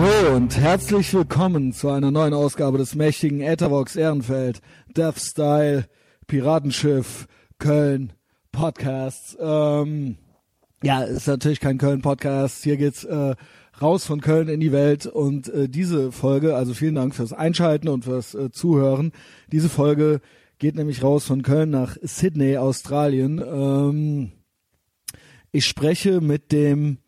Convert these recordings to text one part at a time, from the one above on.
Hallo und herzlich willkommen zu einer neuen Ausgabe des mächtigen Ethervox Ehrenfeld, Death Style, Piratenschiff, Köln, Podcasts. Ähm, ja, ist natürlich kein Köln-Podcast. Hier geht's äh, raus von Köln in die Welt und äh, diese Folge, also vielen Dank fürs Einschalten und fürs äh, Zuhören. Diese Folge geht nämlich raus von Köln nach Sydney, Australien. Ähm, ich spreche mit dem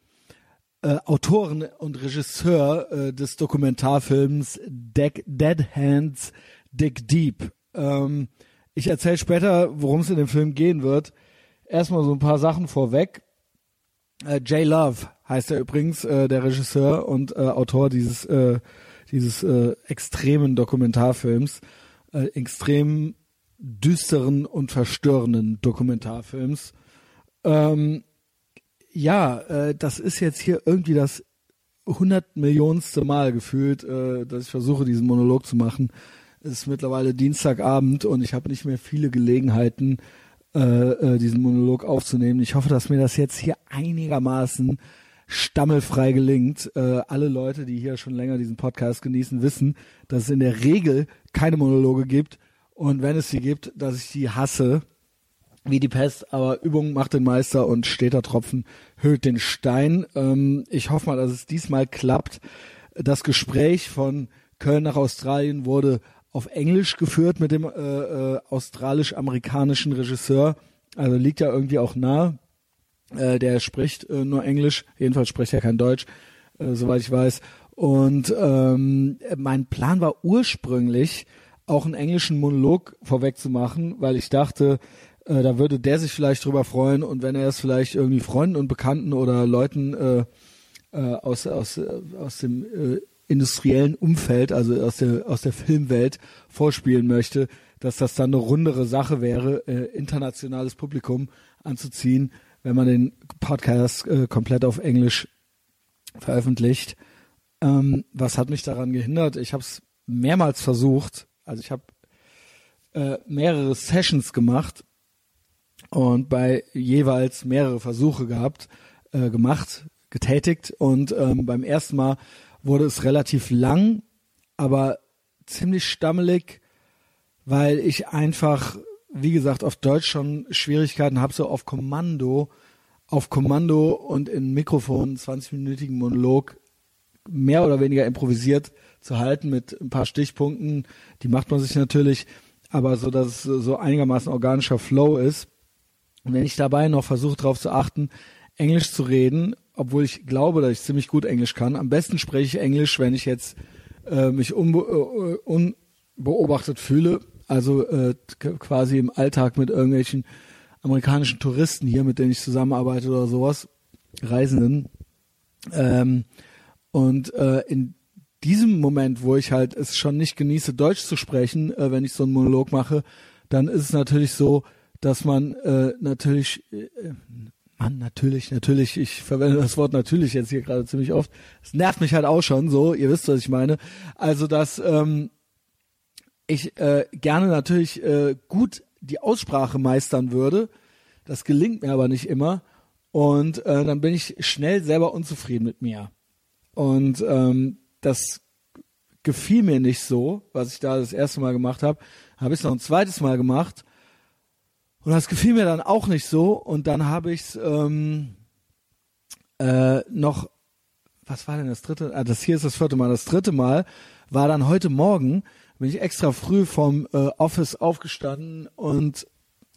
äh, Autoren und Regisseur äh, des Dokumentarfilms Deck, Dead Hands Dig Deep. Ähm, ich erzähle später, worum es in dem Film gehen wird. Erstmal so ein paar Sachen vorweg. Äh, Jay Love heißt er übrigens, äh, der Regisseur und äh, Autor dieses, äh, dieses äh, extremen Dokumentarfilms, äh, extrem düsteren und verstörenden Dokumentarfilms. Ähm, ja, äh, das ist jetzt hier irgendwie das hundertmillionste Mal gefühlt, äh, dass ich versuche, diesen Monolog zu machen. Es ist mittlerweile Dienstagabend und ich habe nicht mehr viele Gelegenheiten, äh, äh, diesen Monolog aufzunehmen. Ich hoffe, dass mir das jetzt hier einigermaßen stammelfrei gelingt. Äh, alle Leute, die hier schon länger diesen Podcast genießen, wissen, dass es in der Regel keine Monologe gibt. Und wenn es sie gibt, dass ich die hasse wie die Pest, aber Übung macht den Meister und steter Tropfen hüllt den Stein. Ähm, ich hoffe mal, dass es diesmal klappt. Das Gespräch von Köln nach Australien wurde auf Englisch geführt mit dem äh, äh, australisch-amerikanischen Regisseur. Also liegt ja irgendwie auch nah. Äh, der spricht äh, nur Englisch, jedenfalls spricht er kein Deutsch, äh, soweit ich weiß. Und ähm, mein Plan war ursprünglich, auch einen englischen Monolog vorweg zu machen, weil ich dachte, äh, da würde der sich vielleicht drüber freuen und wenn er es vielleicht irgendwie Freunden und Bekannten oder Leuten äh, äh, aus, aus, äh, aus dem äh, industriellen Umfeld, also aus der, aus der Filmwelt vorspielen möchte, dass das dann eine rundere Sache wäre, äh, internationales Publikum anzuziehen, wenn man den Podcast äh, komplett auf Englisch veröffentlicht. Ähm, was hat mich daran gehindert? Ich habe es mehrmals versucht. Also ich habe äh, mehrere Sessions gemacht und bei jeweils mehrere Versuche gehabt, äh, gemacht, getätigt und ähm, beim ersten Mal wurde es relativ lang, aber ziemlich stammelig, weil ich einfach, wie gesagt, auf Deutsch schon Schwierigkeiten habe, so auf Kommando, auf Kommando und in Mikrofon 20-minütigen Monolog mehr oder weniger improvisiert zu halten mit ein paar Stichpunkten. Die macht man sich natürlich, aber so, dass es so einigermaßen organischer Flow ist. Und wenn ich dabei noch versuche darauf zu achten, Englisch zu reden, obwohl ich glaube, dass ich ziemlich gut Englisch kann. Am besten spreche ich Englisch, wenn ich jetzt äh, mich unbe äh, unbeobachtet fühle, also äh, quasi im Alltag mit irgendwelchen amerikanischen Touristen hier, mit denen ich zusammenarbeite oder sowas, Reisenden. Ähm, und äh, in diesem Moment, wo ich halt es schon nicht genieße, Deutsch zu sprechen, äh, wenn ich so einen Monolog mache, dann ist es natürlich so, dass man äh, natürlich, äh, man natürlich, natürlich, ich verwende das Wort natürlich jetzt hier gerade ziemlich oft. Es nervt mich halt auch schon so, ihr wisst, was ich meine. Also, dass ähm, ich äh, gerne natürlich äh, gut die Aussprache meistern würde. Das gelingt mir aber nicht immer. Und äh, dann bin ich schnell selber unzufrieden mit mir. Und ähm, das gefiel mir nicht so, was ich da das erste Mal gemacht habe. Habe ich es noch ein zweites Mal gemacht und das gefiel mir dann auch nicht so. Und dann habe ich es ähm, äh, noch, was war denn das dritte? Ah, das hier ist das vierte Mal. Das dritte Mal war dann heute Morgen, bin ich extra früh vom äh, Office aufgestanden und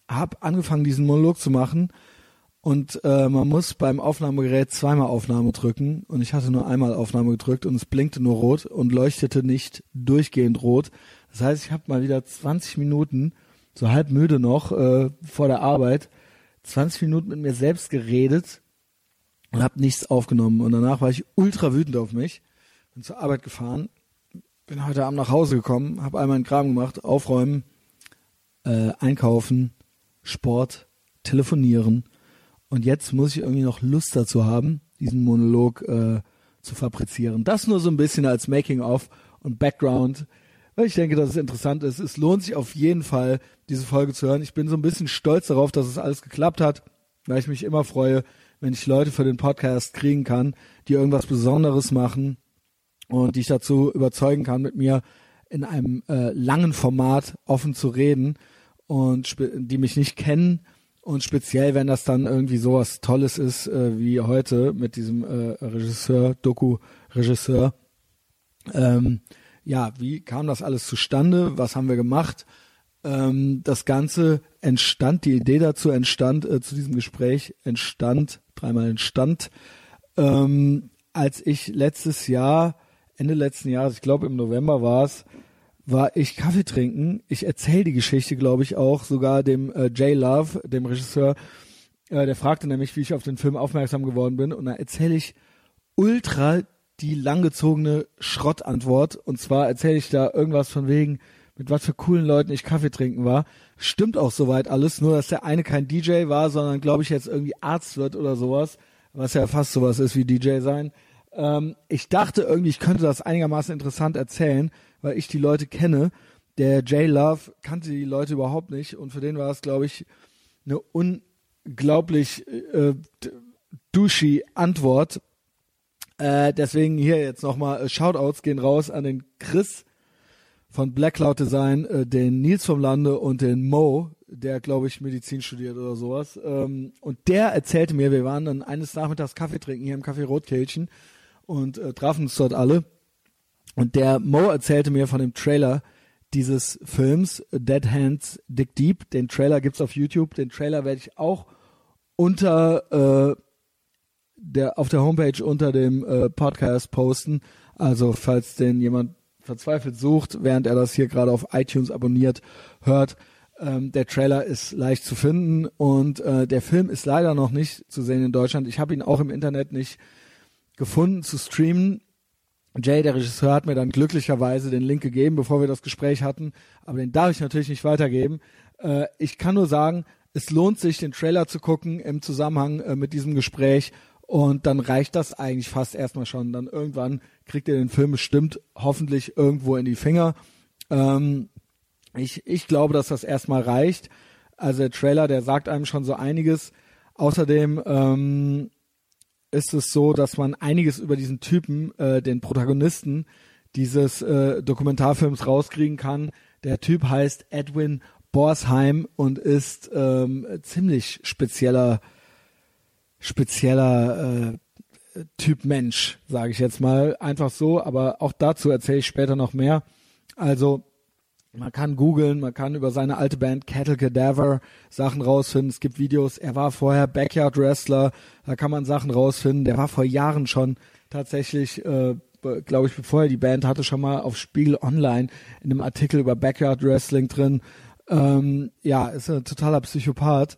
habe angefangen, diesen Monolog zu machen. Und äh, man muss beim Aufnahmegerät zweimal Aufnahme drücken. Und ich hatte nur einmal Aufnahme gedrückt und es blinkte nur rot und leuchtete nicht durchgehend rot. Das heißt, ich habe mal wieder 20 Minuten so halb müde noch äh, vor der Arbeit, 20 Minuten mit mir selbst geredet und habe nichts aufgenommen. Und danach war ich ultra wütend auf mich, bin zur Arbeit gefahren, bin heute Abend nach Hause gekommen, habe einmal einen Kram gemacht, aufräumen, äh, einkaufen, Sport, telefonieren. Und jetzt muss ich irgendwie noch Lust dazu haben, diesen Monolog äh, zu fabrizieren. Das nur so ein bisschen als Making-of und Background ich denke, dass es interessant ist. Es lohnt sich auf jeden Fall, diese Folge zu hören. Ich bin so ein bisschen stolz darauf, dass es alles geklappt hat, weil ich mich immer freue, wenn ich Leute für den Podcast kriegen kann, die irgendwas Besonderes machen und die ich dazu überzeugen kann, mit mir in einem äh, langen Format offen zu reden und die mich nicht kennen und speziell, wenn das dann irgendwie sowas Tolles ist äh, wie heute mit diesem äh, Regisseur, Doku-Regisseur. Ähm, ja, wie kam das alles zustande? Was haben wir gemacht? Ähm, das Ganze entstand, die Idee dazu entstand, äh, zu diesem Gespräch entstand, dreimal entstand, ähm, als ich letztes Jahr, Ende letzten Jahres, ich glaube im November war es, war ich Kaffee trinken. Ich erzähle die Geschichte, glaube ich, auch sogar dem äh, Jay Love, dem Regisseur. Äh, der fragte nämlich, wie ich auf den Film aufmerksam geworden bin. Und da erzähle ich ultra die langgezogene Schrottantwort. Und zwar erzähle ich da irgendwas von wegen, mit was für coolen Leuten ich Kaffee trinken war. Stimmt auch soweit alles, nur dass der eine kein DJ war, sondern glaube ich jetzt irgendwie Arzt wird oder sowas, was ja fast sowas ist wie DJ sein. Ähm, ich dachte irgendwie, ich könnte das einigermaßen interessant erzählen, weil ich die Leute kenne. Der Jay Love kannte die Leute überhaupt nicht und für den war es, glaube ich, eine unglaublich äh, duschi Antwort. Äh, deswegen hier jetzt nochmal äh, Shoutouts gehen raus an den Chris von Black Cloud Design, äh, den Nils vom Lande und den Mo, der glaube ich Medizin studiert oder sowas. Ähm, und der erzählte mir, wir waren dann eines Nachmittags Kaffee trinken hier im Café Rotkehlchen und äh, trafen uns dort alle. Und der Mo erzählte mir von dem Trailer dieses Films Dead Hands Dig Deep. Den Trailer gibt's auf YouTube. Den Trailer werde ich auch unter äh, der auf der Homepage unter dem äh, Podcast posten. Also falls den jemand verzweifelt sucht, während er das hier gerade auf iTunes abonniert hört, ähm, der Trailer ist leicht zu finden und äh, der Film ist leider noch nicht zu sehen in Deutschland. Ich habe ihn auch im Internet nicht gefunden zu streamen. Jay, der Regisseur, hat mir dann glücklicherweise den Link gegeben, bevor wir das Gespräch hatten. Aber den darf ich natürlich nicht weitergeben. Äh, ich kann nur sagen, es lohnt sich, den Trailer zu gucken im Zusammenhang äh, mit diesem Gespräch. Und dann reicht das eigentlich fast erstmal schon. Dann irgendwann kriegt ihr den Film bestimmt hoffentlich irgendwo in die Finger. Ähm, ich, ich glaube, dass das erstmal reicht. Also der Trailer, der sagt einem schon so einiges. Außerdem ähm, ist es so, dass man einiges über diesen Typen, äh, den Protagonisten dieses äh, Dokumentarfilms rauskriegen kann. Der Typ heißt Edwin Borsheim und ist ähm, ziemlich spezieller, spezieller äh, Typ Mensch, sage ich jetzt mal. Einfach so, aber auch dazu erzähle ich später noch mehr. Also man kann googeln, man kann über seine alte Band Cattle Cadaver Sachen rausfinden. Es gibt Videos. Er war vorher Backyard Wrestler. Da kann man Sachen rausfinden. Der war vor Jahren schon tatsächlich, äh, glaube ich, bevor er die Band hatte, schon mal auf Spiegel Online in einem Artikel über Backyard Wrestling drin. Ähm, ja, ist ein totaler Psychopath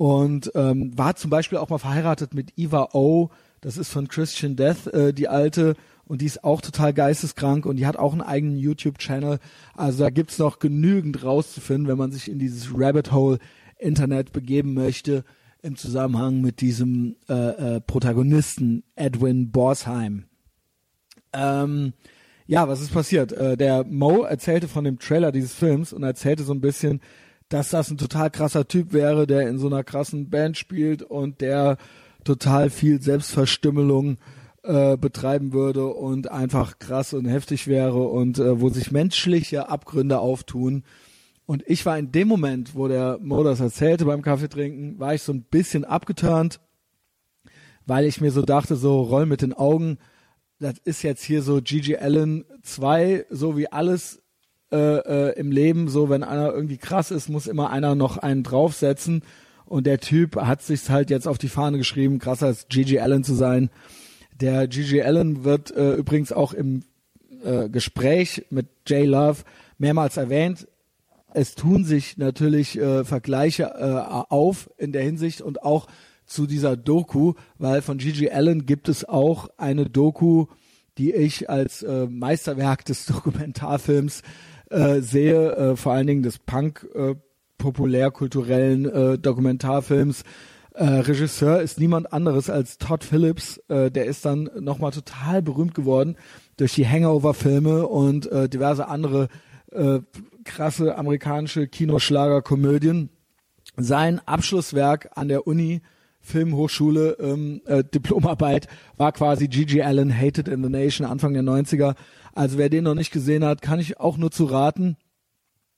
und ähm, war zum Beispiel auch mal verheiratet mit Eva O. Das ist von Christian Death, äh, die alte und die ist auch total geisteskrank und die hat auch einen eigenen YouTube-Channel. Also da gibt's noch genügend rauszufinden, wenn man sich in dieses Rabbit Hole Internet begeben möchte im Zusammenhang mit diesem äh, äh, Protagonisten Edwin Borsheim. Ähm, ja, was ist passiert? Äh, der Mo erzählte von dem Trailer dieses Films und erzählte so ein bisschen, dass das ein total krasser Typ wäre, der in so einer krassen Band spielt und der total viel Selbstverstümmelung äh, betreiben würde und einfach krass und heftig wäre und äh, wo sich menschliche Abgründe auftun. Und ich war in dem Moment, wo der Mo das erzählte beim Kaffeetrinken, war ich so ein bisschen abgeturnt, weil ich mir so dachte, so roll mit den Augen, das ist jetzt hier so Gigi Allen 2, so wie alles äh, äh, im Leben, so wenn einer irgendwie krass ist, muss immer einer noch einen draufsetzen. Und der Typ hat sich halt jetzt auf die Fahne geschrieben, krasser als Gigi Allen zu sein. Der Gigi Allen wird äh, übrigens auch im äh, Gespräch mit Jay Love mehrmals erwähnt. Es tun sich natürlich äh, Vergleiche äh, auf in der Hinsicht und auch zu dieser Doku, weil von Gigi Allen gibt es auch eine Doku, die ich als äh, Meisterwerk des Dokumentarfilms äh, sehe, äh, vor allen Dingen des Punk äh, populärkulturellen äh, Dokumentarfilms äh, Regisseur ist niemand anderes als Todd Phillips. Äh, der ist dann nochmal total berühmt geworden durch die Hangover-Filme und äh, diverse andere äh, krasse amerikanische Kinoschlager-Komödien. Sein Abschlusswerk an der Uni Filmhochschule ähm, äh, Diplomarbeit war quasi Gigi Allen Hated in the Nation Anfang der 90er. Also wer den noch nicht gesehen hat, kann ich auch nur zu raten.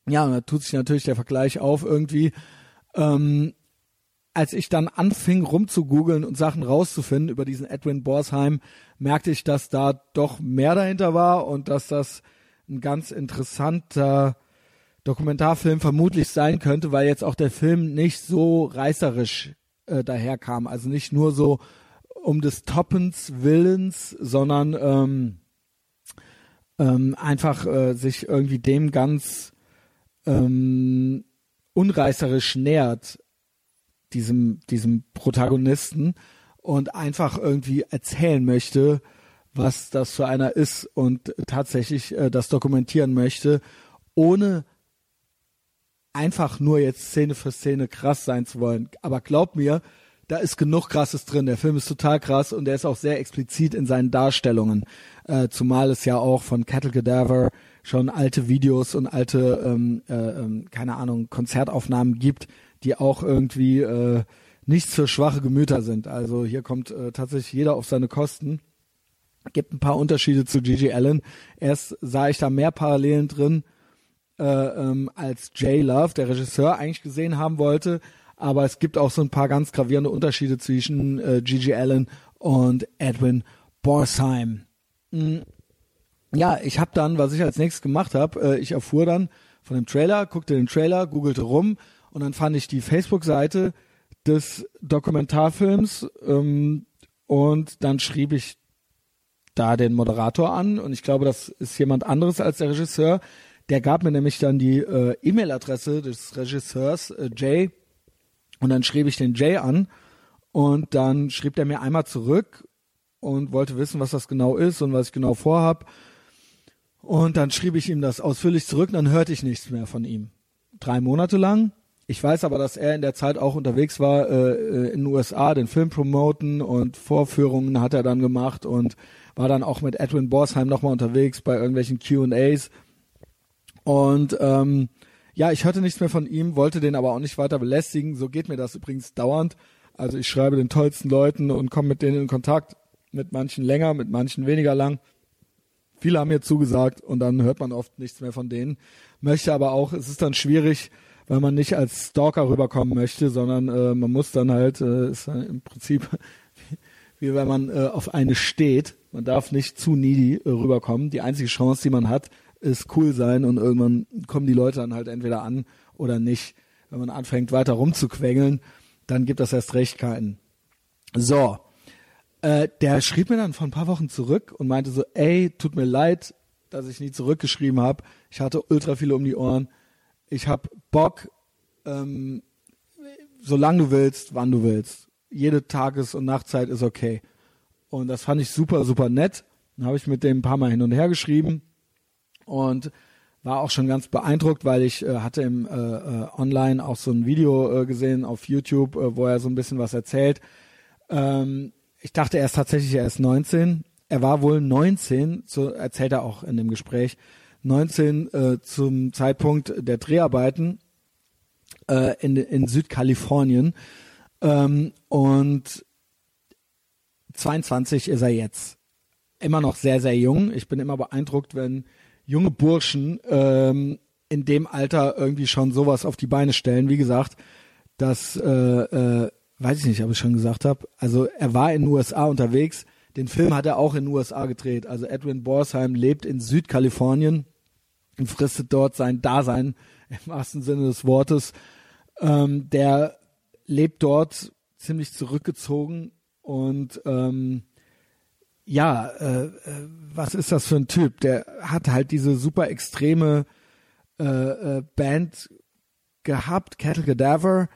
Ja, und da tut sich natürlich der Vergleich auf irgendwie. Ähm, als ich dann anfing rumzugoogeln und Sachen rauszufinden über diesen Edwin Borsheim, merkte ich, dass da doch mehr dahinter war und dass das ein ganz interessanter Dokumentarfilm vermutlich sein könnte, weil jetzt auch der Film nicht so reißerisch äh, daherkam. Also nicht nur so um des Toppens Willens, sondern ähm, ähm, einfach äh, sich irgendwie dem ganz ähm, unreißerisch nähert, diesem, diesem Protagonisten und einfach irgendwie erzählen möchte, was das für einer ist und tatsächlich äh, das dokumentieren möchte, ohne einfach nur jetzt Szene für Szene krass sein zu wollen. Aber glaub mir, da ist genug Krasses drin. Der Film ist total krass und er ist auch sehr explizit in seinen Darstellungen. Äh, zumal es ja auch von Cattle Cadaver schon alte Videos und alte, ähm, äh, ähm, keine Ahnung, Konzertaufnahmen gibt, die auch irgendwie äh, nichts für schwache Gemüter sind. Also hier kommt äh, tatsächlich jeder auf seine Kosten. Gibt ein paar Unterschiede zu Gigi Allen. Erst sah ich da mehr Parallelen drin äh, ähm, als Jay Love, der Regisseur, eigentlich gesehen haben wollte. Aber es gibt auch so ein paar ganz gravierende Unterschiede zwischen äh, Gigi Allen und Edwin Borsheim. Mhm. Ja, ich habe dann, was ich als nächstes gemacht habe, äh, ich erfuhr dann von dem Trailer, guckte den Trailer, googelte rum und dann fand ich die Facebook-Seite des Dokumentarfilms ähm, und dann schrieb ich da den Moderator an und ich glaube, das ist jemand anderes als der Regisseur. Der gab mir nämlich dann die äh, E-Mail-Adresse des Regisseurs äh, Jay und dann schrieb ich den Jay an und dann schrieb er mir einmal zurück und wollte wissen, was das genau ist und was ich genau vorhab. Und dann schrieb ich ihm das ausführlich zurück und dann hörte ich nichts mehr von ihm. Drei Monate lang. Ich weiß aber, dass er in der Zeit auch unterwegs war äh, äh in den USA, den Film promoten und Vorführungen hat er dann gemacht und war dann auch mit Edwin Borsheim nochmal unterwegs bei irgendwelchen Q&As. Und ähm, ja, ich hörte nichts mehr von ihm, wollte den aber auch nicht weiter belästigen. So geht mir das übrigens dauernd. Also ich schreibe den tollsten Leuten und komme mit denen in Kontakt. Mit manchen länger, mit manchen weniger lang. Viele haben mir zugesagt und dann hört man oft nichts mehr von denen. Möchte aber auch, es ist dann schwierig, weil man nicht als Stalker rüberkommen möchte, sondern äh, man muss dann halt, äh, ist im Prinzip wie wenn man äh, auf eine steht. Man darf nicht zu needy äh, rüberkommen. Die einzige Chance, die man hat, ist cool sein und irgendwann kommen die Leute dann halt entweder an oder nicht. Wenn man anfängt weiter rumzuquengeln, dann gibt das erst recht keinen. So, äh, der schrieb mir dann vor ein paar Wochen zurück und meinte so, ey, tut mir leid, dass ich nie zurückgeschrieben habe. Ich hatte ultra viele um die Ohren. Ich habe Bock, ähm, solange du willst, wann du willst. Jede Tages- und Nachtzeit ist okay. Und das fand ich super, super nett. Dann habe ich mit dem ein paar Mal hin und her geschrieben und war auch schon ganz beeindruckt, weil ich äh, hatte im äh, äh, online auch so ein Video äh, gesehen auf YouTube, äh, wo er so ein bisschen was erzählt. Ähm, ich dachte er ist tatsächlich erst 19. Er war wohl 19, so erzählt er auch in dem Gespräch, 19 äh, zum Zeitpunkt der Dreharbeiten äh, in, in Südkalifornien. Ähm, und 22 ist er jetzt. Immer noch sehr, sehr jung. Ich bin immer beeindruckt, wenn junge Burschen ähm, in dem Alter irgendwie schon sowas auf die Beine stellen. Wie gesagt, das äh, äh, weiß ich nicht, ob ich schon gesagt habe. Also er war in den USA unterwegs. Den Film hat er auch in den USA gedreht. Also Edwin Borsheim lebt in Südkalifornien und fristet dort sein Dasein im wahrsten Sinne des Wortes. Ähm, der lebt dort ziemlich zurückgezogen und ähm, ja, äh, äh, was ist das für ein Typ? Der hat halt diese super extreme äh, äh, Band gehabt, Cattle Cadaver,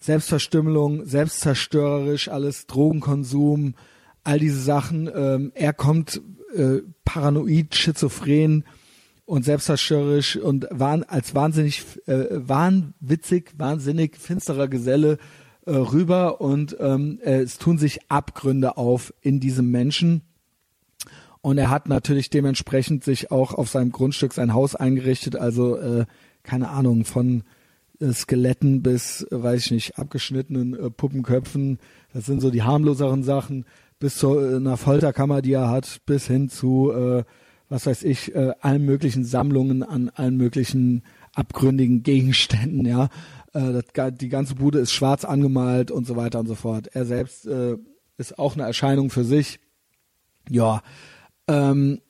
Selbstverstümmelung, selbstzerstörerisch, alles Drogenkonsum, all diese Sachen. Ähm, er kommt äh, paranoid, schizophren und selbstzerstörerisch und waren als wahnsinnig, äh, wahnwitzig, wahnsinnig finsterer Geselle äh, rüber und ähm, es tun sich Abgründe auf in diesem Menschen. Und er hat natürlich dementsprechend sich auch auf seinem Grundstück sein Haus eingerichtet, also äh, keine Ahnung, von äh, Skeletten bis, weiß ich nicht, abgeschnittenen äh, Puppenköpfen. Das sind so die harmloseren Sachen, bis zu äh, einer Folterkammer, die er hat, bis hin zu, äh, was weiß ich, äh, allen möglichen Sammlungen an allen möglichen abgründigen Gegenständen, ja. Äh, das, die ganze Bude ist schwarz angemalt und so weiter und so fort. Er selbst äh, ist auch eine Erscheinung für sich. Ja. Ähm,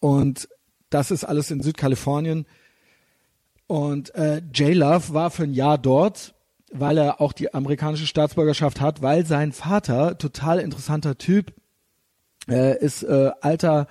und das ist alles in Südkalifornien. Und äh, J. Love war für ein Jahr dort, weil er auch die amerikanische Staatsbürgerschaft hat, weil sein Vater, total interessanter Typ, äh, ist äh, alter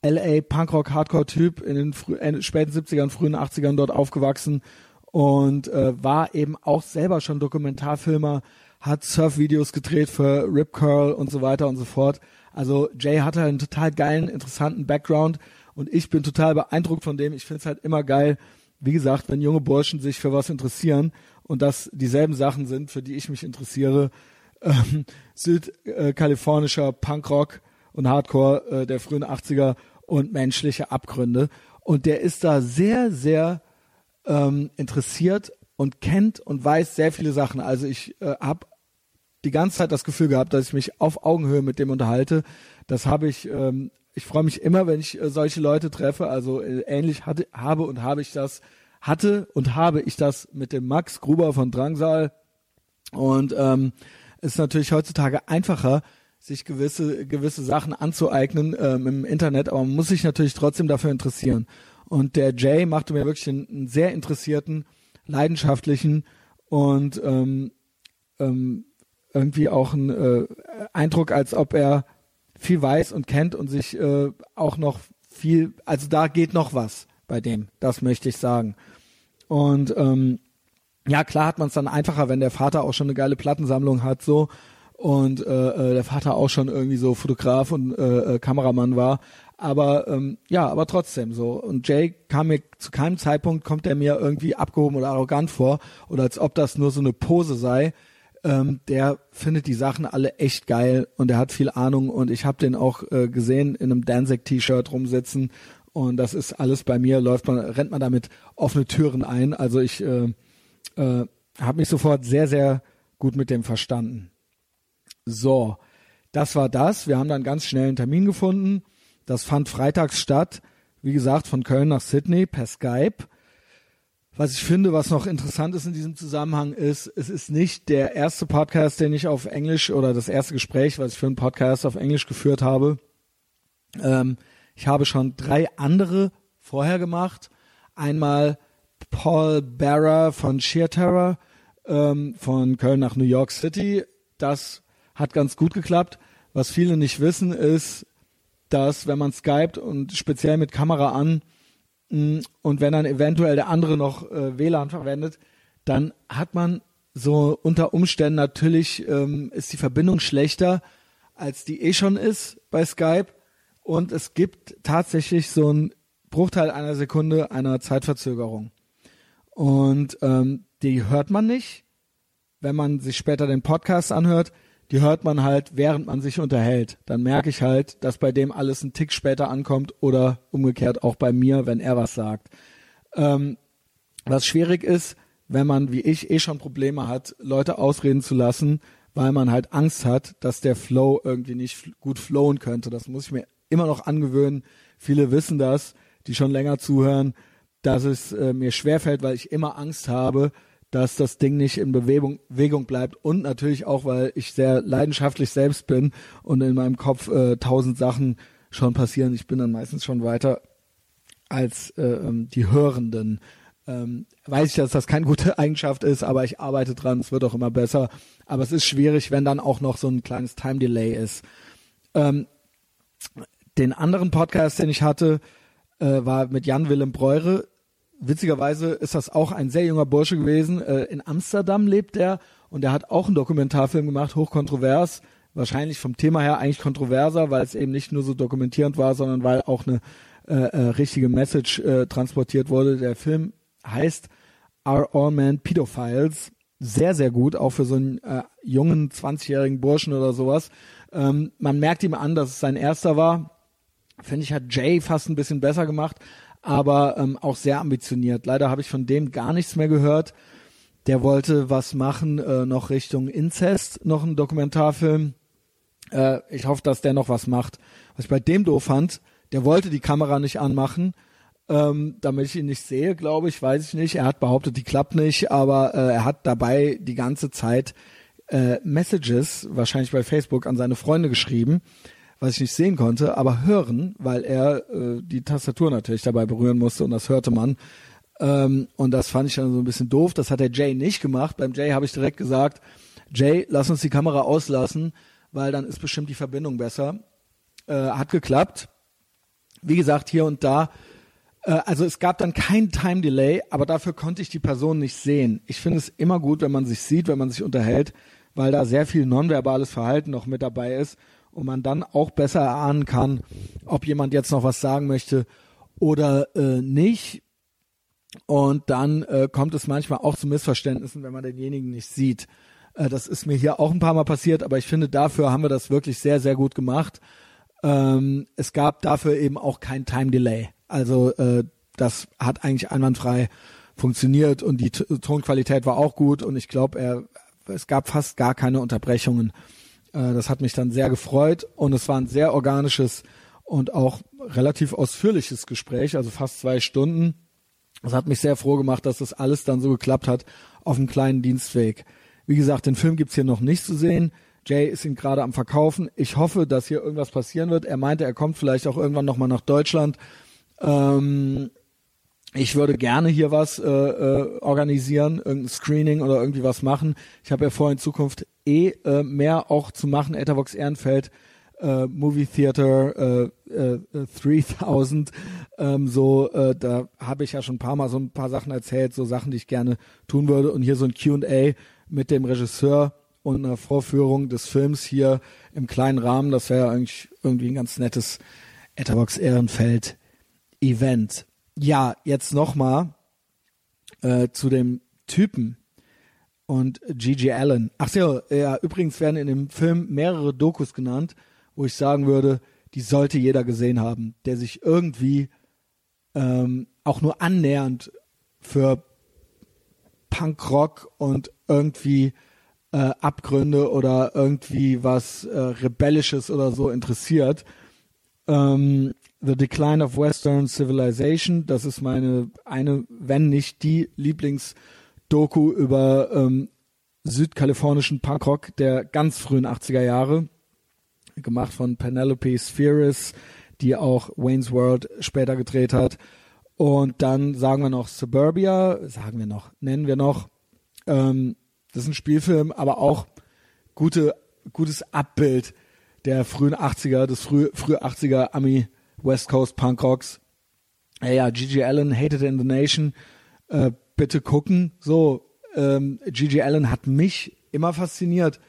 LA Punkrock Hardcore Typ in den frü äh, späten 70ern, frühen 80ern dort aufgewachsen und äh, war eben auch selber schon Dokumentarfilmer, hat Surfvideos gedreht für Rip Curl und so weiter und so fort. Also Jay hatte einen total geilen, interessanten Background und ich bin total beeindruckt von dem. Ich finde es halt immer geil, wie gesagt, wenn junge Burschen sich für was interessieren und das dieselben Sachen sind, für die ich mich interessiere, ähm, südkalifornischer Punkrock und Hardcore äh, der frühen 80er und menschliche Abgründe. Und der ist da sehr, sehr ähm, interessiert und kennt und weiß sehr viele Sachen. Also ich äh, habe die ganze Zeit das Gefühl gehabt, dass ich mich auf Augenhöhe mit dem unterhalte. Das habe ich, ähm, ich freue mich immer, wenn ich äh, solche Leute treffe. Also äh, ähnlich hatte, habe und habe ich das, hatte und habe ich das mit dem Max Gruber von Drangsal. Und ähm, ist natürlich heutzutage einfacher, sich gewisse, gewisse Sachen anzueignen ähm, im Internet, aber man muss sich natürlich trotzdem dafür interessieren. Und der Jay machte mir wirklich einen, einen sehr interessierten, leidenschaftlichen und ähm, ähm, irgendwie auch einen äh, Eindruck, als ob er viel weiß und kennt und sich äh, auch noch viel, also da geht noch was bei dem, das möchte ich sagen. Und ähm, ja, klar hat man es dann einfacher, wenn der Vater auch schon eine geile Plattensammlung hat, so und äh, äh, der Vater auch schon irgendwie so Fotograf und äh, äh, Kameramann war. Aber ähm, ja, aber trotzdem so. Und Jay kam mir zu keinem Zeitpunkt kommt er mir irgendwie abgehoben oder arrogant vor oder als ob das nur so eine Pose sei ähm, der findet die Sachen alle echt geil und er hat viel Ahnung und ich habe den auch äh, gesehen in einem Danzig-T-Shirt rumsitzen und das ist alles bei mir, läuft man, rennt man damit offene Türen ein. Also ich äh, äh, habe mich sofort sehr, sehr gut mit dem verstanden. So, das war das. Wir haben dann ganz schnell einen Termin gefunden. Das fand freitags statt. Wie gesagt, von Köln nach Sydney per Skype. Was ich finde, was noch interessant ist in diesem Zusammenhang, ist, es ist nicht der erste Podcast, den ich auf Englisch oder das erste Gespräch, was ich für einen Podcast auf Englisch geführt habe. Ähm, ich habe schon drei andere vorher gemacht. Einmal Paul Barra von Sheer Terror ähm, von Köln nach New York City. Das hat ganz gut geklappt. Was viele nicht wissen, ist, dass wenn man Skype und speziell mit Kamera an und wenn dann eventuell der andere noch äh, WLAN verwendet, dann hat man so unter Umständen natürlich ähm, ist die Verbindung schlechter, als die eh schon ist bei Skype. Und es gibt tatsächlich so einen Bruchteil einer Sekunde einer Zeitverzögerung. Und ähm, die hört man nicht, wenn man sich später den Podcast anhört die hört man halt, während man sich unterhält. Dann merke ich halt, dass bei dem alles einen Tick später ankommt oder umgekehrt auch bei mir, wenn er was sagt. Ähm, was schwierig ist, wenn man, wie ich, eh schon Probleme hat, Leute ausreden zu lassen, weil man halt Angst hat, dass der Flow irgendwie nicht gut flowen könnte. Das muss ich mir immer noch angewöhnen. Viele wissen das, die schon länger zuhören, dass es äh, mir schwerfällt, weil ich immer Angst habe, dass das Ding nicht in Bewegung, Bewegung bleibt und natürlich auch, weil ich sehr leidenschaftlich selbst bin und in meinem Kopf äh, tausend Sachen schon passieren. Ich bin dann meistens schon weiter als äh, ähm, die Hörenden. Ähm, weiß ich, dass das keine gute Eigenschaft ist, aber ich arbeite dran, es wird auch immer besser. Aber es ist schwierig, wenn dann auch noch so ein kleines Time Delay ist. Ähm, den anderen Podcast, den ich hatte, äh, war mit Jan Willem Breure witzigerweise ist das auch ein sehr junger Bursche gewesen. Äh, in Amsterdam lebt er und er hat auch einen Dokumentarfilm gemacht, hochkontrovers. Wahrscheinlich vom Thema her eigentlich kontroverser, weil es eben nicht nur so dokumentierend war, sondern weil auch eine äh, äh, richtige Message äh, transportiert wurde. Der Film heißt Are All Men Pedophiles. Sehr, sehr gut, auch für so einen äh, jungen 20-jährigen Burschen oder sowas. Ähm, man merkt ihm an, dass es sein erster war. Finde ich, hat Jay fast ein bisschen besser gemacht aber ähm, auch sehr ambitioniert. Leider habe ich von dem gar nichts mehr gehört. der wollte was machen, äh, noch Richtung Inzest, noch ein Dokumentarfilm. Äh, ich hoffe, dass der noch was macht. Was ich bei dem doof fand, der wollte die Kamera nicht anmachen, ähm, damit ich ihn nicht sehe, glaube ich, weiß ich nicht. Er hat behauptet, die klappt nicht, aber äh, er hat dabei die ganze Zeit äh, Messages, wahrscheinlich bei Facebook, an seine Freunde geschrieben, was ich nicht sehen konnte, aber hören, weil er äh, die Tastatur natürlich dabei berühren musste und das hörte man. Ähm, und das fand ich dann so ein bisschen doof. Das hat der Jay nicht gemacht. Beim Jay habe ich direkt gesagt, Jay, lass uns die Kamera auslassen, weil dann ist bestimmt die Verbindung besser. Äh, hat geklappt. Wie gesagt, hier und da. Äh, also es gab dann kein Time Delay, aber dafür konnte ich die Person nicht sehen. Ich finde es immer gut, wenn man sich sieht, wenn man sich unterhält, weil da sehr viel nonverbales Verhalten noch mit dabei ist und man dann auch besser erahnen kann, ob jemand jetzt noch was sagen möchte oder äh, nicht. Und dann äh, kommt es manchmal auch zu Missverständnissen, wenn man denjenigen nicht sieht. Äh, das ist mir hier auch ein paar Mal passiert, aber ich finde, dafür haben wir das wirklich sehr, sehr gut gemacht. Ähm, es gab dafür eben auch kein Time Delay. Also äh, das hat eigentlich einwandfrei funktioniert und die T Tonqualität war auch gut und ich glaube, es gab fast gar keine Unterbrechungen. Äh, das hat mich dann sehr gefreut und es war ein sehr organisches und auch relativ ausführliches Gespräch, also fast zwei Stunden. Das hat mich sehr froh gemacht, dass das alles dann so geklappt hat auf einem kleinen Dienstweg. Wie gesagt, den Film gibt's hier noch nicht zu sehen. Jay ist ihn gerade am Verkaufen. Ich hoffe, dass hier irgendwas passieren wird. Er meinte, er kommt vielleicht auch irgendwann nochmal nach Deutschland. Ähm, ich würde gerne hier was äh, äh, organisieren, irgendein Screening oder irgendwie was machen. Ich habe ja vor, in Zukunft eh äh, mehr auch zu machen. Ethervox Ehrenfeld, äh, Movie Theater äh, äh, 3000, ähm, so, äh, da habe ich ja schon ein paar Mal so ein paar Sachen erzählt, so Sachen, die ich gerne tun würde. Und hier so ein Q&A mit dem Regisseur und einer Vorführung des Films hier im kleinen Rahmen. Das wäre eigentlich irgendwie ein ganz nettes Etherbox Ehrenfeld Event. Ja, jetzt nochmal äh, zu dem Typen und Gigi Allen. Ach so, ja, übrigens werden in dem Film mehrere Dokus genannt, wo ich sagen würde, die sollte jeder gesehen haben, der sich irgendwie ähm, auch nur annähernd für Punkrock und irgendwie äh, Abgründe oder irgendwie was äh, Rebellisches oder so interessiert. Ähm, The Decline of Western Civilization, das ist meine eine, wenn nicht die Lieblingsdoku über ähm, südkalifornischen Punkrock der ganz frühen 80er Jahre, gemacht von Penelope Spheris, die auch Wayne's World später gedreht hat. Und dann sagen wir noch Suburbia, sagen wir noch, nennen wir noch. Ähm, das ist ein Spielfilm, aber auch gute, gutes Abbild der frühen 80er, des früh, frühe 80er Ami West Coast Punk Rocks. Ja, ja, Gigi Allen, Hated in the Nation, äh, bitte gucken. So, ähm, Gigi Allen hat mich immer fasziniert.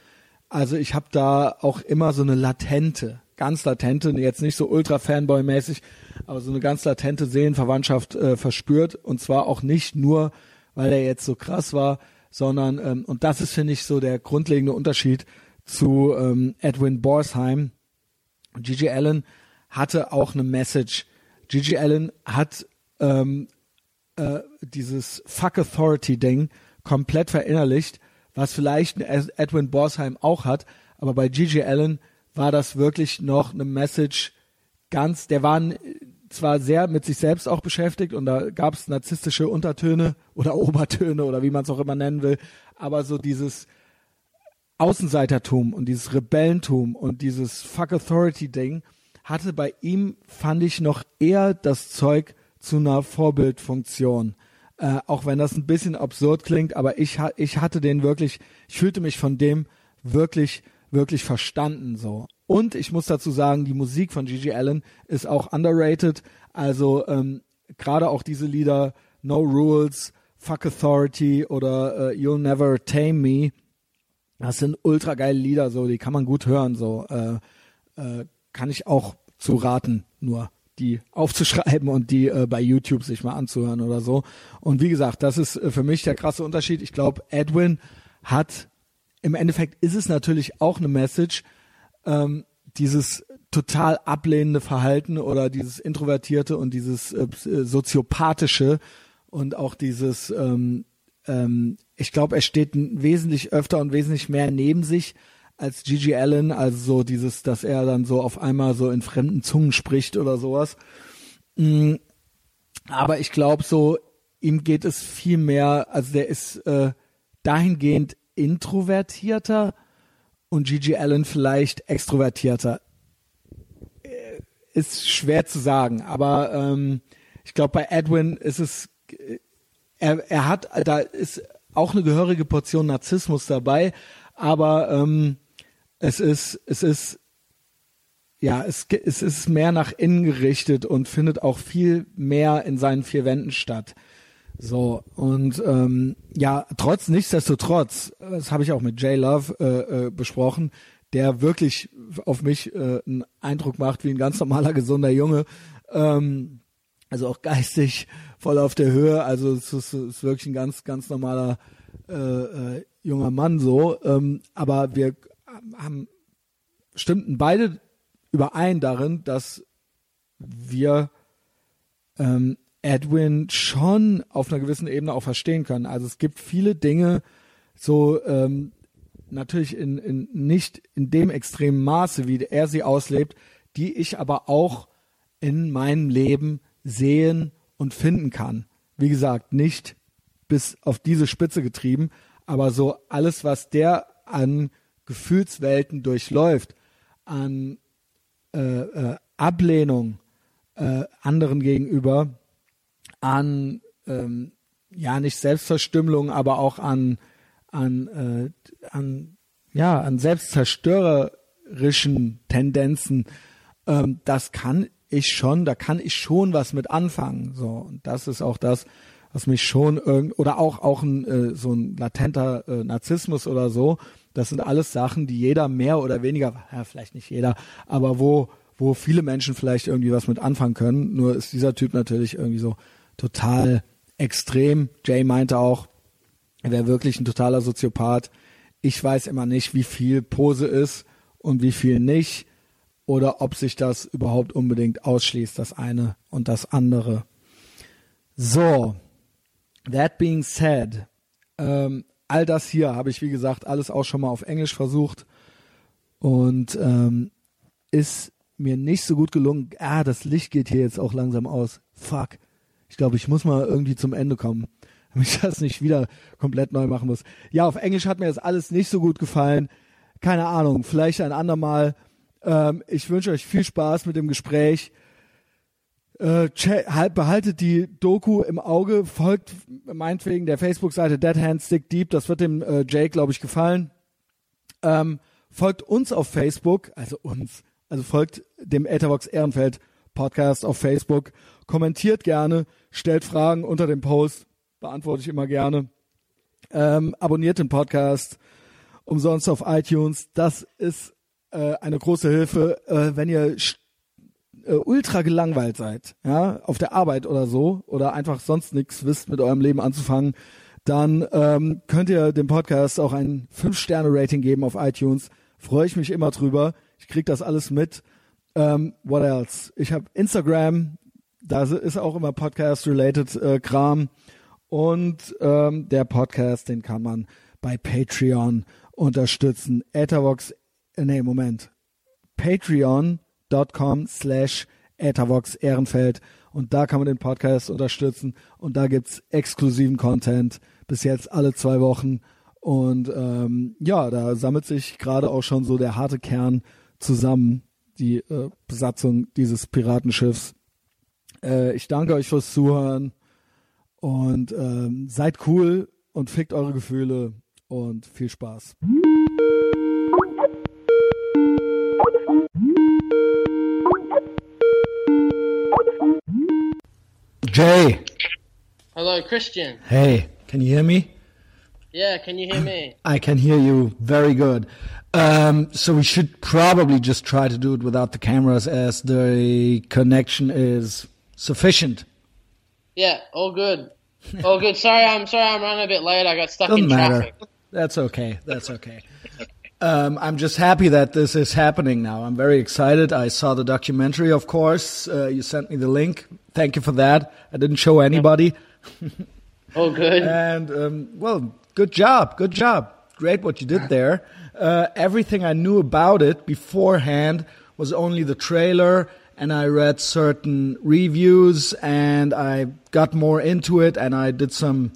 Also ich habe da auch immer so eine latente, ganz latente, jetzt nicht so ultra Fanboy-mäßig, aber so eine ganz latente Seelenverwandtschaft äh, verspürt. Und zwar auch nicht nur, weil er jetzt so krass war, sondern, ähm, und das ist, finde ich, so der grundlegende Unterschied zu ähm, Edwin Borsheim. Gigi Allen hatte auch eine Message. Gigi Allen hat ähm, äh, dieses Fuck Authority Ding komplett verinnerlicht, was vielleicht Edwin Borsheim auch hat, aber bei Gigi Allen war das wirklich noch eine Message ganz, der war zwar sehr mit sich selbst auch beschäftigt und da gab es narzisstische Untertöne oder Obertöne oder wie man es auch immer nennen will, aber so dieses Außenseitertum und dieses Rebellentum und dieses Fuck Authority Ding hatte bei ihm, fand ich, noch eher das Zeug zu einer Vorbildfunktion. Äh, auch wenn das ein bisschen absurd klingt, aber ich, ich hatte den wirklich, ich fühlte mich von dem wirklich, wirklich verstanden so. Und ich muss dazu sagen, die Musik von Gigi Allen ist auch underrated. Also ähm, gerade auch diese Lieder No Rules, Fuck Authority oder äh, You'll Never Tame Me. Das sind ultra geile Lieder, so die kann man gut hören. So äh, äh, kann ich auch zu raten, nur die aufzuschreiben und die äh, bei YouTube sich mal anzuhören oder so. Und wie gesagt, das ist äh, für mich der krasse Unterschied. Ich glaube, Edwin hat im Endeffekt ist es natürlich auch eine Message, ähm, dieses total ablehnende Verhalten oder dieses introvertierte und dieses äh, äh soziopathische und auch dieses ähm, ähm, ich glaube, er steht wesentlich öfter und wesentlich mehr neben sich als Gigi Allen, also so dieses, dass er dann so auf einmal so in fremden Zungen spricht oder sowas. Mm, aber ich glaube so, ihm geht es viel mehr, also der ist äh, dahingehend introvertierter und Gigi Allen vielleicht extrovertierter. Äh, ist schwer zu sagen, aber ähm, ich glaube bei Edwin ist es, äh, er, er hat, da ist auch eine gehörige Portion Narzissmus dabei, aber ähm, es ist, es ist, ja, es, es ist mehr nach innen gerichtet und findet auch viel mehr in seinen vier Wänden statt. So, und ähm, ja, trotz, nichtsdestotrotz, das habe ich auch mit Jay Love äh, äh, besprochen, der wirklich auf mich äh, einen Eindruck macht wie ein ganz normaler, gesunder Junge. Ähm, also auch geistig voll auf der Höhe. Also es ist, es ist wirklich ein ganz, ganz normaler äh, äh, junger Mann so. Ähm, aber wir haben stimmten beide überein darin, dass wir ähm, Edwin schon auf einer gewissen Ebene auch verstehen können. Also es gibt viele Dinge, so ähm, natürlich in, in nicht in dem extremen Maße, wie er sie auslebt, die ich aber auch in meinem Leben sehen und finden kann. Wie gesagt, nicht bis auf diese Spitze getrieben, aber so alles, was der an Gefühlswelten durchläuft, an äh, äh, Ablehnung äh, anderen gegenüber, an ähm, ja nicht Selbstverstümmelung, aber auch an an äh, an ja an selbstzerstörerischen Tendenzen. Ähm, das kann ich schon, da kann ich schon was mit anfangen. So und das ist auch das, was mich schon irgend oder auch auch ein äh, so ein latenter äh, Narzissmus oder so. Das sind alles Sachen, die jeder mehr oder weniger, ja, vielleicht nicht jeder, aber wo wo viele Menschen vielleicht irgendwie was mit anfangen können. Nur ist dieser Typ natürlich irgendwie so total extrem. Jay meinte auch, er wäre wirklich ein totaler Soziopath. Ich weiß immer nicht, wie viel Pose ist und wie viel nicht oder ob sich das überhaupt unbedingt ausschließt, das eine und das andere. So, that being said, ähm, all das hier habe ich, wie gesagt, alles auch schon mal auf Englisch versucht und ähm, ist mir nicht so gut gelungen. Ah, das Licht geht hier jetzt auch langsam aus. Fuck. Ich glaube, ich muss mal irgendwie zum Ende kommen, damit ich das nicht wieder komplett neu machen muss. Ja, auf Englisch hat mir das alles nicht so gut gefallen. Keine Ahnung, vielleicht ein andermal. Ähm, ich wünsche euch viel Spaß mit dem Gespräch. Äh, halt, behaltet die Doku im Auge, folgt meinetwegen der Facebook-Seite Dead Hand Stick Deep, das wird dem äh, Jake, glaube ich, gefallen. Ähm, folgt uns auf Facebook, also uns, also folgt dem Etherbox Ehrenfeld Podcast auf Facebook kommentiert gerne, stellt Fragen unter dem Post, beantworte ich immer gerne. Ähm, abonniert den Podcast umsonst auf iTunes. Das ist äh, eine große Hilfe, äh, wenn ihr äh, ultra gelangweilt seid, ja, auf der Arbeit oder so, oder einfach sonst nichts wisst, mit eurem Leben anzufangen, dann ähm, könnt ihr dem Podcast auch ein 5-Sterne-Rating geben auf iTunes. Freue ich mich immer drüber. Ich krieg das alles mit. Ähm, what else? Ich habe Instagram, da ist auch immer Podcast-related äh, Kram. Und ähm, der Podcast, den kann man bei Patreon unterstützen. Ethervox, äh, nee, Moment. Patreon.com slash Ethervox Ehrenfeld. Und da kann man den Podcast unterstützen. Und da gibt's exklusiven Content. Bis jetzt alle zwei Wochen. Und ähm, ja, da sammelt sich gerade auch schon so der harte Kern zusammen. Die äh, Besatzung dieses Piratenschiffs. Äh, ich danke euch fürs Zuhören und ähm, seid cool und fickt eure Gefühle und viel Spaß. Jay. Hello, Christian. Hey, can you hear me? Yeah, can you hear me? I can hear you very good. Um, so we should probably just try to do it without the cameras as the connection is sufficient. Yeah, all good. All good. Sorry, I'm sorry I'm running a bit late. I got stuck Doesn't in matter. traffic. That's okay. That's okay. Um, I'm just happy that this is happening now. I'm very excited. I saw the documentary, of course. Uh, you sent me the link. Thank you for that. I didn't show anybody. Oh, good. And um, well, good job, good job, great what you did there. Uh, everything I knew about it beforehand was only the trailer, and I read certain reviews, and I got more into it, and I did some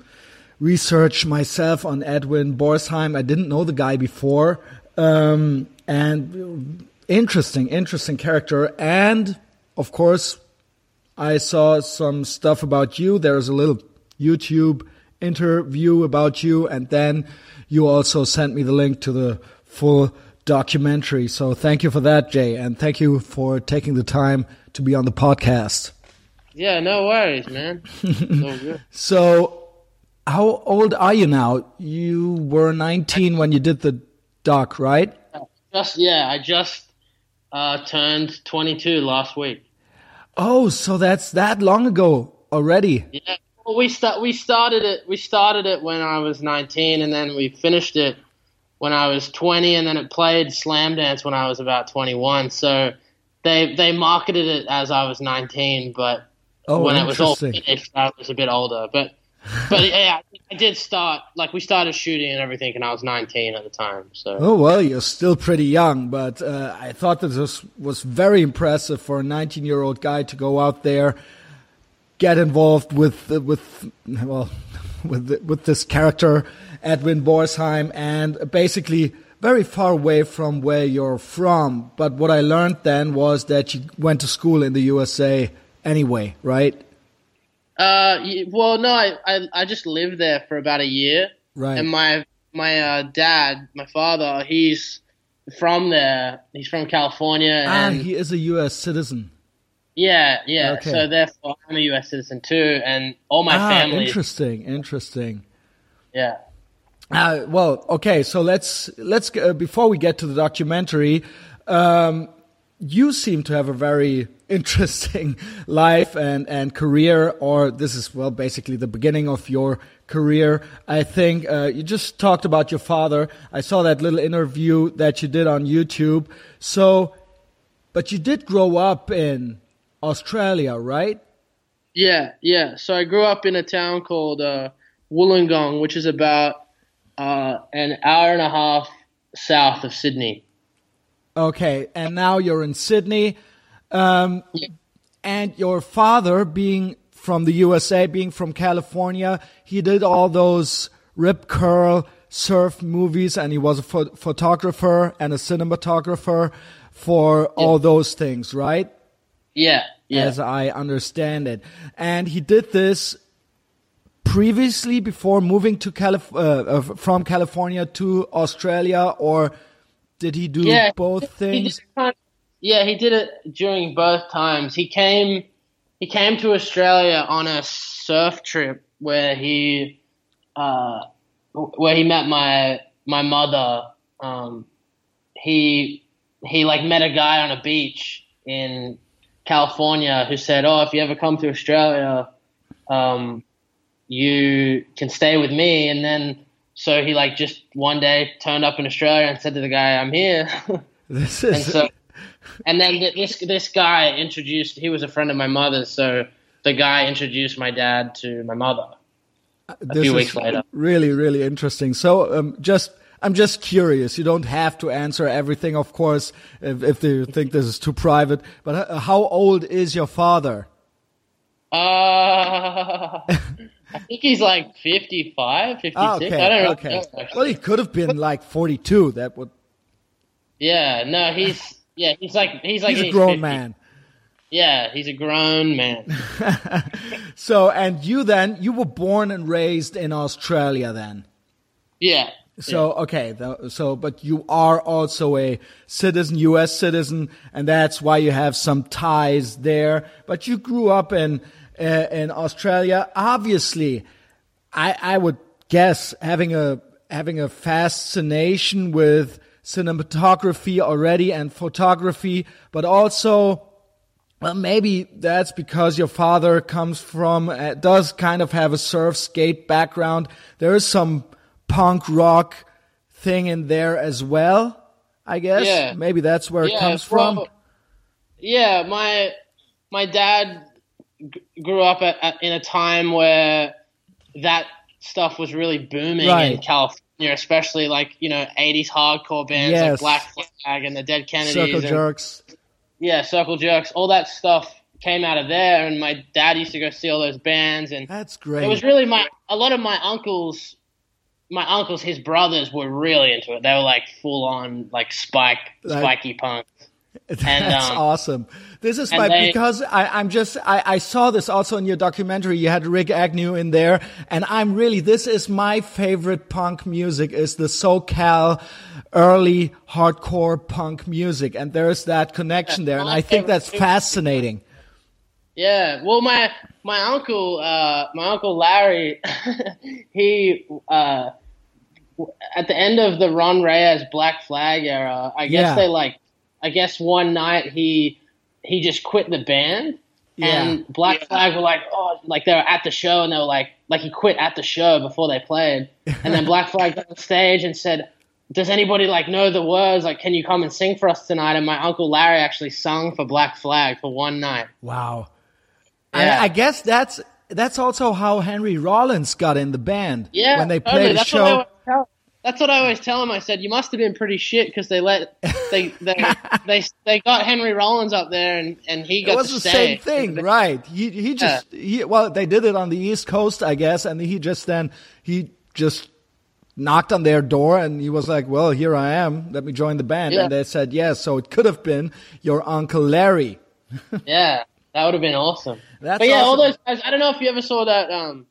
research myself on Edwin Borsheim. I didn't know the guy before, um, and interesting, interesting character, and of course, I saw some stuff about you. There's a little YouTube interview about you, and then you also sent me the link to the full documentary. So thank you for that, Jay, and thank you for taking the time to be on the podcast. Yeah, no worries, man. so, so, how old are you now? You were 19 when you did the doc, right? Just yeah, I just uh, turned 22 last week. Oh, so that's that long ago already. Yeah, well, we start we started it we started it when I was 19, and then we finished it when I was 20, and then it played Slamdance when I was about 21. So they they marketed it as I was 19, but oh, when it was all finished, I was a bit older. But but yeah, I did start like we started shooting and everything, and I was 19 at the time. So oh well, you're still pretty young, but uh, I thought that this was very impressive for a 19 year old guy to go out there, get involved with uh, with well with with this character Edwin Borsheim, and basically very far away from where you're from. But what I learned then was that you went to school in the USA anyway, right? Uh, well, no, I, I, I just lived there for about a year. Right. And my my uh, dad, my father, he's from there. He's from California. Ah, and he is a U.S. citizen. Yeah, yeah. Okay. So therefore, I'm a U.S. citizen too, and all my ah, family. Interesting, interesting. Yeah. Uh, well, okay. So let's let's uh, before we get to the documentary, um, you seem to have a very interesting life and and career, or this is well basically the beginning of your career. I think uh, you just talked about your father. I saw that little interview that you did on YouTube. So, but you did grow up in Australia, right? Yeah, yeah. So I grew up in a town called uh, Wollongong, which is about uh, an hour and a half south of Sydney. Okay, and now you're in Sydney. Um, and your father, being from the USA, being from California, he did all those rip curl surf movies, and he was a pho photographer and a cinematographer for yeah. all those things, right? Yeah, yeah. As I understand it. And he did this previously before moving to Calif- uh, uh, from California to Australia, or did he do yeah, both things? He yeah, he did it during both times. He came he came to Australia on a surf trip where he uh, where he met my my mother. Um, he he like met a guy on a beach in California who said, "Oh, if you ever come to Australia, um, you can stay with me." And then so he like just one day turned up in Australia and said to the guy, "I'm here." This is. and so, and then this this guy introduced. He was a friend of my mother's, so the guy introduced my dad to my mother. A this few is weeks later. Really, really interesting. So, um, just I'm just curious. You don't have to answer everything, of course, if, if you think this is too private. But uh, how old is your father? Uh, I think he's like 55, 56. Ah, okay, I don't know. okay. well, he could have been like 42. That would. Yeah, no, he's yeah, he's like he's like He's a grown 50. man. Yeah, he's a grown man. So, and you then you were born and raised in Australia then. Yeah. So okay, th- so but you are also a citizen, U.S. citizen, and that's why you have some ties there. But you grew up in uh, in Australia. Obviously, I I would guess having a having a fascination with cinematography already and photography, but also. Well, maybe that's because your father comes from, uh, does kind of have a surf skate background. There is some punk rock thing in there as well, I guess. Yeah. Maybe that's where it comes from. Yeah, my my dad grew up at, at, in a time where that stuff was really booming Right. in California, especially like you know '80s hardcore bands Yes. like Black Flag and the Dead Kennedys. Circle and- jerks. yeah, Circle Jerks, all that stuff came out of there, and my dad used to go see all those bands, and That's great. it was really my a lot of my uncles, my uncles, his brothers were really into it. They were like full on like spike, Like- spiky punk. That's um, awesome. This is my they- because I, I'm just I, I saw this also in your documentary. You had Rikk Agnew in there, and I'm really this is my favorite punk music is the SoCal early hardcore punk music, and there's that connection there, and I think that's fascinating. Yeah, well, my my uncle, uh, my uncle Larry, he uh, at the end of the Ron Reyes Black Flag era, I guess Yeah. they like, I guess one night he he just quit the band, and Black Flag were like, oh, like they were at the show, and they were like, like he quit at the show before they played, and then Black Flag got on stage and said. Does anybody like know the words? Like, can you come and sing for us tonight? And my uncle Larry actually sung for Black Flag for one night. Wow. Yeah. I, I guess that's that's also how Henry Rollins got in the band. Yeah, when they totally. played a that's show. What I always tell, that's what I always tell him. I said, "You must have been pretty shit because they let they they, they they got Henry Rollins up there and and he got It was the same thing, right? He he just he well they did it on the East Coast, I guess, and he just then he just knocked on their door and he was like, "Well, here I am. Let me join the band." Yeah. And they said, "Yes." so it could have been your uncle Larry. Yeah, that would have been awesome. That's but yeah, all those guys. I don't know if you ever saw that um,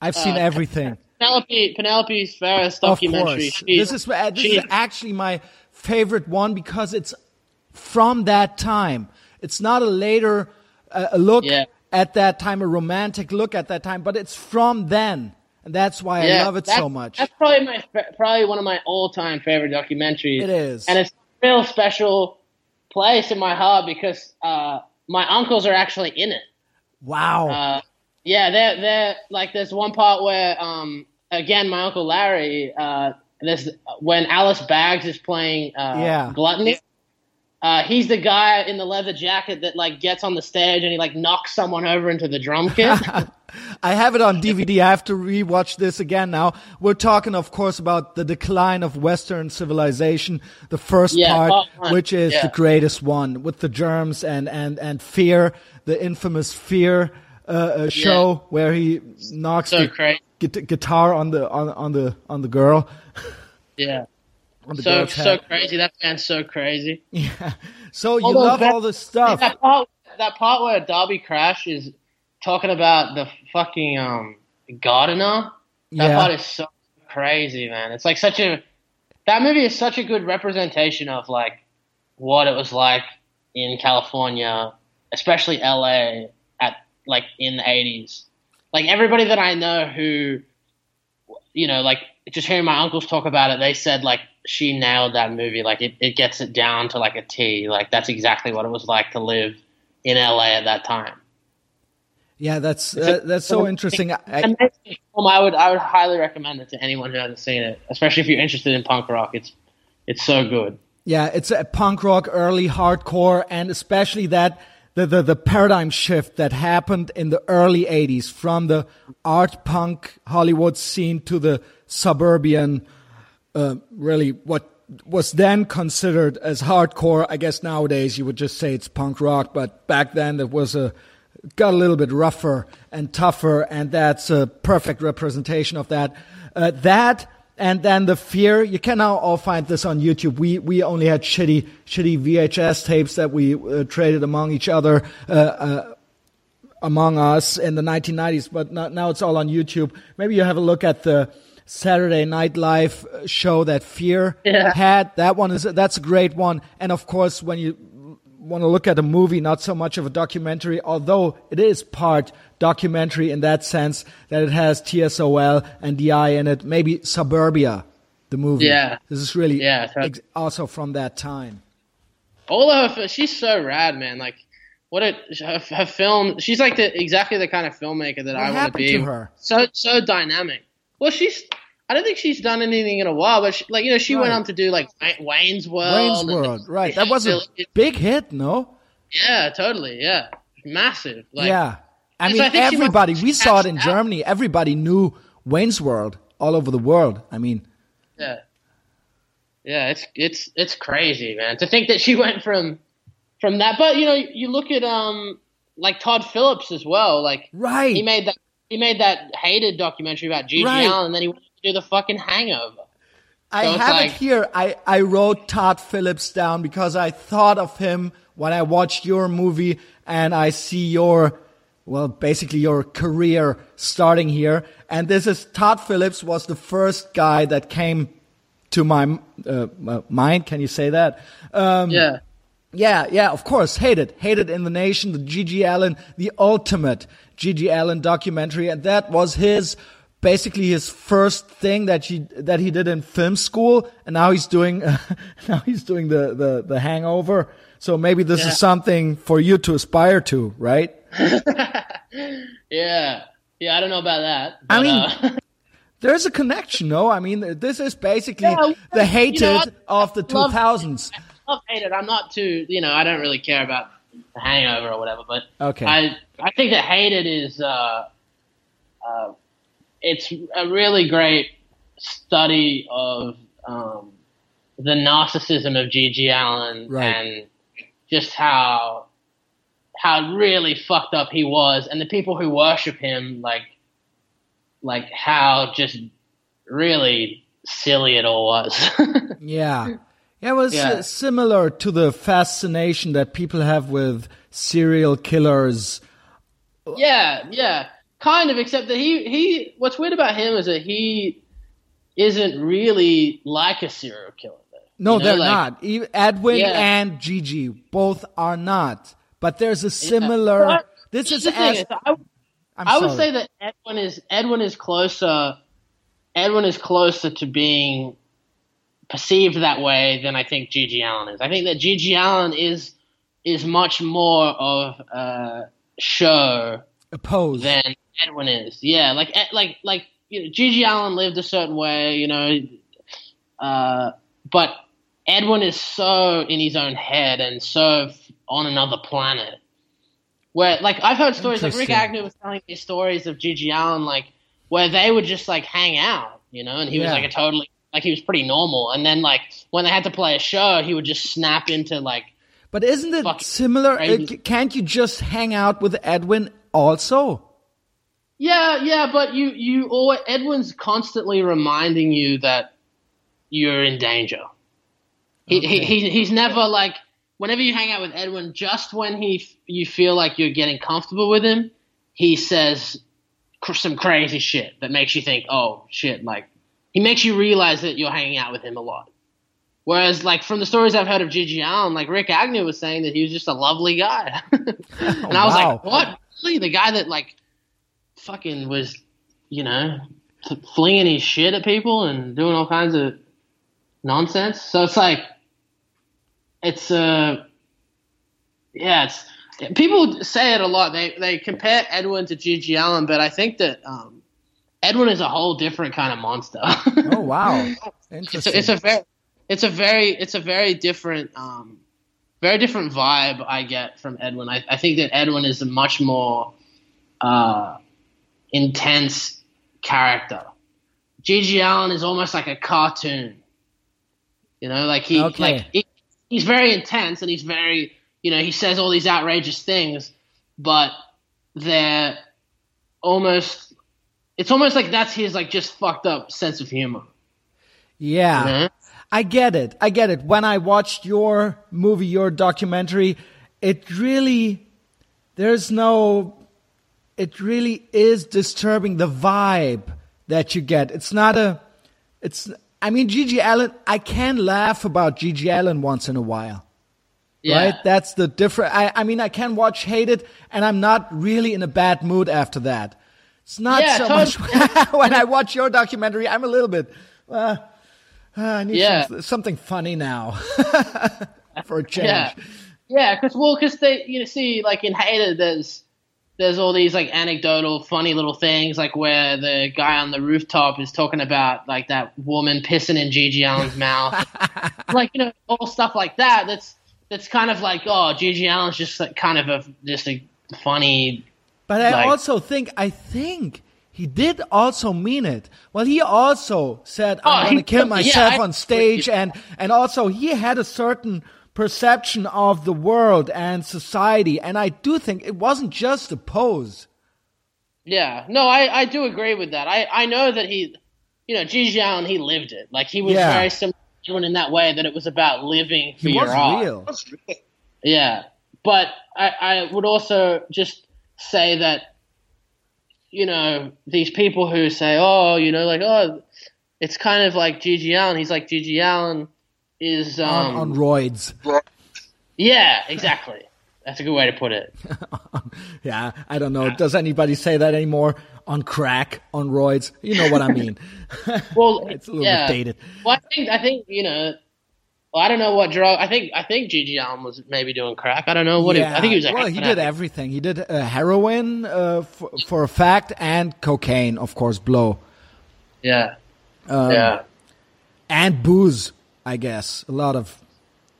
I've seen Uh, everything. Penelope Penelope Spheeris documentary. She- this is this she- is actually my favorite one because it's from that time. It's not a later uh, a look Yeah. at that time, a romantic look at that time, but it's from then, and that's why I love it so much. That's probably my probably one of my all time favorite documentaries. It is. and it's a real special place in my heart because uh, my uncles are actually in it. Wow. Uh, yeah, they're they're like there's one part where um again my uncle Larry uh there's when Alice Bag's is playing uh Yeah. Gluttony. Uh, he's the guy in the leather jacket that like gets on the stage and he like knocks someone over into the drum kit. I have it on DVD. I have to rewatch this again now. We're talking, of course, about the decline of Western civilization, the first Yeah, part, part which is Yeah. the greatest one with the germs and, and, and fear, the infamous fear uh, show where he knocks so the crazy. gu- guitar on the on, on the on the girl. Yeah. The So so crazy. That band's so crazy. Yeah. So you All love bands- all this stuff. That part, that part where Darby Crash is talking about the fucking um gardener. That Yeah. part is so crazy, man. It's like such a that movie is such a good representation of like what it was like in California, especially LA at like in the eighties. Like everybody that I know who you know, like just hearing my uncles talk about it, they said like she nailed that movie. Like it, it gets it down to like a T. Like that's exactly what it was like to live in LA at that time. Yeah, that's uh, that's so interesting. I, I- I would I would highly recommend it to anyone who hasn't seen it, especially if you're interested in punk rock. It's it's so good. Yeah, it's a punk rock, early hardcore, and especially that the, the, the paradigm shift that happened in the early 80s from the art punk Hollywood scene to the suburban, uh, really what was then considered as hardcore. I guess nowadays you would just say it's punk rock, but back then it was a got a little bit rougher and tougher, and that's a perfect representation of that. Uh, that and then the fear. You can now all find this on YouTube. We we only had shitty shitty VHS tapes that we uh, traded among each other. Uh, uh, among us in the 1990s, but now, now it's all on YouTube. Maybe you have a look at the Saturday Night Live show that Fear Yeah. had. That one is that's a great one. And of course, when you want to look at a movie, not so much of a documentary, although it is part documentary in that sense that it has TSOL and DI in it. Maybe Suburbia, the movie. Yeah. this is really Yeah, so- ex- also from that time. All of her, she's so rad, man. Like what a her, her film. She's like the exactly the kind of filmmaker that What I want to be. to her? So so dynamic. Well, she's. I don't think she's done anything in a while, but she, like you know, she went on to do like Wayne's World. Wayne's and- World, right? That was a big hit, no? Yeah, totally. Yeah, massive. Like, yeah. I So mean, I she must everybody. We saw it in out. Germany. Everybody knew Wayne's World all over the world. I mean, Yeah. Yeah, it's it's it's crazy, man. To think that she went from from that, but you know, you look at um like Todd Phillips as well. Like right? he made that he made that hated documentary about GG Right. Allin, and then he went do the fucking Hangover. I So have like- it here. I, I wrote Todd Phillips down because I thought of him when I watched your movie and I see your, well, basically your career starting here. And this is Todd Phillips was the first guy that came to my uh, uh, mind. Can you say that? Um, Yeah. yeah, yeah, of course. Hated, hated in the nation. The GG Allin, the ultimate GG Allin documentary, and that was his basically his first thing that he that he did in film school, and now he's doing now he's doing the the the Hangover. So maybe this Yeah. is something for you to aspire to, right? Yeah. Yeah, I don't know about that. I mean, uh, There's a connection, no? I mean, this is basically Yeah, the you hated know, I of the love- 2000s. I love hated. I'm not too, you know, I don't really care about the Hangover or whatever, but Okay. I I think that hated is uh, uh, it's a really great study of um, the narcissism of GG Allin Right. and just how how really fucked up he was, and the people who worship him, like like how just really silly it all was. Yeah. Yeah, it was Yeah. similar to the fascination that people have with serial killers. Yeah, yeah, kind of. Except that he he. What's weird about him is that he isn't really like a serial killer. Though. No, You know, they're like- not. E- Edwin Yeah. and GG both are not. But there's a similar. Well, this is the thing as. is, I, I would say that Edwin is Edwin is closer. Edwin is closer to being perceived that way than I think GG Allin is. I think that GG Allin is is much more of a show opposed. than Edwin is. Yeah, like like like you know, GG Allin lived a certain way, you know, uh, but Edwin is so in his own head and so on another planet. Where like I've heard stories like Rikk Agnew was telling me stories of GG Allin like where they would just like hang out, you know, and he was Yeah. like a totally like he was pretty normal, and then like when they had to play a show, he would just snap into like but isn't it similar? Crazy. Can't you just hang out with Edwin also? Yeah, yeah, but you you always Edwin's constantly reminding you that you're in danger. He, Okay. he, he he's never like whenever you hang out with Edwin, just when he you feel like you're getting comfortable with him, he says cr- some crazy shit that makes you think, oh shit, like he makes you realize that you're hanging out with him a lot. Whereas, like from the stories I've heard of GG Allin, like Rikk Agnew was saying that he was just a lovely guy, and I was oh, wow. like, what? Really, the guy that like fucking was, you know, flinging his shit at people and doing all kinds of nonsense. So it's like, it's uh, yeah, it's people say it a lot. They they compare Edwin to GG Allin, but I think that um, Edwin is a whole different kind of monster. Oh wow, it's interesting. a, it's a very it's a very it's a very different um, very different vibe I get from Edwin. I, I think that Edwin is a much more uh, intense character. GG Allin is almost like a cartoon. You know, like he Okay. like he, he's very intense and he's very you know he says all these outrageous things, but they're almost it's almost like that's his like just fucked up sense of humor. yeah. you know? I get it. I get it. When I watched your movie, your documentary, it really, there's no, it really is disturbing the vibe that you get. It's not a, it's, I mean, GG Allin, I can laugh about GG Allin once in a while. Yeah. Right? That's the different. I, I mean, I can watch Hated, and I'm not really in a bad mood after that. It's not Yeah, so totally. much when I watch your documentary. I'm a little bit. Uh, uh, I need Yeah. some- something funny now for a change. Yeah, yeah, because well, because they you know see like in Hated, there's there's all these like anecdotal, funny little things like where the guy on the rooftop is talking about like that woman pissing in GG Allin's mouth, like you know all stuff like that. That's that's kind of like oh GG Allin's just like kind of a just a funny But I Like- also think, I think he did also mean it. Well, he also said, Oh, I'm he- going to kill myself I- on stage. And, and also he had a certain perception of the world and society. And I do think it wasn't just a pose. Yeah, no, I, I do agree with that. I, I know that he, you know, GG Allin, he lived it. Like he was Yeah. very similar to in that way that it was about living for He your was art. real. Yeah, but I, I would also just say that, you know, these people who say, oh, you know, like, oh, it's kind of like GG Allin. He's like GG Allin is, um, on, on roids. yeah, exactly. That's a good way to put it. Yeah, I don't know. Does anybody say that anymore? On crack, on roids? You know what I mean. Well, It's a little yeah. bit dated. Well, I think I think you know. Well, I don't know what drug. I think I think GG Allin was maybe doing crack. I don't know what. he, I think he was. Well, he did addict. everything. He did uh, heroin uh, for, for a fact, and cocaine, of course, blow, Yeah. Um, yeah. and booze. I guess a lot of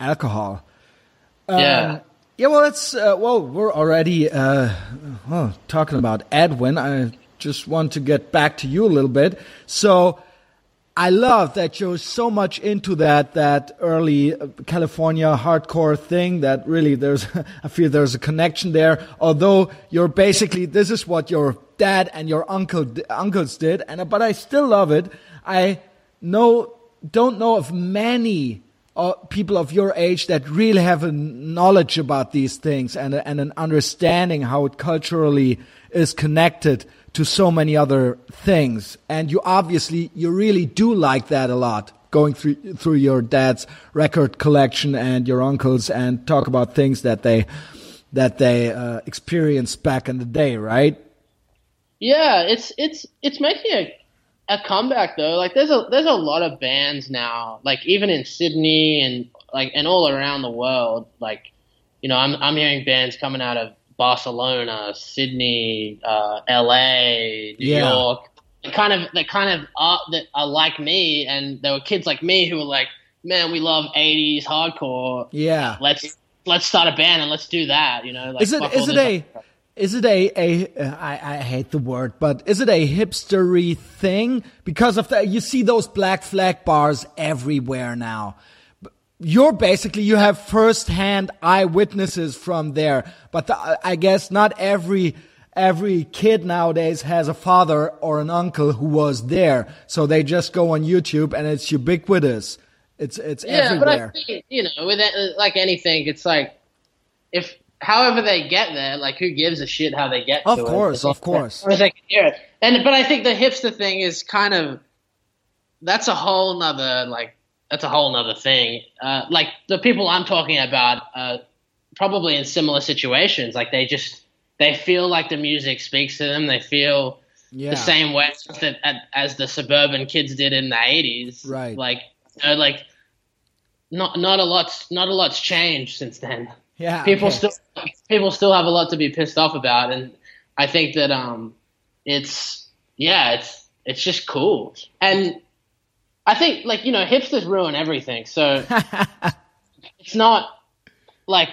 alcohol. yeah. Yeah, well, it's uh, well, we're already uh, well, talking about Edwin. I just want to get back to you a little bit. So, I love that you're so much into that that early uh, California hardcore thing. That really, there's, I feel there's a connection there. Although you're basically, this is what your dad and your uncle uncles did, and but I still love it. I know, don't know of many uh, people of your age that really have a knowledge about these things and, and an understanding how it culturally is connected to so many other things. And you obviously, you really do like that a lot, going through, through your dad's record collection and your uncles and talk about things that they, that they, uh, experienced back in the day, right? Yeah, it's it's it's making a a comeback though. Like there's a there's a lot of bands now, like even in Sydney and like and all around the world. Like, you know, I'm I'm hearing bands coming out of Barcelona, Sydney, uh, L.A., New Yeah. York. That kind of that kind of art that are like me, and there were kids like me who were like, "Man, we love '80s hardcore. Yeah. Let's let's start a band and let's do that." You know, like, is it is it a is it a a uh, I, I hate the word, but is it a hipstery thing because of that? You see those black flag bars everywhere now. You're basically you have first-hand eyewitnesses from there, but the, I guess not every every kid nowadays has a father or an uncle who was there, so they just go on YouTube and it's ubiquitous. It's it's Yeah, everywhere. but I think you know, with it, like anything, it's like if however they get there, like who gives a shit how they get Of to it? course, As of course. as they can hear it. And but I think the hipster thing is kind of that's a whole nother like that's a whole nother thing. Uh, like the people I'm talking about, uh, probably in similar situations, like they just they feel like the music speaks to them. They feel yeah. the same way as the suburban kids did in the 80s Right. like you know, like not not a lot's not a lot's changed since then Yeah. people okay. still people still have a lot to be pissed off about and i think that um it's yeah it's it's just cool and i think like you know hipsters ruin everything so it's not like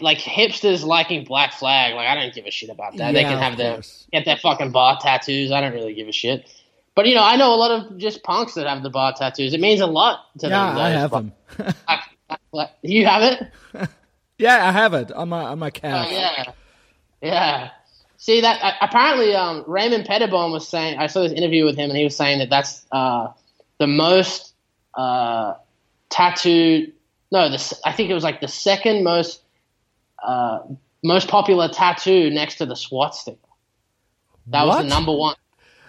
like hipsters liking black flag like i don't give a shit about that they can have their course. get their fucking bar tattoos i don't really give a shit but you know i know a lot of just punks that have the bar tattoos it means a lot to Yeah, them I have them. black- black- you have it Yeah, I have it on my on my calf. Oh, yeah, yeah. See that uh, apparently um, Raymond Pettibon was saying. I saw this interview with him, and he was saying that that's uh, the most uh, tattooed. No, this I think it was like the second most uh, most popular tattoo next to the swastika. That was the number one.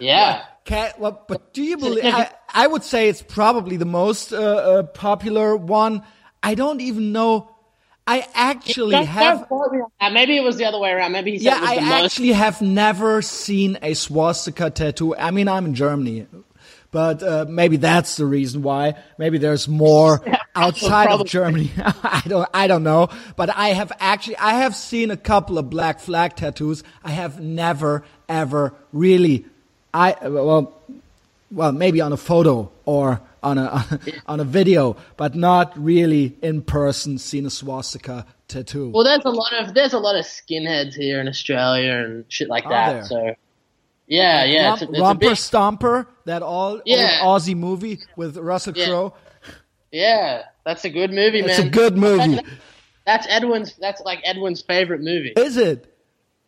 Yeah. Ca well, but do you believe? I, I would say it's probably the most uh, uh, popular one. I don't even know. I actually Don't- have. don't quote me on that. Maybe it was the other way around. Maybe he said Yeah, it was I the most. actually have never seen a swastika tattoo. I mean, I'm in Germany, but uh, maybe that's the reason why. Maybe there's more outside of. Germany. I don't, I don't know. But I have actually, I have seen a couple of black flag tattoos. I have never, ever really, I well, well, maybe on a photo or on a on a video, but not really in person. Seen a swastika tattoo. Well, there's a lot of there's a lot of skinheads here in Australia and shit like Are that. there? So, yeah, yeah, it's, a- it's a Romper big, Stomper, that all Yeah. old Aussie movie with Russell Yeah. Crowe. yeah, that's a good movie, man. It's a good movie. That's Edwin's. That's like Edwin's favorite movie. Is it?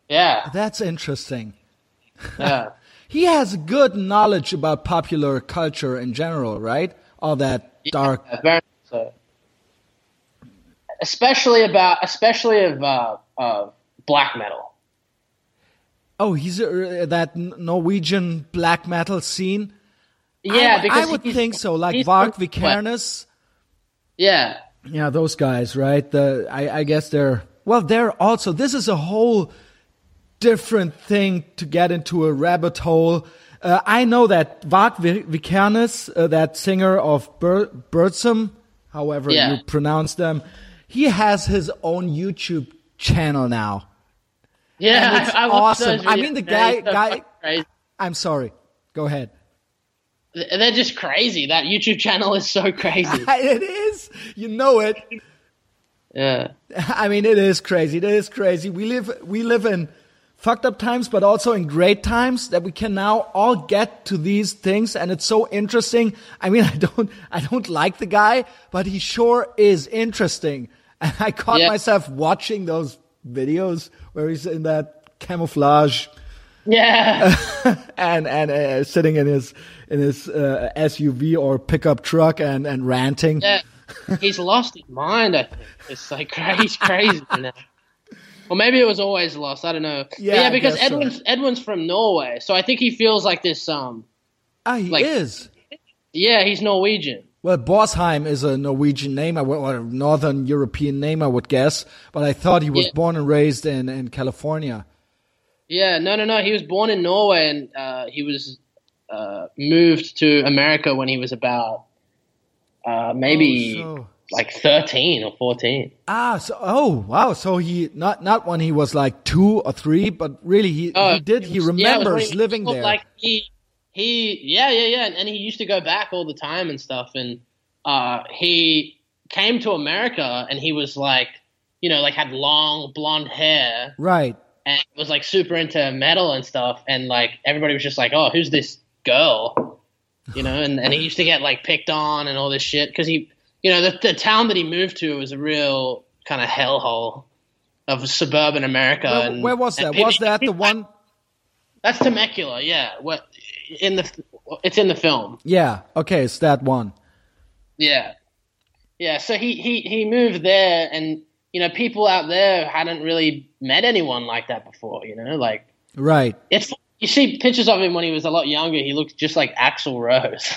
Yeah, That's interesting. yeah. He has good knowledge about popular culture in general, right? All that dark. Yeah, very so. Especially about, especially of uh, uh, black metal. Oh, he's uh, that Norwegian black metal scene. Yeah, I, because I would think so. Like Varg Vikernes. Yeah, Yeah, those guys, right? The I, I guess they're well. They're also. This is a whole different thing to get into a rabbit hole. Uh, I know that Varg Vi- Vikernes, uh, that singer of Burzum, however Yeah. you pronounce them, he has his own YouTube channel now. yeah. I, I awesome. I mean, the guy- so guy- crazy. I'm sorry. Go ahead. They're just crazy. That YouTube channel is so crazy. it is. You know it. yeah. I mean, it is crazy. It is crazy. We live we live in fucked up times, but also in great times that we can now all get to these things, and it's so interesting. I mean, I don't I don't like the guy, but he sure is interesting. And I caught Yeah. myself watching those videos where he's in that camouflage Yeah. and and uh, sitting in his in his uh, SUV or pickup truck and and ranting. yeah. He's lost his mind, I think. It's like cra- he's crazy Or maybe it was always lost. I don't know. Yeah, Yeah, because guess so. Edwin's Edwin's from Norway, so I think he feels like this. Um, Ah, he like- is. yeah, he's Norwegian. Well, Borsheim is a Norwegian name, or a Northern European name, I would guess. But I thought he was Yeah. born and raised in, in California. Yeah, no, no, no. He was born in Norway, and uh, he was uh, moved to America when he was about uh, maybe Oh, so- like thirteen or fourteen. Ah, so oh wow, so he not not when he was like two or three, but really he, he did. He it was- Oh, yeah, when remembers he- living there. Like he, he, yeah, yeah, yeah, and, and he used to go back all the time and stuff. And uh, he came to America, and he was like, you know, like had long blonde hair, right. and was like super into metal and stuff. And like everybody was just like, oh, who's this girl? You know, and, and he used to get like picked on and all this shit because he, you know, the, the town that he moved to was a real kind of hellhole of suburban America. Where, and, where was that? people- Was that the one? That's Temecula, yeah. What in the it's in the film. Yeah. Okay, it's that one. Yeah. Yeah, so he he he moved there and you know, people out there hadn't really met anyone like that before, you know? Like Right. it's you see pictures of him when he was a lot younger, he looked just like Axl Rose.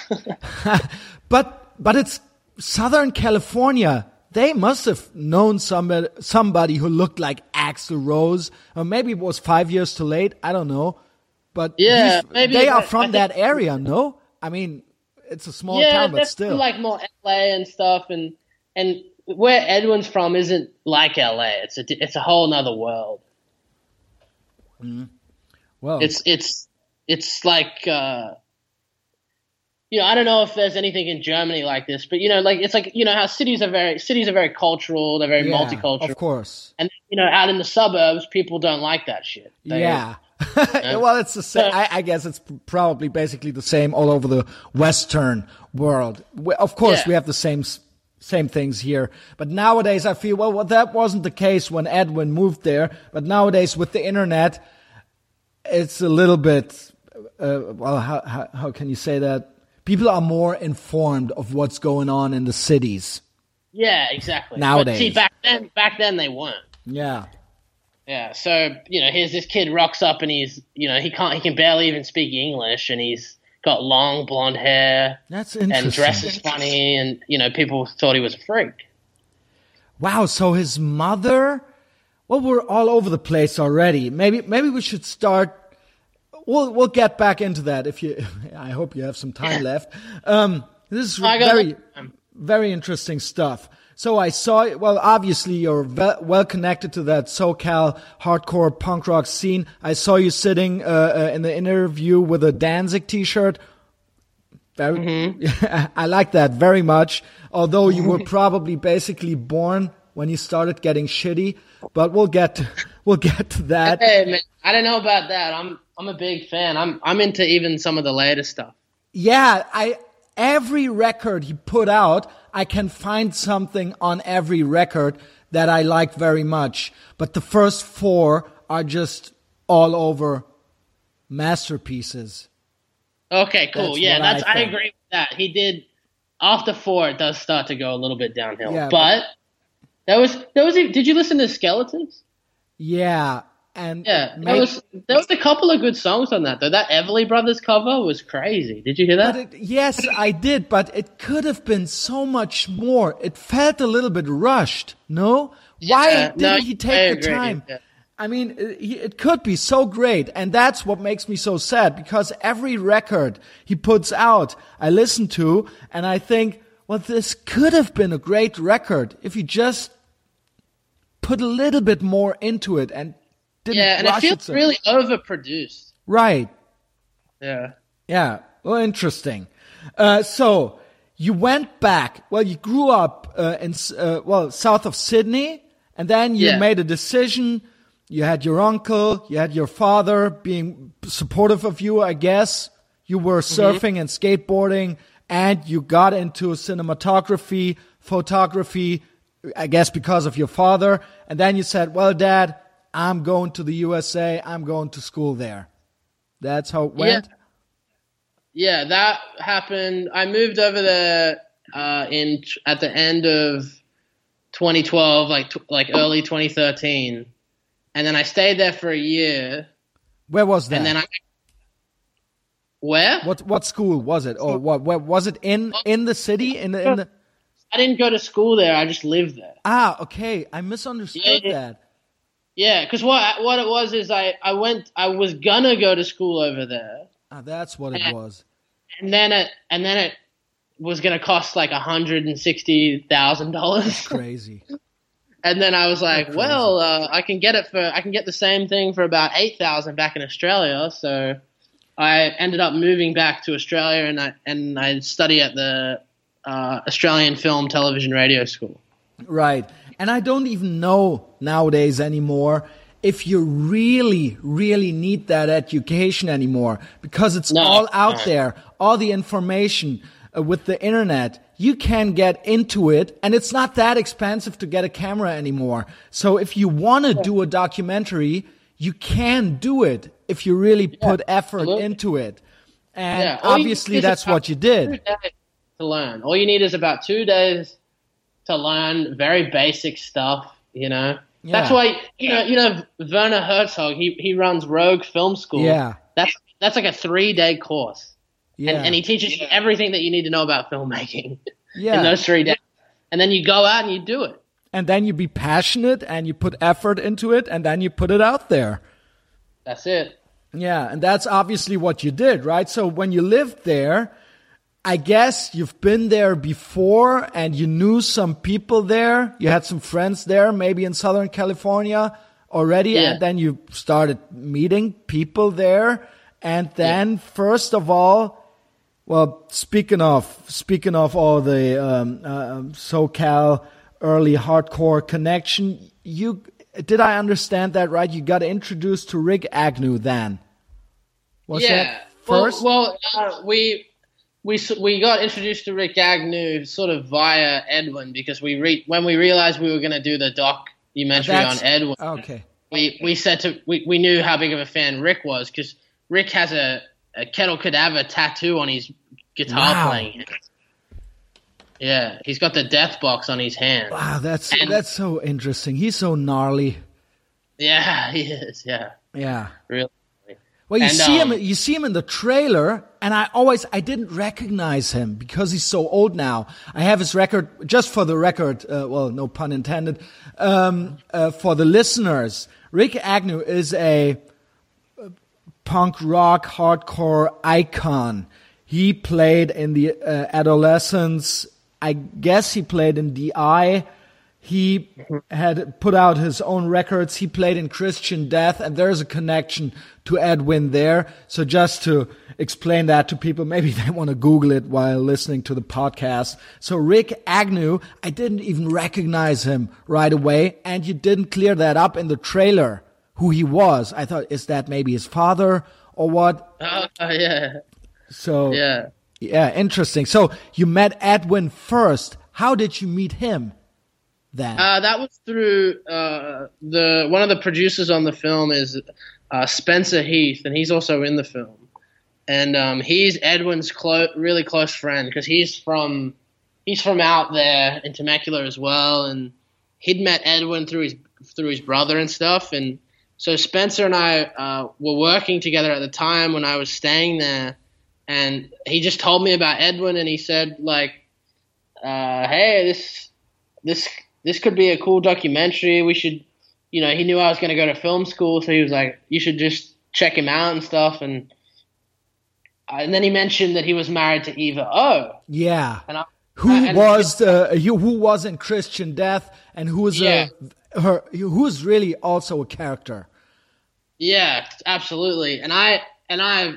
But but it's Southern California. They must have known somebody somebody who looked like Axl Rose, or maybe it was five years too late. I don't know. But Yeah, maybe, they are from that area. No, I mean it's a small yeah, town, but still. like more LA and stuff and and where Edwin's from isn't like LA. It's a it's a whole other world. well, it's it's it's like uh you know i don't know if there's anything in germany like this but you know like it's like you know how cities are very cities are very cultural they're very yeah, multicultural of course. and you know out in the suburbs people don't like that shit They- Yeah. well, it's the same. I, I guess it's probably basically the same all over the Western world. We, of course, Yeah. we have the same same things here, but nowadays I feel well, well that wasn't the case when Edwin moved there. But nowadays with the internet, it's a little bit. Uh, well, how, how how can you say that? People are more informed of what's going on in the cities. yeah exactly Nowadays. but see back then back then they weren't Yeah. yeah so you know here's this kid rocks up and he's you know he can't he can barely even speak english and he's got long blonde hair That's and interesting. dresses funny and you know people thought he was a freak Wow, so his mother well we're all over the place already. Maybe maybe we should start we'll we'll get back into that if you I hope you have some time left. Um this is very very interesting stuff. So I saw well obviously you're ve- well connected to that SoCal hardcore punk rock scene. I saw you sitting uh, uh, in the interview with a Danzig t-shirt. Very, I like that very much. Although you were probably basically born when you started getting shitty, but we'll get to, we'll get to that. Hey man, I don't know about that. I'm I'm a big fan. I'm I'm into even some of the later stuff. Yeah, I every record he put out, I can find something on every record that I like very much. But the first four are just all over masterpieces. Okay, cool. That's yeah, what I that's I, agree with that. He did after four. It does start to go a little bit downhill. Yeah, but that was that was. Did you listen to Skeletons? Yeah, and Yeah, it there was there was a couple of good songs on that though. That Everly Brothers cover was crazy. Did you hear that? It, yes, I did, but it could have been so much more. It felt a little bit rushed. No, why didn't no, he take the time? yeah. I mean, uh, it, it could be so great, and that's what makes me so sad because every record he puts out, I listen to, and I think, well, this could have been a great record if he just put a little bit more into it and didn't yeah, and it feels so- really overproduced. right. Yeah. Yeah, well, interesting. Uh, so you went back. Well, you grew up uh, in uh, well south of Sydney, and then you Yeah. made a decision. You had your uncle, you had your father being supportive of you, I guess. You were surfing and skateboarding, and you got into cinematography, photography, I guess because of your father. And then you said, "Well, Dad, I'm going to the USA. I'm going to school there." That's how it went. Yeah, that happened. I moved over there uh, in at the end of 2012, like like early 2013, and then I stayed there for a year, Where was that? and then I where What what school was it? Or what? Where, was it in in the city? In the, in the I didn't go to school there. I just lived there. ah okay, I misunderstood Yeah, yeah. that. Yeah, because what what it was is I I went I was gonna go to school over there, Ah, that's what it Yeah. was. and then it and then it was gonna cost like a hundred and sixty thousand dollars. Crazy. And then I was like, well, uh, I can get it for I can get the same thing for about eight thousand back in Australia. So I ended up moving back to Australia, and I and I study at the uh, Australian Film, Television, Radio School. Right. And I don't even know nowadays anymore if you really, really need that education anymore because it's No, all out no. there. All the information uh, with the internet, you can get into it and it's not that expensive to get a camera anymore. So if you want to do a documentary, you can do it if you really put effort absolutely. into it. And Yeah, obviously that's what you did. to learn. All you need is about two days to learn very basic stuff. You know, that's why you know you know Werner Herzog. He he runs Rogue Film School. Yeah. that's that's like a three day course. Yeah. and, and he teaches you everything that you need to know about filmmaking yeah. in those three days. And then you go out and you do it. and then you be passionate and you put effort into it and then you put it out there. That's it. Yeah, and that's obviously what you did, right? So when you lived there, I guess you've been there before and you knew some people there. You had some friends there, maybe in Southern California already, Yeah. and then you started meeting people there. And then, first of all, well, speaking of speaking of all the um, uh, SoCal early hardcore connection, you did I understand that right? You got introduced to Rikk Agnew then. Was yeah. that first? Well, well uh, we we we got introduced to Rikk Agnew sort of via Edwin because we re- when we realized we were going to do the doc documentary on Edwin, okay. we we said to we, we knew how big of a fan Rikk was because Rikk has a, a kettle cadaver tattoo on his guitar Wow. playing. Yeah, he's got the death box on his hand. Wow, that's And- that's so interesting. He's so gnarly. Yeah, he is. Yeah, Yeah. really. Well, you And, see him. um, You see him in the trailer, and I always I didn't recognize him because he's so old now. I have his record just for the record. Uh, well, no pun intended. Um, uh, for the listeners, Rikk Agnew is a uh, punk rock hardcore icon. He played in the uh, Adolescents. I guess he played in DI. He had put out his own records. He played in Christian Death, and there's a connection to Edwin there. So just to explain that to people, maybe they want to Google it while listening to the podcast. So Rikk Agnew, I didn't even recognize him right away, and you didn't clear that up in the trailer who he was. I thought, is that maybe his father or what? Oh yeah, So yeah. yeah, interesting. So you met Edwin first. How did you meet him then? Uh, that was through uh, the one of the producers on the film is uh, Spencer Heath, and he's also in the film. And um, he's Edwin's clo- really close friend because he's from he's from out there in Temecula as well, and he'd met Edwin through his through his brother and stuff. And so Spencer and I uh, were working together at the time when I was staying there, and he just told me about Edwin, and he said like, uh, "Hey, this this this could be a cool documentary. We should, you know, he knew I was going to go to film school, so he was like, you should just check him out and stuff. And and then he mentioned that he was married to Eva O. yeah. And I, Who and- was uh, who wasn't Christian Death and who is Yeah. a, her who is really also a character? Yeah, absolutely. And I and I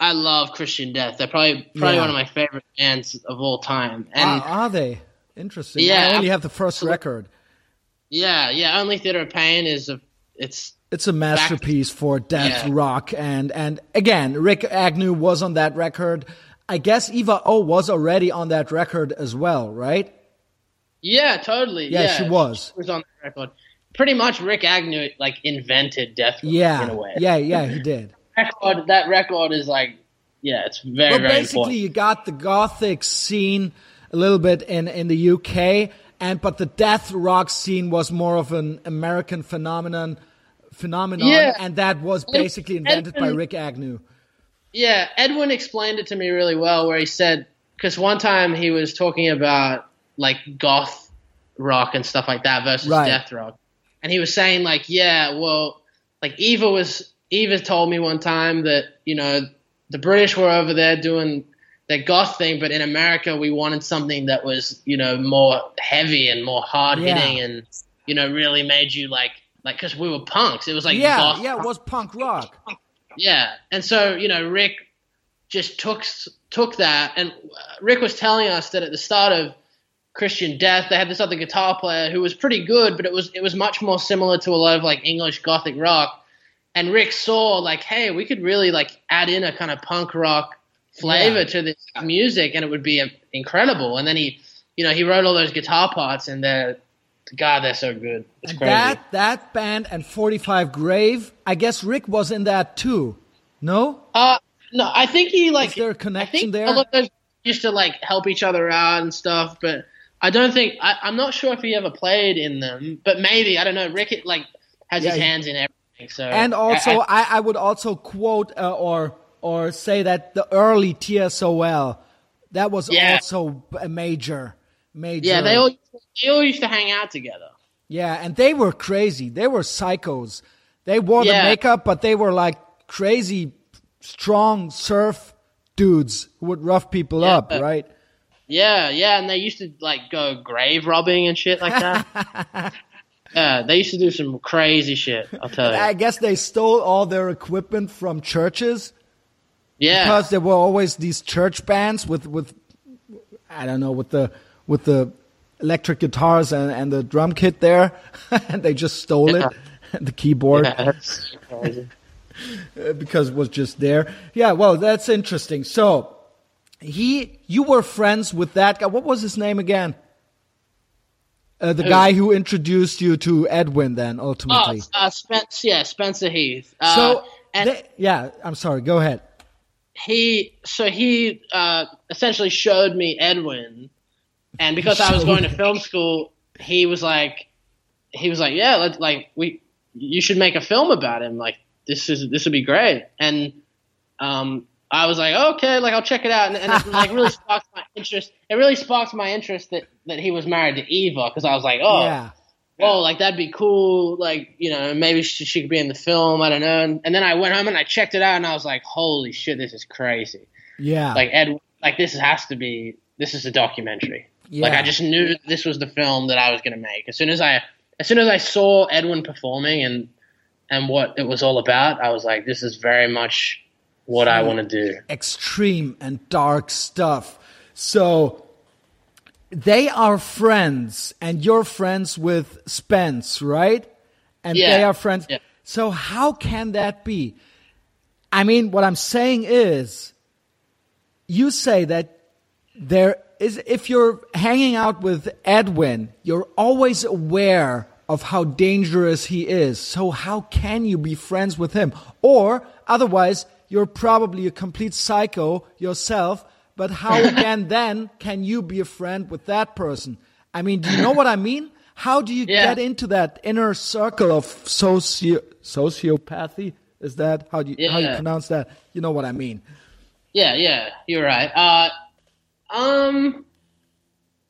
I love Christian Death. They're probably probably Yeah. one of my favorite bands of all time. And are they? Interesting. Yeah, I only have the first record. yeah, yeah, Only Theater of Pain is a it's It's a masterpiece for death Yeah. rock, and and again, Rikk Agnew was on that record. I guess Eva O was already on that record as well, right? Yeah, totally. Yeah, Yeah, she was. She was on the record. Pretty much, Rikk Agnew like invented death rock Yeah, in a way. yeah, yeah, he did. record, that record is like, yeah, it's very, Well, very basically, important. you got the gothic scene a little bit in in the UK, and but the death rock scene was more of an American phenomenon phenomenon, Yeah. and that was basically invented by Rikk Agnew. Yeah, Edwin explained it to me really well, where he said, because one time he was talking about like goth rock and stuff like that versus Right. death rock, and he was saying like, yeah, well, like Eva was Eva told me one time that you know the British were over there doing their goth thing, but in America we wanted something that was you know more heavy and more hard hitting Yeah. and you know really made you like like because we were punks. It was like yeah, goth yeah, it was punk rock. yeah, and so you know, Rikk just took took that, and uh, Rikk was telling us that at the start of Christian Death, they had this other guitar player who was pretty good, but it was it was much more similar to a lot of like English gothic rock. And Rikk saw like, hey, we could really like add in a kind of punk rock flavor Yeah. to this music, and it would be incredible. And then he, you know, he wrote all those guitar parts, and they're God, they're so good. It's And crazy. that that band and 45 Grave, I guess Rikk was in that too. No? Uh, no, I think he like. Is there a connection there? all of those used to like help each other out and stuff, but I don't think I, I'm not sure if he ever played in them, but maybe I don't know. Rikk like has Yeah, his hands in everything, so And also, I- I, I would also quote uh, or or say that the early TSOL that was Yeah. also a major major. yeah, they all they all used to hang out together. yeah, and they were crazy. They were psychos. They wore Yeah. the makeup, but they were like crazy, strong surf dudes who would rough people Yeah. up, right? Yeah, yeah, and they used to like go grave robbing and shit like that. yeah, they used to do some crazy shit. I'll tell you. I guess they stole all their equipment from churches. Yeah, because there were always these church bands with with I don't know with the with the electric guitars and, and the drum kit there, and they just stole it, the keyboard yeah, uh, because it was just there. Yeah, well, that's interesting. So he, you were friends with that guy. What was his name again? Uh, the Who? guy who introduced you to Edwin, then Oh, ultimately. uh, Spence, yeah, Spencer Heath. Uh, so, and they- yeah, I'm sorry. Go ahead. He so he uh, essentially showed me Edwin, and because I was going to film school, he was like, he was like, yeah, let like we, you should make a film about him. Like this is this would be great. And um, I was like, okay, like I'll check it out, and, and it like really sparked my interest. It really sparked my interest that that he was married to Eva because I was like, oh, Yeah. Whoa, oh, like that'd be cool. Like, you know, maybe she, she could be in the film. I don't know. And, and then I went home and I checked it out and I was like, holy shit, this is crazy. Yeah. Like Ed, like this has to be, this is a documentary. Yeah. Like I just knew this was the film that I was going to make. As soon as I as soon as I saw Edwin performing and and what it was all about, I was like, this is very much what I want to do. extreme and dark stuff. So they are friends, and you're friends with Spence, right? And Yeah. they are friends. Yeah. So how can that be? I mean, what I'm saying is, you say that there is, if you're hanging out with Edwin, you're always aware of how dangerous he is. So how can you be friends with him? Or otherwise, you're probably a complete psycho yourself. But how again then can you be a friend with that person? I mean, do you know what I mean? How do you Yeah. get into that inner circle of socio sociopathy? Is that how do you how you pronounce that? You know what I mean? Yeah, yeah, you're right. Uh, um,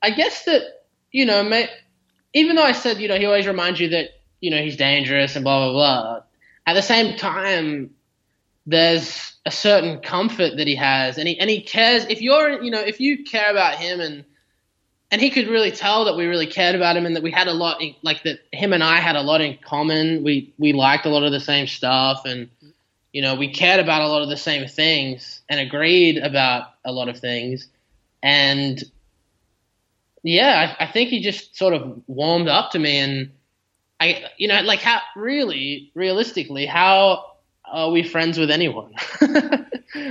I guess that you know, may, even though I said you know he always reminds you that you know he's dangerous and blah blah blah. At the same time, there's a certain comfort that he has, and he and he cares. If you're you know if you care about him and and he could really tell that we really cared about him and that we had a lot in, like that him and I had a lot in common. We we liked a lot of the same stuff and you know, we cared about a lot of the same things and agreed about a lot of things. And yeah, I, I think he just sort of warmed up to me. And I, you know, like how really, realistically, how are we friends with anyone? like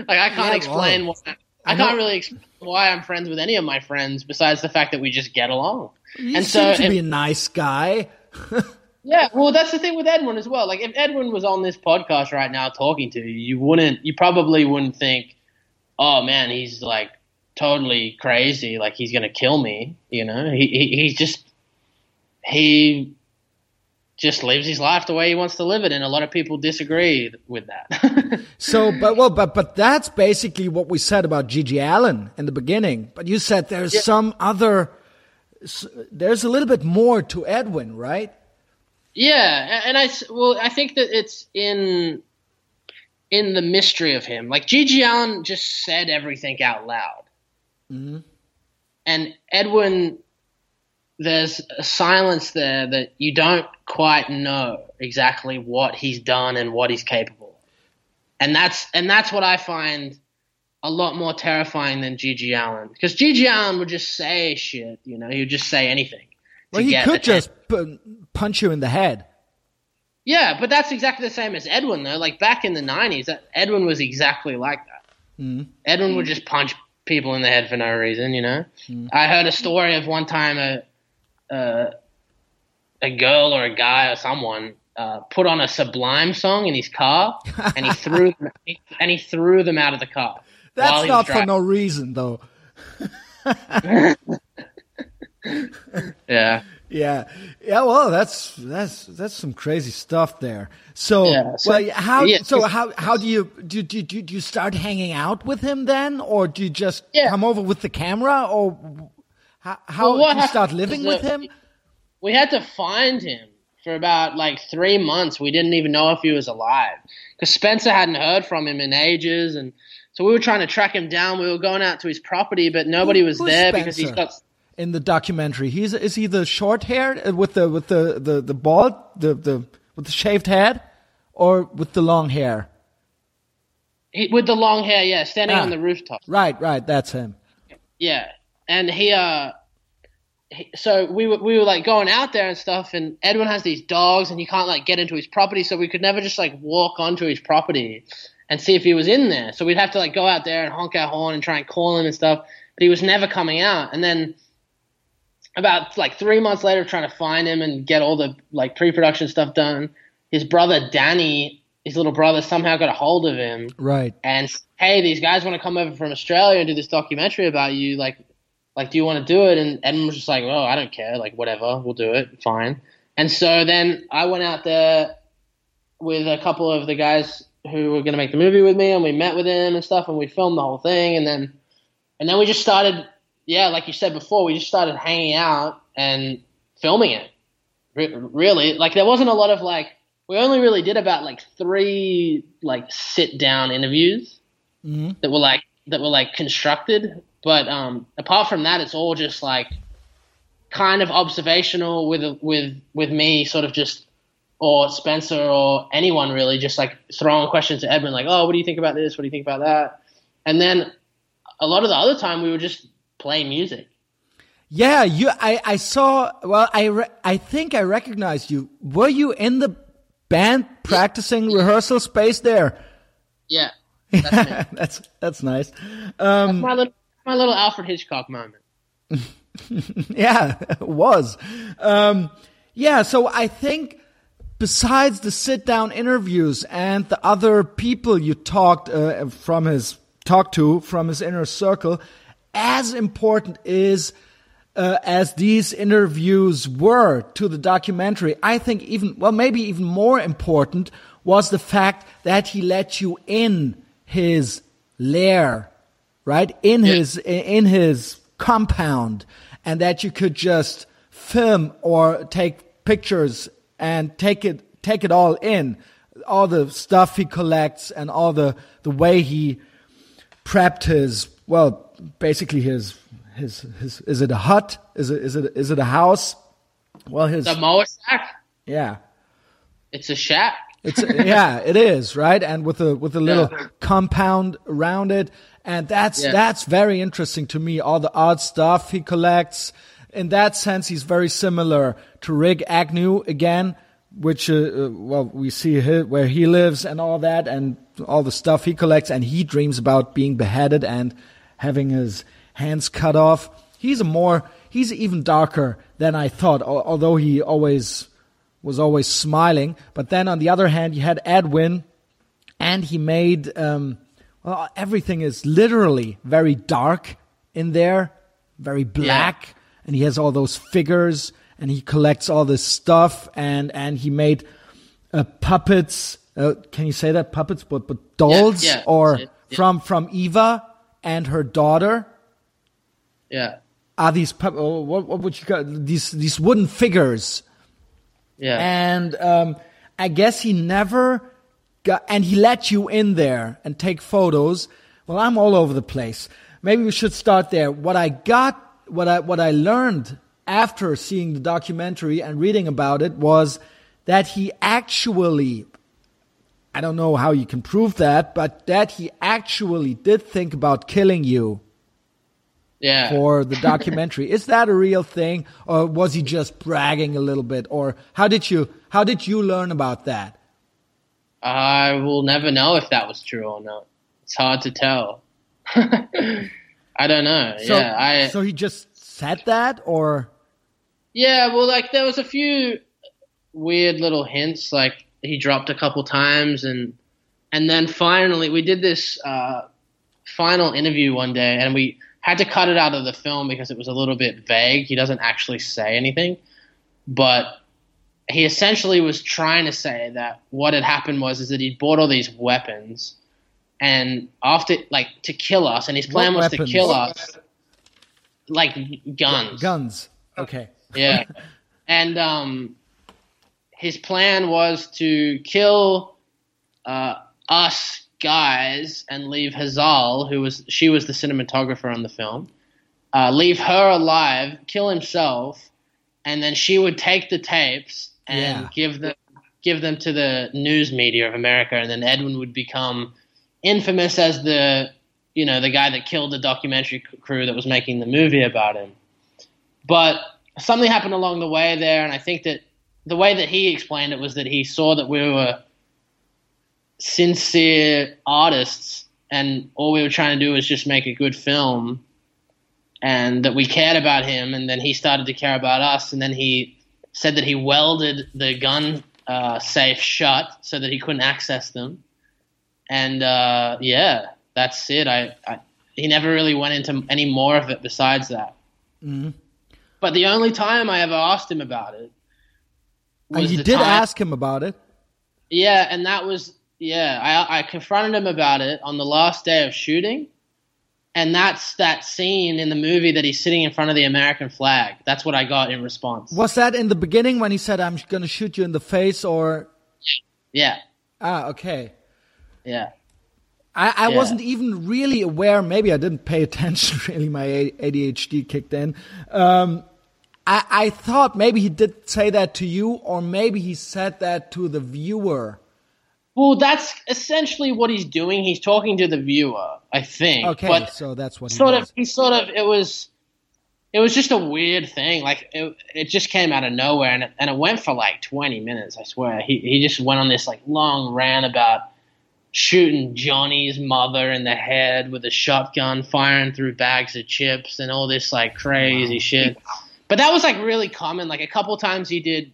I can't Yeah, explain well, why. I, I can't really explain why I'm friends with any of my friends besides the fact that we just get along. You and seem so to if- be a nice guy. yeah, well, that's the thing with Edwin as well. Like, if Edwin was on this podcast right now talking to you, you wouldn't, you probably wouldn't think, oh man, he's like totally crazy, like he's gonna kill me. You know, he, he he's just he just lives his life the way he wants to live it, and a lot of people disagree with that. So, but well, but but that's basically what we said about GG Allin in the beginning. But you said there's some other, there's a little bit more to Edwin, right? Yeah, and I well, I think that it's in in the mystery of him. Like GG Allin just said everything out loud, mm-hmm. and Edwin, there's a silence there that you don't quite know exactly what he's done and what he's capable, and that's and that's what I find a lot more terrifying than GG Allin because GG Allin would just say shit, you know, he would just say anything. Well, he could just pu- punch you in the head. Yeah, but that's exactly the same as Edwin, though. Like back in the '90s, that Edwin was exactly like that. Mm-hmm. Edwin would just punch people in the head for no reason, you know. Mm-hmm. I heard a story of one time a a, a girl or a guy or someone uh, put on a Sublime song in his car, and he threw them, and he threw them out of the car. That's not for no reason, though. Yeah. Yeah, yeah. Well, that's that's that's some crazy stuff there. So, Yeah, so- well, how yeah, so how how do you do, do do do you start hanging out with him then, or do you just Yeah. come over with the camera, or how how Well, do you start living with him? we had to find him for about like three months. We didn't even know if he was alive because Spencer hadn't heard from him in ages, and so we were trying to track him down. We were going out to his property, but nobody Who- was there because he's got. in the documentary. He's is he the short haired uh, with the with the the the bald the the with the shaved head, or with the long hair? He, with the long hair, yeah, standing Ah. on the rooftop. Right, right. That's him. Yeah, and he uh, he, so we were we were like going out there and stuff, and Edwin has these dogs, and he can't like get into his property, so we could never just like walk onto his property and see if he was in there. So we'd have to like go out there and honk our horn and try and call him and stuff, but he was never coming out. And then about like three months later, trying to find him and get all the like pre-production stuff done, his brother Danny, his little brother, somehow got a hold of him Right. and hey, these guys want to come over from Australia and do this documentary about you. Like, like, do you want to do it? And Edwin was just like, oh, I don't care. Like, whatever, we'll do it. Fine. And so then I went out there with a couple of the guys who were going to make the movie with me, and we met with him and stuff, and we filmed the whole thing, and then, and then we just started, yeah, like you said before, we just started hanging out and filming it. Re- really, like there wasn't a lot of like, we only really did about like three like sit down interviews mm-hmm. that were like that were like constructed But um, apart from that, it's all just like kind of observational with with with me, sort of just or Spencer or anyone really, just like throwing questions to Edwin, like, "Oh, what do you think about this? What do you think about that?" And then a lot of the other time, we would just play music. Yeah, you. I, I saw. Well, I re, I think I recognized you. Were you in the band practicing rehearsal space there? Yeah, that's that's, that's nice. Um, that's my little my little Alfred Hitchcock moment. yeah, it was. Um, yeah, so I think besides the sit down interviews and the other people you talked uh, from his talked to from his inner circle, as important is uh, as these interviews were to the documentary, I think even, well, maybe even more important was the fact that he let you in his lair, right? In yeah. his, in his compound and that you could just film or take pictures and take it, take it all in. All the stuff he collects and all the, the way he prepped his, well, basically his his his is it a hut? Is it is it is it a house? Well, his the mower shack. Yeah, it's a shack. It's yeah, it is right, and with a with a little yeah. compound around it, and that's yeah. that's very interesting to me. All the odd stuff he collects. In that sense, he's very similar to Rikk Agnew again, which uh, uh, well we see his, where he lives and all that, and all the stuff he collects, and he dreams about being beheaded and having his hands cut off. He's a more, he's even darker than I thought, although he always was always smiling. But then on the other hand, you had Edwin, and he made, um, well, everything is literally very dark in there, very black, yeah. and he has all those figures, and he collects all this stuff, and and he made uh, puppets. Uh, can you say that puppets? But but dolls yeah, yeah, or from from Eva and her daughter yeah. Are these oh, what, what would you call these these wooden figures? Yeah. And um, I guess he never and he let you in there and take photos. Well, I'm all over the place. Maybe we should start there. What I got, what I what I learned after seeing the documentary and reading about it was that he actually I don't know how you can prove that, but that he actually did think about killing you yeah. for the documentary. Is that a real thing, or was he just bragging a little bit, or how did you how did you learn about that? I will never know if that was true or not. It's hard to tell. I don't know. So, yeah, I. So he just said that, or? Yeah, well, like there was a few weird little hints, like he dropped a couple times, and and then finally we did this uh, final interview one day, and we had to cut it out of the film because it was a little bit vague. He doesn't actually say anything, but he essentially was trying to say that what had happened was is that he'd bought all these weapons and after like to kill us and his plan what was weapons? to kill us like guns. Guns. Okay. Yeah. And um his plan was to kill uh, us guys and leave Hazal, who was she was the cinematographer on the film, uh, leave her alive, kill himself, and then she would take the tapes and Yeah. give them give them to the news media of America, and then Edwin would become infamous as the you know the guy that killed the documentary crew that was making the movie about him. But something happened along the way there, and I think that the way that he explained it was that he saw that we were sincere artists and all we were trying to do was just make a good film and that we cared about him and then he started to care about us and then he said that he welded the gun uh, safe shut so that he couldn't access them and uh, yeah that's it I, I, he never really went into any more of it besides that Mhm. but the only time i ever asked him about it and was you the did time- ask him about it yeah, and that was yeah. I I confronted him about it on the last day of shooting, and that's that scene in the movie that he's sitting in front of the American flag. That's what I got in response. was that in the beginning when he said i'm going to shoot you in the face or Yeah, ah okay yeah. I, I Yeah. wasn't even really aware. Maybe I didn't pay attention. Really, my ADHD kicked in. Um, I, I thought maybe he did say that to you, or maybe he said that to the viewer. Well, that's essentially what he's doing. He's talking to the viewer, I think. Okay, but so that's what he sort does. of he sort of it was it was just a weird thing like it, it just came out of nowhere and it, and it went for like 20 minutes i swear he he just went on this like long rant about shooting johnny's mother in the head with a shotgun firing through bags of chips and all this like crazy shit but that was like really common like a couple times he did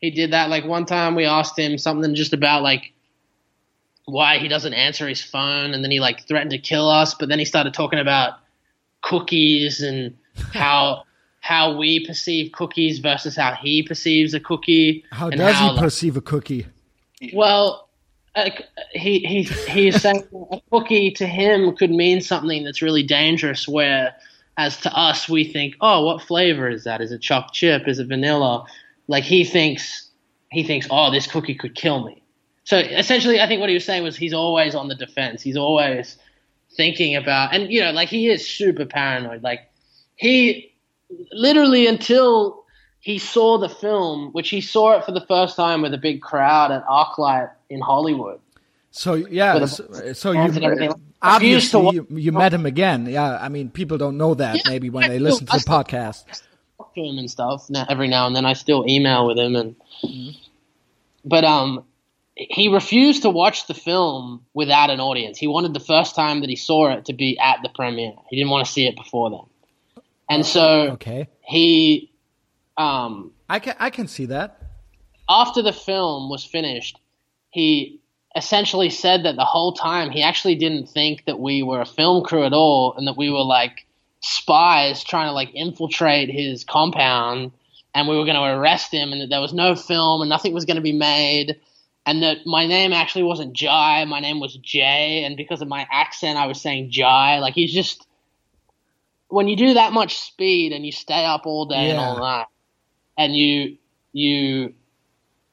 he did that like one time we asked him something just about like why he doesn't answer his phone and then he like threatened to kill us but then he started talking about cookies and how how we perceive cookies versus how he perceives a cookie How and does how, he perceive a cookie? well uh, he he he's saying a cookie to him could mean something that's really dangerous where as to us we think oh what flavor is that? Is it chocolate chip? Is it vanilla? Like he thinks he thinks oh this cookie could kill me so essentially i think what he was saying was he's always on the defense he's always thinking about and you know like he is super paranoid like he literally until he saw the film which he saw it for the first time with a big crowd at arclight in hollywood So yeah, so, so you everything. I used to obviously you, you met him again. Yeah, I mean people don't know that Yeah, maybe when I they listen to I the still- podcast. talk to him and stuff now, every now and then. I still email with him, and but um, he refused to watch the film without an audience. He wanted the first time that he saw it to be at the premiere. He didn't want to see it before then, and so Okay, he um I can I can see that. after the film was finished, he essentially said that the whole time he actually didn't think that we were a film crew at all and that we were like spies trying to like infiltrate his compound and we were going to arrest him and that there was no film and nothing was going to be made and that my name actually wasn't Jai, my name was Jay and because of my accent I was saying Jai. Like he's just when you do that much speed and you stay up all day and all Yeah. night and you you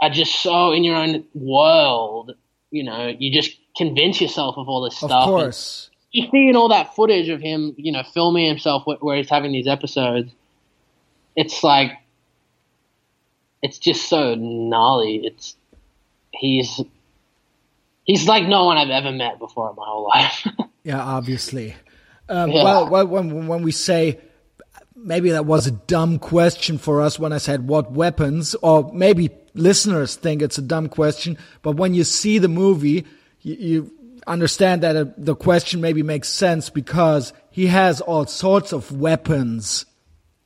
are just so in your own world, you know, you just convince yourself of all this Of stuff. And course. you seeing all that footage of him, you know, filming himself wh- where he's having these episodes. It's like, it's just so gnarly. It's he's he's like no one I've ever met before in my whole life. Yeah, obviously. Um, Yeah. Well, well, when when we say maybe that was a dumb question for us when I said what weapons, or maybe listeners think it's a dumb question, but when you see the movie, you, you understand that uh, the question maybe makes sense because he has all sorts of weapons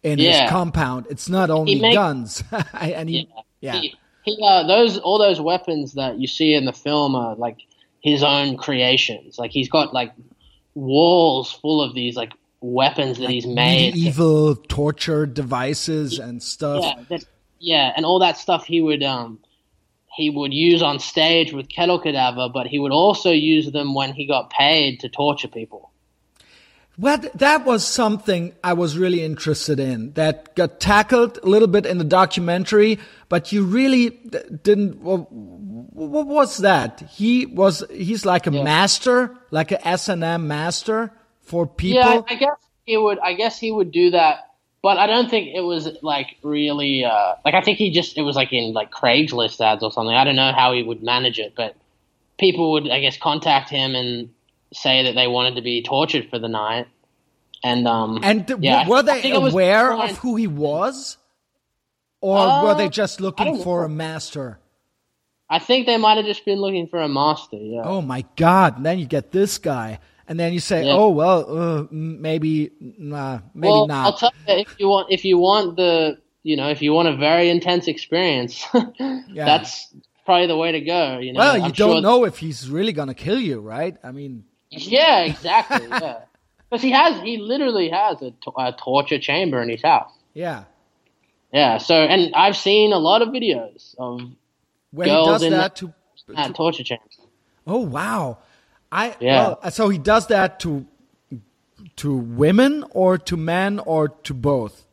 in his compound. It's not only guns, and he, yeah. He, he, uh, those all those weapons that you see in the film are like his own creations. Like he's got like walls full of these like weapons that he's made. medieval torture devices and stuff. Yeah, that, yeah, and all that stuff he would um he would use on stage with Kettle Cadaver, but he would also use them when he got paid to torture people. Well, that was something I was really interested in that got tackled a little bit in the documentary, but you really didn't. Well, what was that? He was, he's like a master, like a S&M master for people. Yeah, I, I guess he would. I guess he would do that, but I don't think it was like really. Uh, like I think he just it was like in like Craigslist ads or something. I don't know how he would manage it, but people would, I guess, contact him and say that they wanted to be tortured for the night. And um, and yeah, were they was aware of who he was? Or Uh, were they just looking for a master? I think they might have just been looking for a master. Yeah. Oh my God. And then you get this guy. And then you say, Yeah. oh, well, uh, maybe, nah, maybe well, not. I'll tell you if you want if you want the you know if you want a very intense experience, that's probably the way to go. You know, Well, you I'm don't sure- know if he's really gonna kill you, right? I mean, Yeah, exactly. yeah, because he has he literally has a, torture chamber in his house. yeah. Yeah. So and I've seen a lot of videos of When he Girls does in that to, uh, that torture chamber. oh wow, I Yeah. Well, uh, so he does that to to women or to men or to both.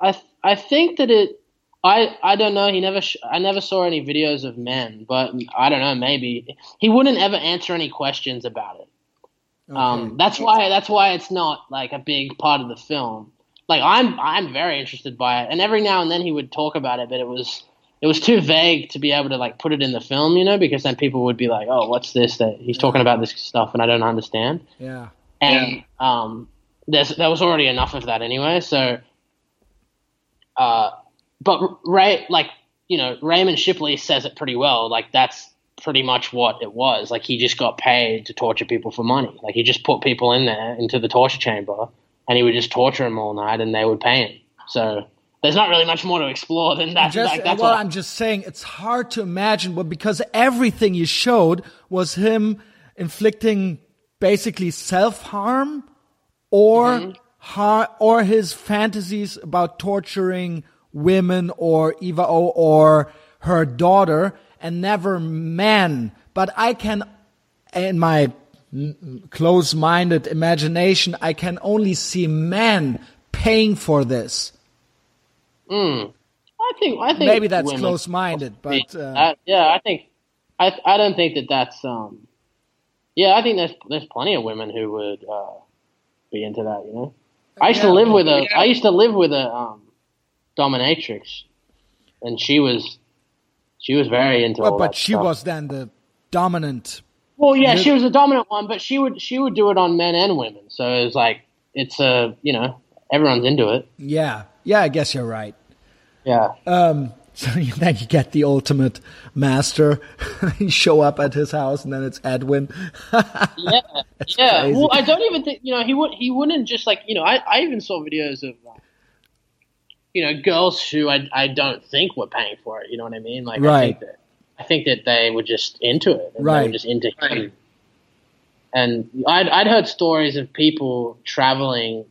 I th- I think that it. I, I don't know. He never. Sh- I never saw any videos of men, but I don't know. Maybe he wouldn't ever answer any questions about it. Um, that's why that's why it's not like a big part of the film. Like I'm I'm very interested by it, and every now and then he would talk about it, but it was it was too vague to be able to like put it in the film, you know, because then people would be like, "Oh, what's this that he's talking about this stuff and I don't understand." Yeah. and um, there's there was already enough of that anyway. So, uh, but Ray, like you know, Raymond Shipley says it pretty well. Like that's pretty much what it was. Like he just got paid to torture people for money. Like he just put people in there into the torture chamber, and he would just torture them all night, and they would pay him. So. There's not really much more to explore than that. Just, like, that's well, what- I'm just saying it's hard to imagine, but because everything you showed was him inflicting basically self harm or Mm-hmm. har- or his fantasies about torturing women or Eva O or her daughter, and never men. But I can, in my close-minded imagination, I can only see men paying for this. I think I think Maybe that's close-minded, but uh, I, yeah, I think I I don't think that that's um. Yeah, I think there's there's plenty of women who would uh, be into that. You know, I used to live with a I used to live with a um, dominatrix, and she was she was very into Well, all but that she stuff. was then the dominant. Well, yeah, she was a dominant one, but she would she would do it on men and women. So it was like it's a you know everyone's into it. Yeah, yeah, I guess you're right. Yeah. Um, so then you get the ultimate master. you show up at his house, and then it's Edwin. yeah, yeah. crazy. Well, I don't even think you know he would. He wouldn't just like you know. I, I even saw videos of um, you know girls who I I don't think were paying for it. You know what I mean? Like I think that I think that they were just into it. And They Right. were just into him. And I'd I'd heard stories of people traveling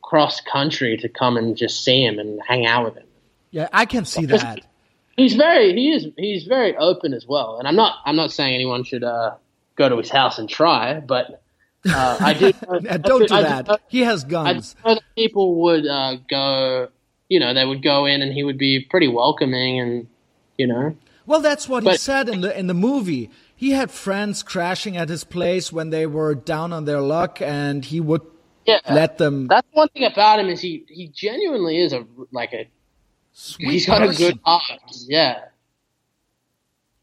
cross country to come and just see him and hang out with him. yeah, I can see that. He's very he is he's very open as well. And I'm not I'm not saying anyone should uh, go to his house and try, but uh, I do. Don't do I that. know- He has I guns. know that people would uh, go. You know, they would go in and he would be pretty welcoming, and you know, Well, that's what he said in the in the movie. He had friends crashing at his place when they were down on their luck, and he would yeah. let them. That's one thing about him is he he genuinely is a like a Sweet he's got a good heart. Yeah,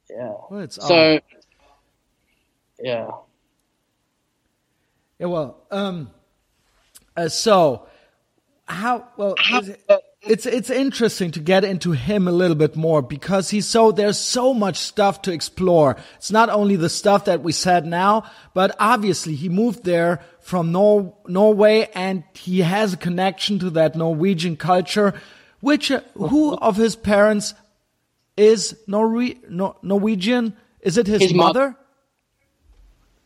yeah. Well, it's So, odd. yeah. Yeah, well, um, uh, so how? Well, is it- it's it's interesting to get into him a little bit more because he's so there's so much stuff to explore. It's not only the stuff that we said now, but obviously he moved there from Nor- Norway and he has a connection to that Norwegian culture. Which uh, who of his parents is Norwe- Nor- Norwegian? Is it his, His mo- mother?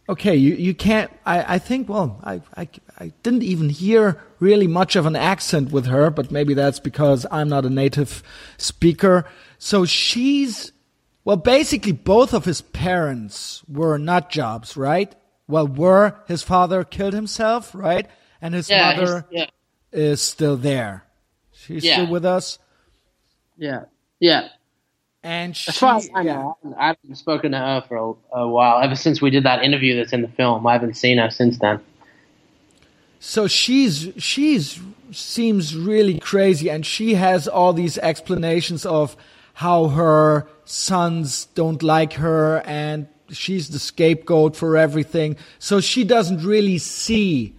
Okay, you, you can't. I, I think. Well, I, I I didn't even hear really much of an accent with her, but maybe that's because I'm not a native speaker. So she's well, basically both of his parents were nut jobs, right? Well, were his father killed himself, right? And his Yeah, mother yeah, is still there. She's Yeah. still with us, yeah, yeah. and she. As far as I know, I haven't- I haven't spoken to her for a, a while. Ever since we did that interview that's in the film, I haven't seen her since then. So she's she's seems really crazy, and she has all these explanations of how her sons don't like her, and she's the scapegoat for everything. So she doesn't really see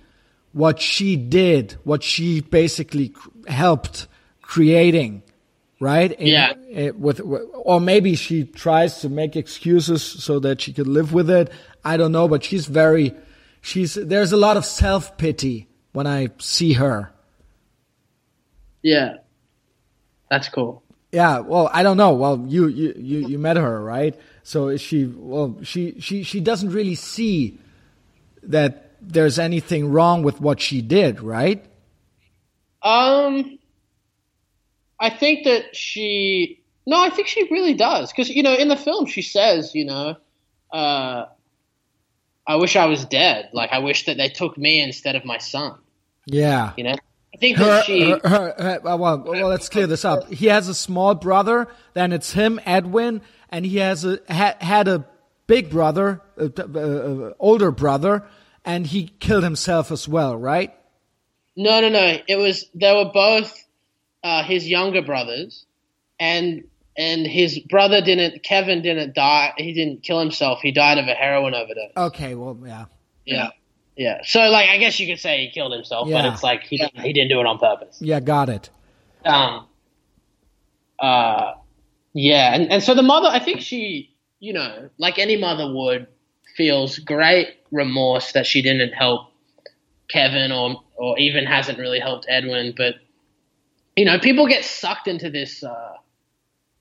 what she did, what she basically cr- helped creating, right? In- Yeah. eh, with, or maybe she tries to make excuses so that she can live with it. I don't know, but she's very, she's, there's a lot of self pity when I see her. Yeah, that's cool. Yeah, well, I don't know. Well, you, you, you, you met her, right? So is she, well, she, she, she doesn't really see that there's anything wrong with what she did, right? Um, I think that she. No, I think she really does because you know in the film she says you know, uh, I wish I was dead. Like I wish that they took me instead of my son. Yeah. You know, I think Her, that she. her, her, well, well, let's clear this up. He has a small brother, then it's him, Edwin, and he has a ha, had a big brother, older brother, and he killed himself as well, right? No, no, no. It was they were both uh, his younger brothers, and and his brother didn't. Kevin didn't die. He didn't kill himself. He died of a heroin overdose. Okay, well, yeah. Yeah, yeah. So like, I guess you could say he killed himself, but it's like he didn't, he didn't do it on purpose. Yeah, got it. Um. Uh. Yeah, and and so the mother, I think she, you know, like any mother would, feels great remorse that she didn't help Kevin or or even hasn't really helped Edwin, but you know, people get sucked into this uh,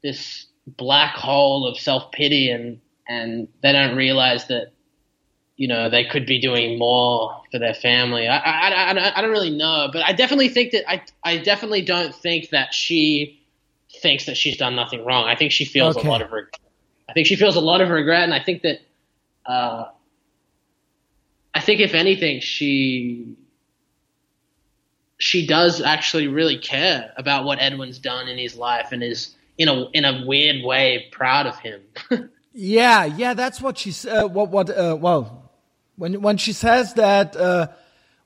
this black hole of self pity and and they don't realize that you know they could be doing more for their family. I I, I, I don't- really know, but I definitely think that I I definitely don't think that she thinks that she's done nothing wrong. I think she feels Okay. a lot of regret. I think she feels a lot of regret, and I think that uh, I think if anything, she she does actually really care about what Edwin's done in his life and is in a in a weird way proud of him. Yeah, yeah, that's what she's. Uh, what? What? Uh, well, when when she says that, uh,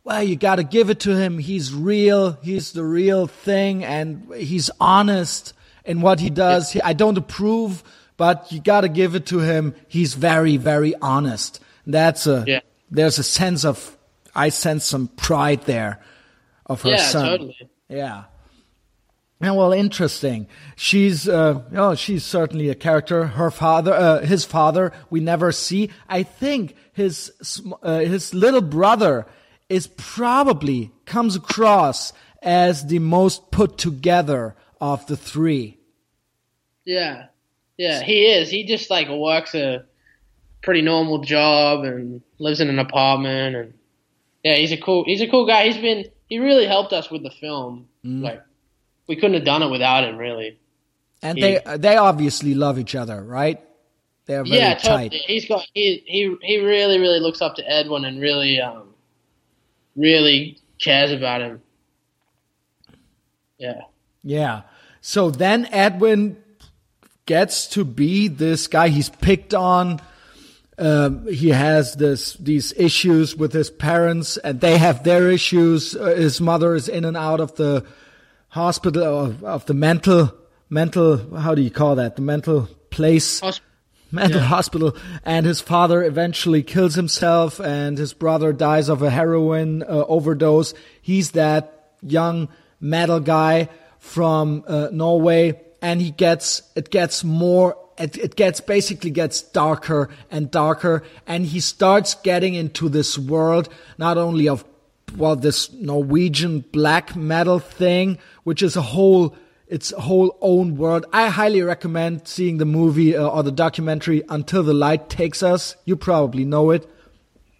well, you got to give it to him. He's real. He's the real thing, and he's honest in what he does. He, I don't approve, but you got to give it to him. He's very, very honest. That's a. Yeah. There's a sense of. I sense some pride there, of her yeah, son. totally. Yeah. Yeah, well, interesting. She's, uh, oh, she's certainly a character. Her father, uh, his father, we never see. I think his, uh, his little brother is probably comes across as the most put together of the three. Yeah, yeah, he is. He just like works a pretty normal job and lives in an apartment, and yeah, he's a cool. He's a cool guy. He's been. He really helped us with the film. Mm. Like, we couldn't have done it without him. Really. And He- they, they obviously love each other, right? They're very yeah, tight. totally. He's got. He he he really really looks up to Edwin and really um really cares about him. Yeah. Yeah. So then Edwin gets to be this guy. He's picked on. Um, he has this these issues with his parents, and they have their issues. Uh, his mother is in and out of the hospital of, of the mental mental. How do you call that? The mental place Hosp- mental hospital and his father eventually kills himself and his brother dies of a heroin uh, overdose he's that young metal guy from uh, norway and he gets it gets more it, it gets basically gets darker and darker and he starts getting into this world not only of well this norwegian black metal thing which is a whole its whole own world. I highly recommend seeing the movie uh, or the documentary Until the Light Takes Us. You probably know it.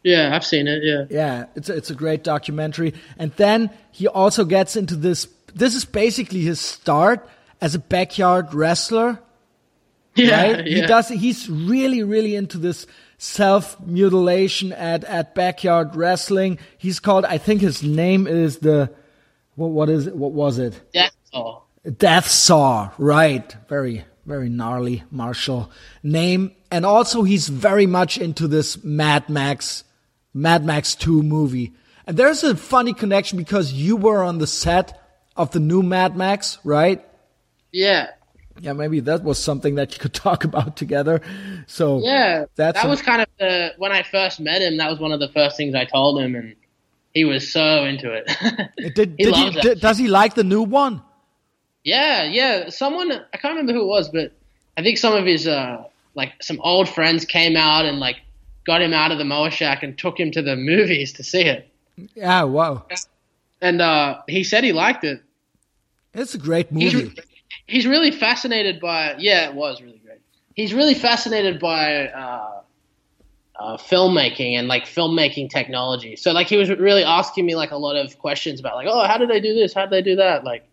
Yeah, I've seen it. Yeah. Yeah, it's a, it's a great documentary. And then he also gets into this. This is basically his start as a backyard wrestler. Yeah. Right? He does. He's really, really into this self mutilation at at backyard wrestling. He's called. I think his name is the. What what is it? What was it? That's all. Death Saw, right. Very, very gnarly martial name. And also he's very much into this Mad Max, Mad Max 2 movie. And there's a funny connection because you were on the set of the new Mad Max, right? Yeah. Yeah, maybe that was something that you could talk about together. So Yeah, That's that was kind of the when I first met him. That was one of the first things I told him, and he was so into it. did, he did loves he, did- does he like the new one? yeah, yeah. Someone I can't remember who it was, but I think some of his uh like some old friends came out and like got him out of the mower shack and took him to the movies to see it. Yeah, wow. And uh, he said he liked it. It's a great movie. he's really fascinated by yeah, it was really great. He's really fascinated by uh, uh, filmmaking and like filmmaking technology. So like he was really asking me like a lot of questions about like oh how did they do this? How did they do that? Like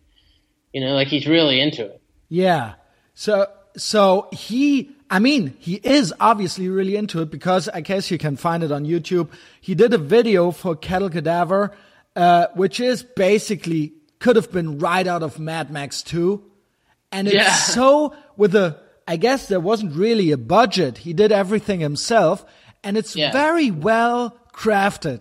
you know like he's really into it. Yeah. So so he I mean, he is obviously really into it because I guess you can find it on YouTube. He did a video for Kettle Cadaver, uh, which is basically could have been right out of Mad Max 2. And it's Yeah. so with a I guess there wasn't really a budget. He did everything himself and it's Yeah. very well crafted.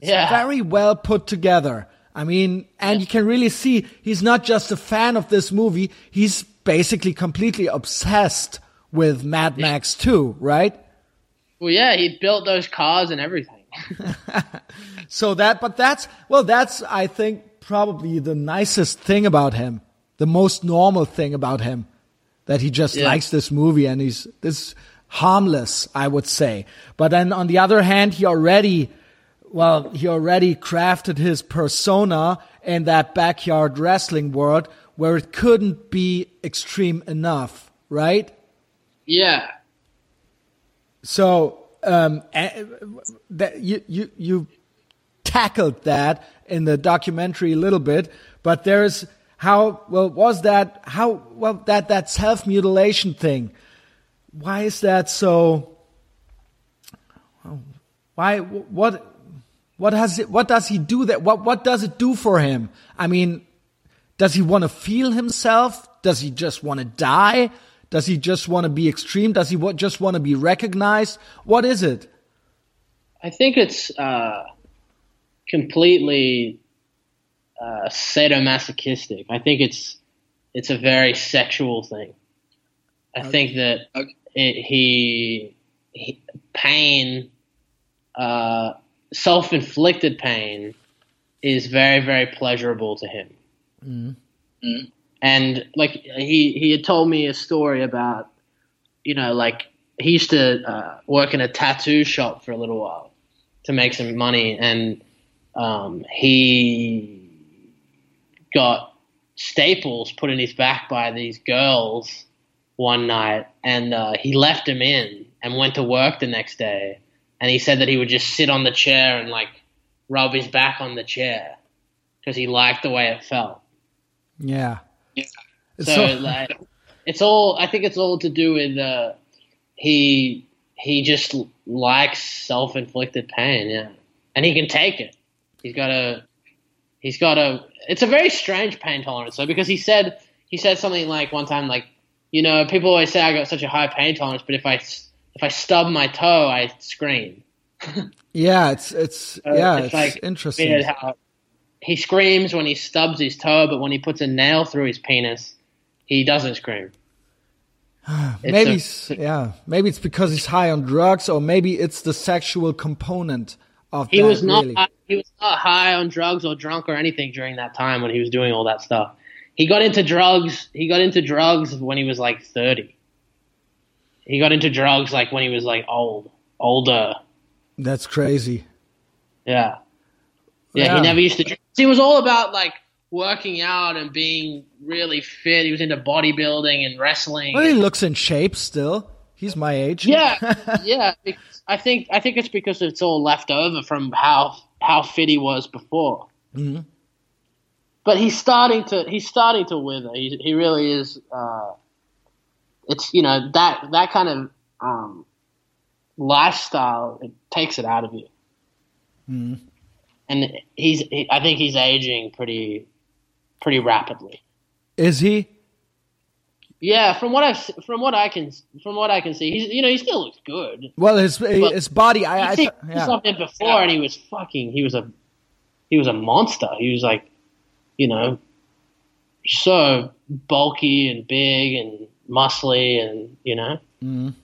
It's Yeah. very well put together. I mean, and you can really see he's not just a fan of this movie, he's basically completely obsessed with Mad Max 2, right? Well, yeah, he built those cars and everything. So that, but that's, well, that's, I think, probably the nicest thing about him, the most normal thing about him, that he just Yeah. likes this movie and he's this harmless, I would say. But then on the other hand, he already, well, he already crafted his persona in that backyard wrestling world where it couldn't be extreme enough, right? Yeah. So um, that you you you tackled that in the documentary a little bit, but there's how well was that how well that that self mutilation thing? Why is that so? Why what what has it, what does he do that what what does it do for him? I mean, does he want to feel himself? Does he just want to die? Does he just want to be extreme? Does he wa- just want to be recognized? What is it? I think it's uh, completely uh, sadomasochistic. I think it's it's a very sexual thing. I think that Okay. it, he, he pain, uh, self-inflicted pain, is very very pleasurable to him. Mhm. And like he he had told me a story about, you know, like he used to uh, work in a tattoo shop for a little while to make some money, and um, he got staples put in his back by these girls one night, and uh, he left them in and went to work the next day. And he said that he would just sit on the chair and like rub his back on the chair because he liked the way it felt. Yeah. Yeah. It's So, so- like, it's all. I think it's all to do with uh, he he just likes self inflicted pain. Yeah, and he can take it. He's got a. He's got a. It's a very strange pain tolerance, though, because he said he said something like one time, like, you know, people always say I got such a high pain tolerance, but if I if I stub my toe, I scream. yeah, it's it's Uh, yeah, it's it's, like interesting. How he screams when he stubs his toe, but when he puts a nail through his penis, he doesn't scream. Maybe a- yeah, maybe it's because he's high on drugs, or maybe it's the sexual component of He that. was not really. high, he was not high on drugs or drunk or anything during that time when he was doing all that stuff. He got into drugs. He got into drugs when he was like thirty. He got into drugs like when he was like old, older. That's crazy. Yeah, yeah. Yeah. He never used to. drink. He was all about like working out and being really fit. He was into bodybuilding and wrestling. Well, he looks in shape still. He's my age. Yeah, yeah. I think I think it's because it's all left over from how how fit he was before. Mhm. But he's starting to he's starting to wither. He he really is. Uh, it's you know that that kind of um, lifestyle it takes it out of you. Mhm. And he's he, I think he's aging pretty pretty rapidly. Is he? Yeah, from what I've from what I can from what I can see, he's you know he still looks good. Well, his his body. I, I I th- yeah. something before, and he was fucking. He was a, he was a monster. He was like, you know, so bulky and big and muscly, and you know. Mhm.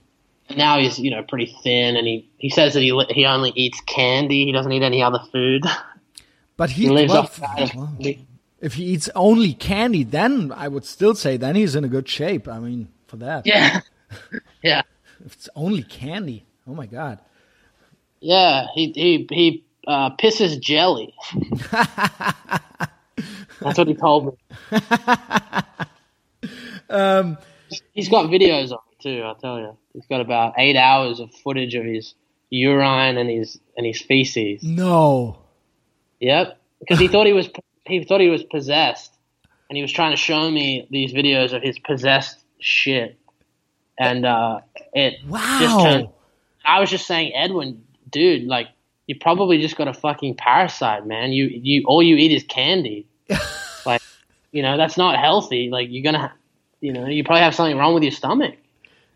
And now he's you know pretty thin, and he he says that he he only eats candy. He doesn't eat any other food. But he, he lives well, off well, if he eats only candy, then I would still say then he's in a good shape. I mean, for that. Yeah, yeah, If it's only candy. Oh my god. yeah. He he he uh, pisses jelly. That's what he told me. Um, He's got videos of it too. I'll tell you. He's got about eight hours of footage of his urine and his and his feces. no. Yep, because he thought he was he thought he was possessed, and he was trying to show me these videos of his possessed shit, and uh, it just turned. I was just saying, Edwin, dude, like you probably just got a fucking parasite, man. You you all you eat is candy. like, you know, that's not healthy. Like you're gonna, you know, you probably have something wrong with your stomach.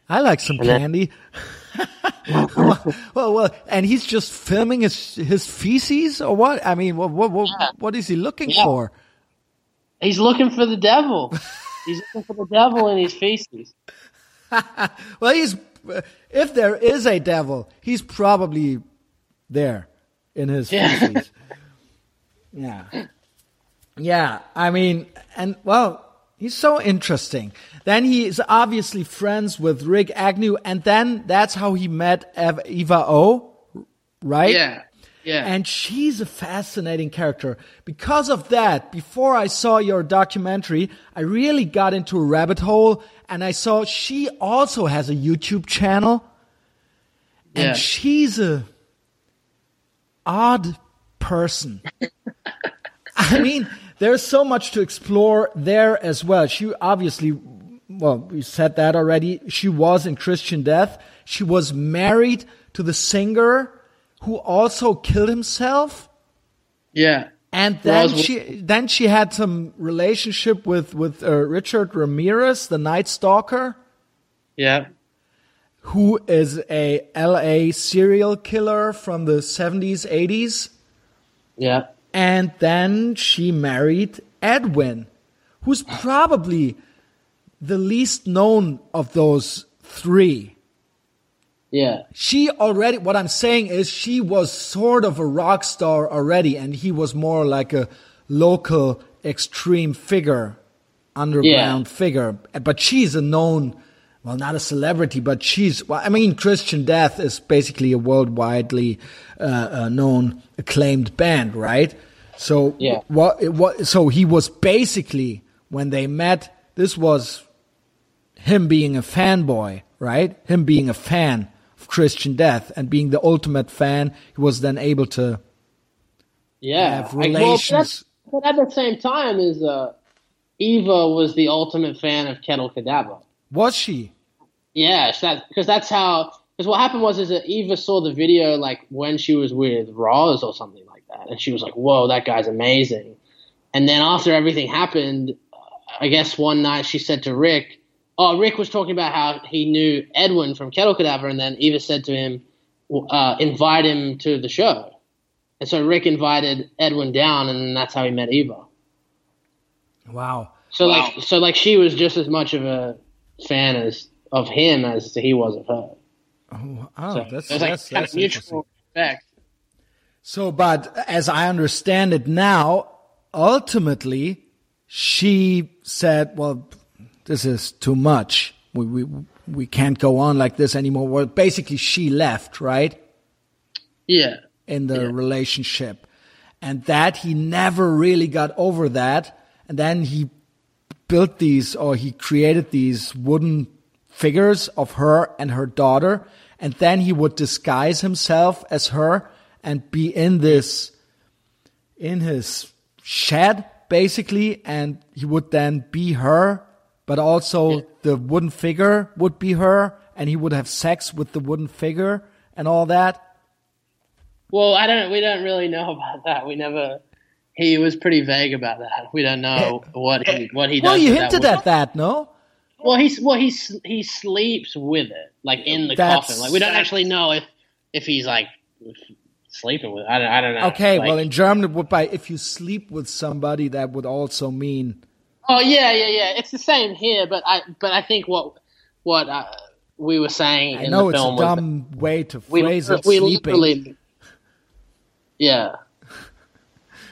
I like some candy. well, well, well, and he's just filming his his feces or what? I mean, what what what, Yeah. what is he looking Yeah. for? He's looking for the devil. He's looking for the devil in his feces. Well, he's if there is a devil, he's probably there in his Yeah. feces. yeah, yeah. I mean, and well, he's so interesting. Then he is obviously friends with Rikk Agnew, and then that's how he met Eva O. Right? Yeah. Yeah. And she's a fascinating character. Because of that, before I saw your documentary, I really got into a rabbit hole and I saw she also has a YouTube channel. And Yeah. she's a odd person. I mean, there's so much to explore there as well. She obviously, well, we said that already. She was in Christian Death. She was married to the singer who also killed himself. yeah. And then Roswell. she, then she had some relationship with, with uh, Richard Ramirez, the Night Stalker, Yeah. who is a LA serial killer from the 70s, 80s. Yeah. And then she married Edwin, who's probably the least known of those three. Yeah. She already, what I'm saying is she was sort of a rock star already, and he was more like a local extreme figure, underground figure. But she's a known, well, not a celebrity, but she's, well, I mean, Christian Death is basically a worldwidely uh, uh, known, acclaimed band, right? So, Yeah. what, what, so he was basically, when they met, this was him being a fanboy, right? Him being a fan of Christian Death and being the ultimate fan, he was then able to Yeah. have I- well, relations. but at the same time, is uh, Eva was the ultimate fan of Kettle Cadaver. was she? Yes, that because that's how. Because what happened was is that Eva saw the video like when she was with Rozz or something like that, and she was like, "Whoa, that guy's amazing." And then after everything happened, I guess one night she said to Rikk, "Oh, Rikk was talking about how he knew Edwin from Kettle Cadaver," and then Eva said to him, uh, "Invite him to the show." And so Rikk invited Edwin down, and that's how he met Eva. Wow. So like, so like, she was just as much of a fan as of him as he was of her. Oh, So that's, there's like that's, kind that's of mutual respect. So, but as I understand it now, ultimately, she said, well, this is too much. We, we, we can't go on like this anymore. Well, basically, she left, right? Yeah, in the Yeah. relationship. And that he never really got over that. And then he built these or he created these wooden figures of her and her daughter. And then he would disguise himself as her and be in this, in his shed, basically. And he would then be her, but also the wooden figure would be her. And he would have sex with the wooden figure and all that. Well, I don't. We don't really know about that. We never. He was pretty vague about that. We don't know eh, what he what he. Well, you hinted that at that, no? Well, he's well he's he sleeps with it, like in the That's- coffin. Like we don't actually know if if he's like sleeping with. It. I don't. I don't know. Okay, Like- well, in German, it would by if you sleep with somebody, that would also mean Oh yeah, yeah, yeah. It's the same here, but I but I think what what uh, we were saying I in know the it's a film was dumb way to we phrase it. we sleeping. literally. Yeah.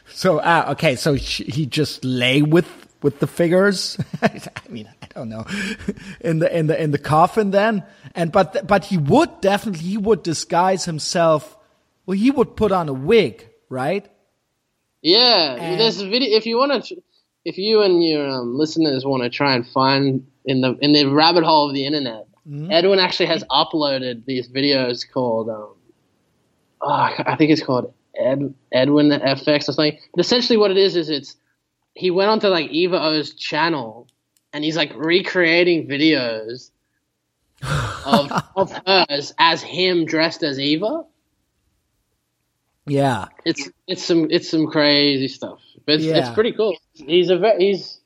So, ah, okay, so sh- he just lay with with the figures. I mean, don't know, in the in the in the coffin then, and but but he would definitely he would disguise himself. Well, he would put on a wig, right? Yeah, And- there's a video. If you want to, if you and your um, listeners want to try and find in the in the rabbit hole of the internet, Mm-hmm. Edwin actually has uploaded these videos called, um, oh, I think it's called Ed, Edwin FX or something. But essentially, what it is is it's he went onto like Eva O's channel and he's like recreating videos of of hers as him dressed as Eva. Yeah, It's it's some it's some crazy stuff. But it's, Yeah. it's pretty cool. He's a ve- he's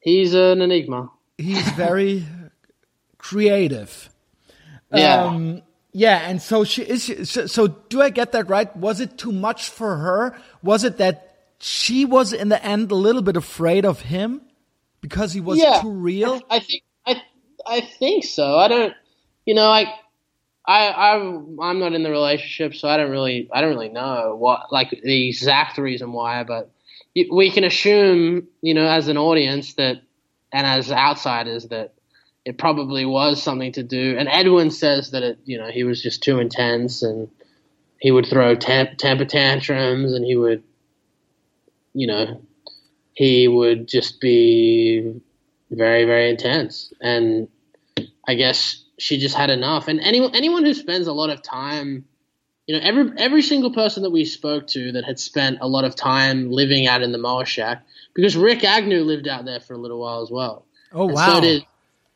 he's an enigma. he's very creative. Yeah. Um, yeah, and so she is. She, so, so do I get that right? Was it too much for her? Was it that she was in the end a little bit afraid of him because he was yeah, too real? I think I I think so. I don't. You know, I I I I'm not in the relationship, so I don't really I don't really know what like the exact reason why, but we can assume, you know, as an audience that and as outsiders that it probably was something to do. And Edwin says that it, you know, he was just too intense and he would throw temp- temper tantrums and he would, you know, he would just be very, very intense. And I guess she just had enough. And anyone, anyone who spends a lot of time, you know, every every single person that we spoke to that had spent a lot of time living out in the Moa Shack, because Rikk Agnew lived out there for a little while as well. Oh And wow! So did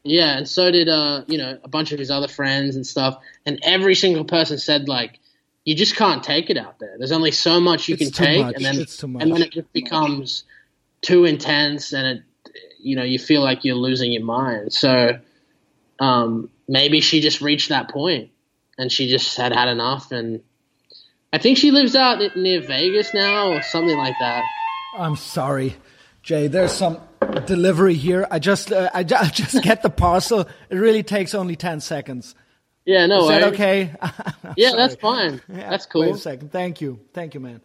yeah, and so did uh, you know, a bunch of his other friends and stuff. And every single person said like, you just can't take it out there. There's only so much you It's can take, much. and then It's too much. and then it just becomes too intense, and it you know you feel like you're losing your mind. So um, maybe she just reached that point, and she just had had enough. And I think she lives out near Vegas now, or something like that. I'm sorry, Jay. There's some delivery here. I just uh, I, ju- I just get the parcel. It really takes only ten seconds. Yeah, no Is that okay? Yeah, Sorry. that's fine. Yeah, that's cool. Wait a second. Thank you. Thank you, man.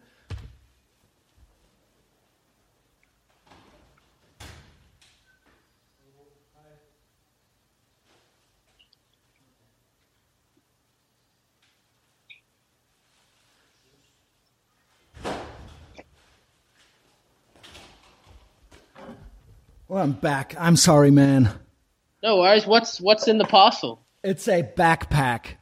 Well, I'm back. I'm sorry, man. No worries. What's what's in the parcel? It's a backpack.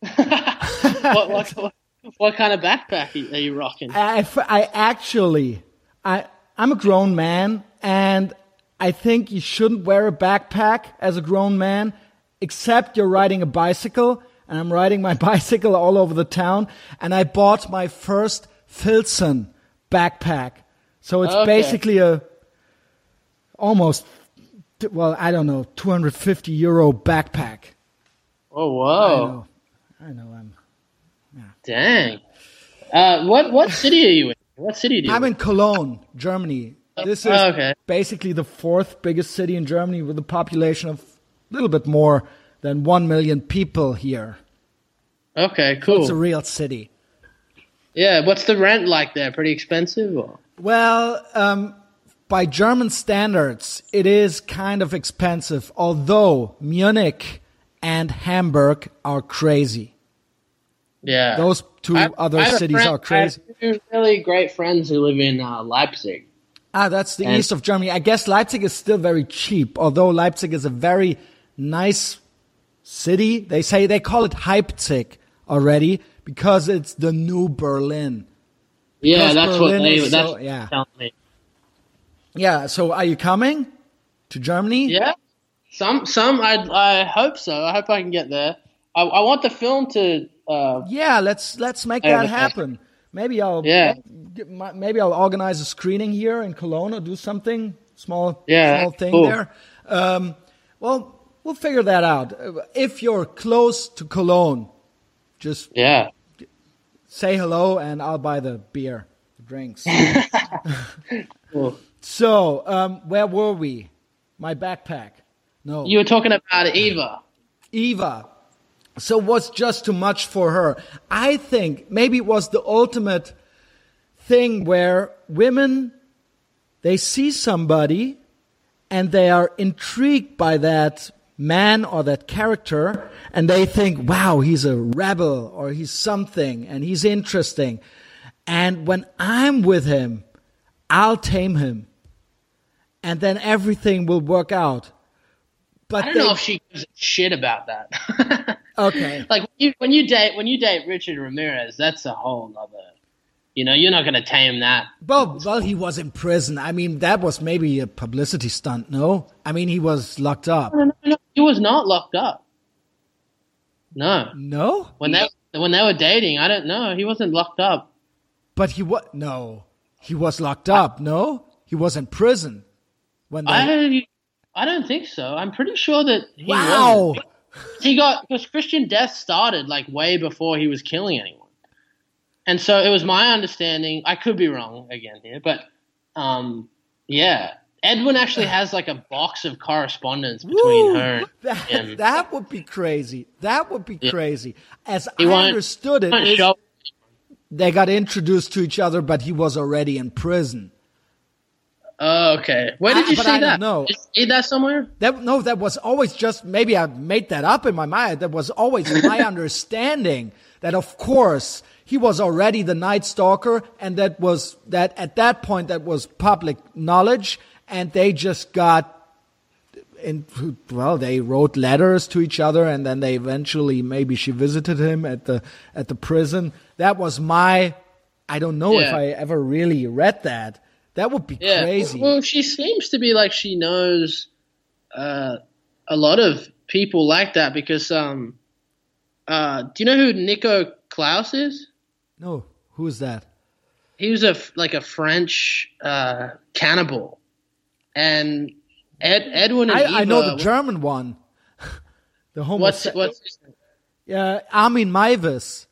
what, what, what, what kind of backpack are you rocking? I, I actually, I, I'm a grown man, and I think you shouldn't wear a backpack as a grown man, except you're riding a bicycle. And I'm riding my bicycle all over the town, and I bought my first Filson backpack. So it's Okay. basically a almost, well, I don't know, 250 euro backpack. Oh, I know, I know. I'm. Dang. Uh, what what city are you in? What city do you I'm in? Cologne, Germany. This is Oh, okay. basically the fourth biggest city in Germany with a population of a little bit more than 1 million people here. Okay, cool. It's a real city. Yeah, what's the rent like there? Pretty expensive? Or? Well, um, by German standards, it is kind of expensive, although Munich and Hamburg are crazy. Yeah. Those two I- other I cities friend- are crazy. I have two really great friends who live in uh, Leipzig. Ah, that's the And- east of Germany. I guess Leipzig is still very cheap, although Leipzig is a very nice city. They say they call it Leipzig already because it's the new Berlin. Yeah, that's Berlin what they. That's so- yeah. telling me. Yeah, so are you coming to Germany? Yeah. Some some I I hope so. I hope I can get there. I, I want the film to. Uh, Yeah, let's let's make that happen. Maybe I'll Yeah. maybe I'll organize a screening here in Cologne or do something small Yeah, small thing cool. there. Um, well, we'll figure that out. If you're close to Cologne, just yeah. say hello and I'll buy the beer, the drinks. Cool. So, um, where were we? My backpack. No. You were talking about Eva. Eva. So was just too much for her. I think maybe it was the ultimate thing where women they see somebody and they are intrigued by that man or that character and they think, wow, he's a rebel or he's something and he's interesting. And when I'm with him, I'll tame him. And then everything will work out. But I don't they- know if she gives a shit about that. Okay. like when you, when you date when you date Richard Ramirez, that's a whole other. You know, you're not going to tame that. Well, well, he was in prison. I mean, that was maybe a publicity stunt. No, I mean he was locked up. No, no, no, he was not locked up. No, No, when they when they were dating, I don't know. He wasn't locked up. but he was no, he was locked up. No, he was in prison when they. I I don't think so. I'm pretty sure that he wow, wasn't. he got because Christian Death started like way before he was killing anyone, and so it was my understanding. I could be wrong again here, but um, yeah, Edwin actually has like a box of correspondence between Woo! her and That, him. that would be crazy. That would be crazy. As He I understood it, won't is show- they got introduced to each other, but he was already in prison. Oh, okay. Where did ah, I- you see that? No, see that somewhere? That no, that was always just maybe I made that up in my mind. That was always my understanding that of course he was already the Night Stalker, and that was that at that point that was public knowledge, and they just got in well they wrote letters to each other and then they eventually maybe she visited him at the at the prison that was my i don't know if i ever really read that that would be Yeah. crazy Well, she seems to be like she knows uh, a lot of people like that because um, uh, do you know who Nico Claux is? no who is that He was a like a French uh, cannibal, and Ed, Edwin and I, I know the German one. the homo. What's what's his name? uh, Armin Meiwes.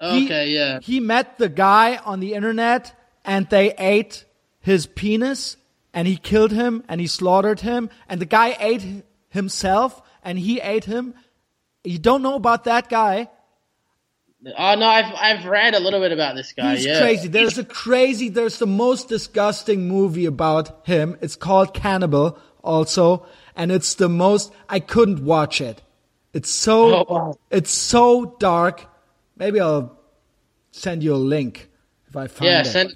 He- Okay, yeah. He met the guy on the internet, and they ate his penis, and he killed him, and he slaughtered him, and the guy ate himself, and he ate him. You don't know about that guy? Oh no, I've I've read a little bit about this guy. He's yeah, crazy. There's a crazy, there's the most disgusting movie about him. It's called Cannibal also. And it's the most, I couldn't watch it. It's so, Oh, wow. it's so dark. Maybe I'll send you a link if I find yeah. it. Send,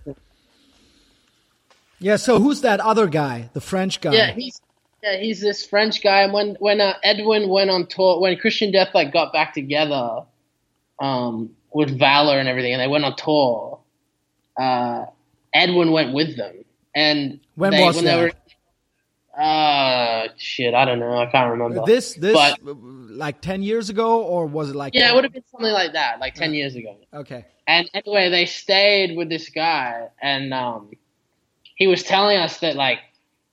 yeah. So who's that other guy? The French guy? yeah, he's yeah he's this French guy. And when when uh, Edwin went on tour, when Christian Death like got back together, um, with Valor and everything, and they went on tour, uh, Edwin went with them. And When they, was when that? They were, uh, shit, I don't know. I can't remember. this, this, But- like 10 years ago, or was it like, yeah, it would have been something like that, like ten years ago. okay. And anyway, they stayed with this guy, and um, he was telling us that like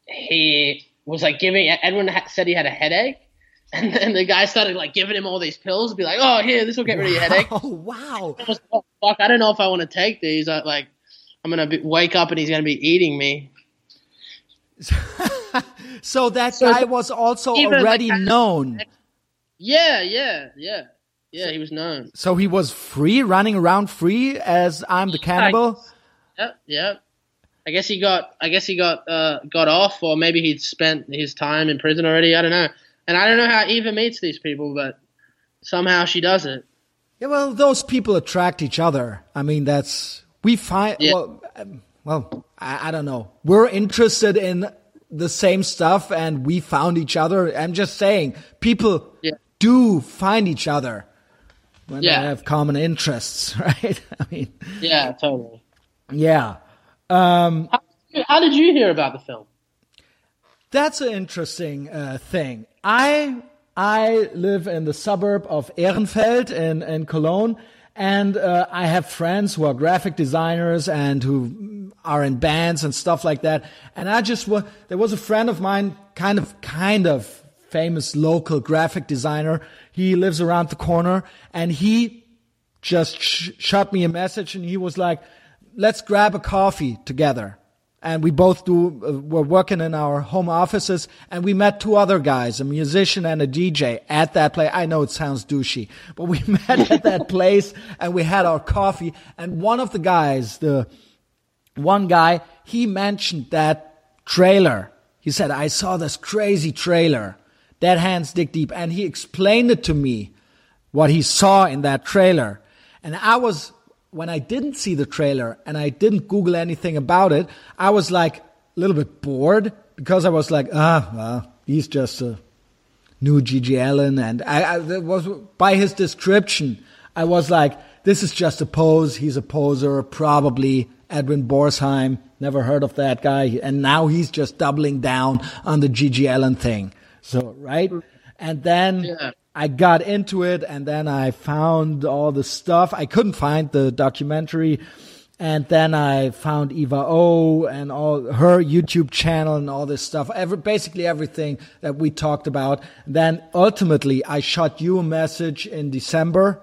he was like giving Edwin ha- said he had a headache, and then the guy started like giving him all these pills, be like, "Oh, here, this will get rid of your headache." Oh, wow. I was "Oh, fuck, I don't know if I want to take these. I, like, I'm gonna be, wake up and he's gonna be eating me. So that So guy was also even, like, already known. Yeah, yeah, yeah, yeah. He was known. So he was free, running around free as I'm the cannibal. Yep, yep. I guess he got. I guess he got uh, got off, or maybe he'd spent his time in prison already. I don't know. And I don't know how Eva meets these people, but somehow she does it. Yeah, well, those people attract each other. I mean, that's we find. Yeah. Well, um, well, I, I don't know. We're interested in the same stuff, and we found each other. I'm just saying, people Yeah. do find each other when Yeah. they have common interests, right? I mean, Yeah, totally. yeah. Um, How did you hear about the film? That's an interesting uh, thing. I I live in the suburb of Ehrenfeld in, in Cologne, and uh, I have friends who are graphic designers and who are in bands and stuff like that. And I just there was a friend of mine, kind of kind of famous local graphic designer. He lives around the corner, and he just sh- shot me a message, and he was like, "Let's grab a coffee together." and we both do uh, were working in our home offices and we met two other guys a musician and a dj at that place i know it sounds douchey but we met at that place and we had our coffee and one of the guys the one guy he mentioned that trailer he said i saw this crazy trailer dead hands dig deep and he explained it to me what he saw in that trailer and i was when I didn't see the trailer and I didn't Google anything about it, I was like a little bit bored because I was like, ah, well, he's just a new GG Allin. And I, I that was by his description, I was like, this is just a pose. He's a poser, probably Edwin Borsheim. Never heard of that guy. And now he's just doubling down on the GG Allin thing. So, right? And then Yeah. I got into it and then I found all the stuff. I couldn't find the documentary and then I found Eva O and all her YouTube channel and all this stuff. Every, basically everything that we talked about. Then ultimately, I shot you a message in December,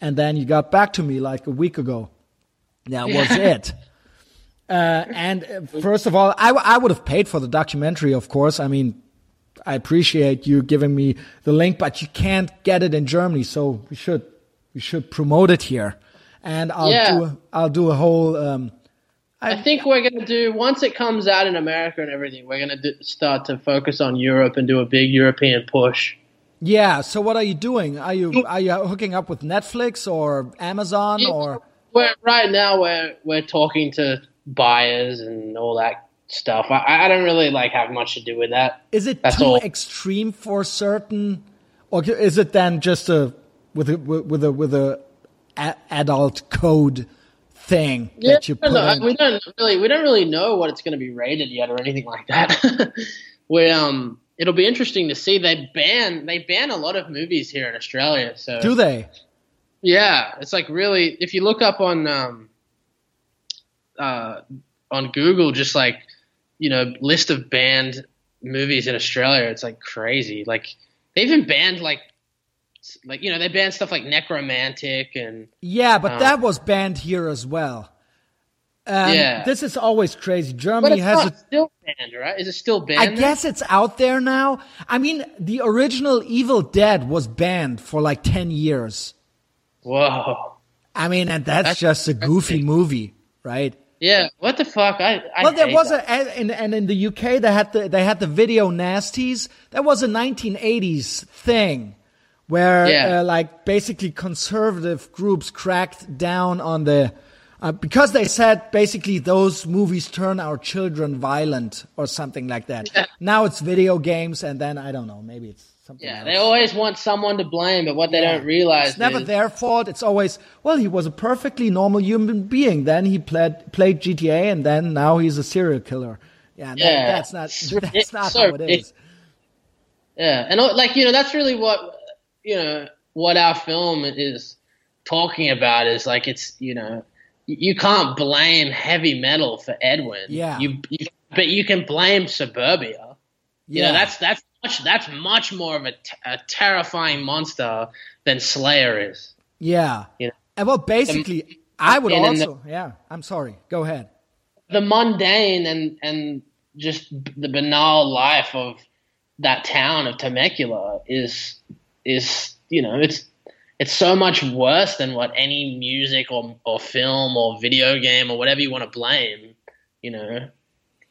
and then you got back to me like a week ago. That was it. Uh, and uh, first of all, I, I would have paid for the documentary, of course. I mean, I appreciate you giving me the link, but you can't get it in Germany, so we should we should promote it here and I'll Yeah. do a, I'll do a whole. Um, I think we're gonna do once it comes out in America and everything. We're gonna do, start to focus on Europe and do a big European push. yeah. So what are you doing? Are you are you hooking up with Netflix or Amazon or? We're, right now we're we're talking to buyers and all that stuff. I, I don't really like have much to do with that. Is it That's too all. extreme for certain, or is it then just a with a with a with a, a adult code thing that you no, put no, in? we don't really we don't really know what it's going to be rated yet or anything like that. we um, it'll be interesting to see. They ban they ban a lot of movies here in Australia. So Do they? Yeah, it's like really. If you look up on um, uh, on Google, just like you know, list of banned movies in Australia, it's like crazy. Like they even banned like like you know they banned stuff like Nekromantik and Yeah, but Uh, that was banned here as well. Um, Yeah. This is always crazy. Germany has a still banned, right? Is it still banned? I guess it's out there now. I mean, the original Evil Dead was banned for like 10 years. Whoa. I mean, and that's, That's just a goofy movie, right? Yeah. What the fuck? I. I Well, there was that. a, and, and in the UK, they had the, they had the video nasties. That was a 1980s thing where, Yeah. uh, like, basically conservative groups cracked down on the, uh, because they said basically those movies turn our children violent or something like that. Yeah. Now it's video games, and then I don't know, maybe it's something Yeah, else. they always want someone to blame, but what they don't realize It's never is their fault. It's always, well, he was a perfectly normal human being. Then he played played GTA, and then now he's a serial killer. Yeah, that- Yeah. that's not It's that's not so how it is. Yeah, and uh, like you know, that's really what you know what our film is talking about is like it's you know you can't blame heavy metal for Edwin. Yeah. you, you but you can blame Suburbia. You Yeah, know, that's that's much that's much more of a, t- a terrifying monster than Slayer is. yeah. You know, And well, basically, I would also. yeah, I'm sorry. Go ahead. the mundane and and just the banal life of that town of Temecula is is you know it's it's so much worse than what any music or or film or video game or whatever you want to blame. You know,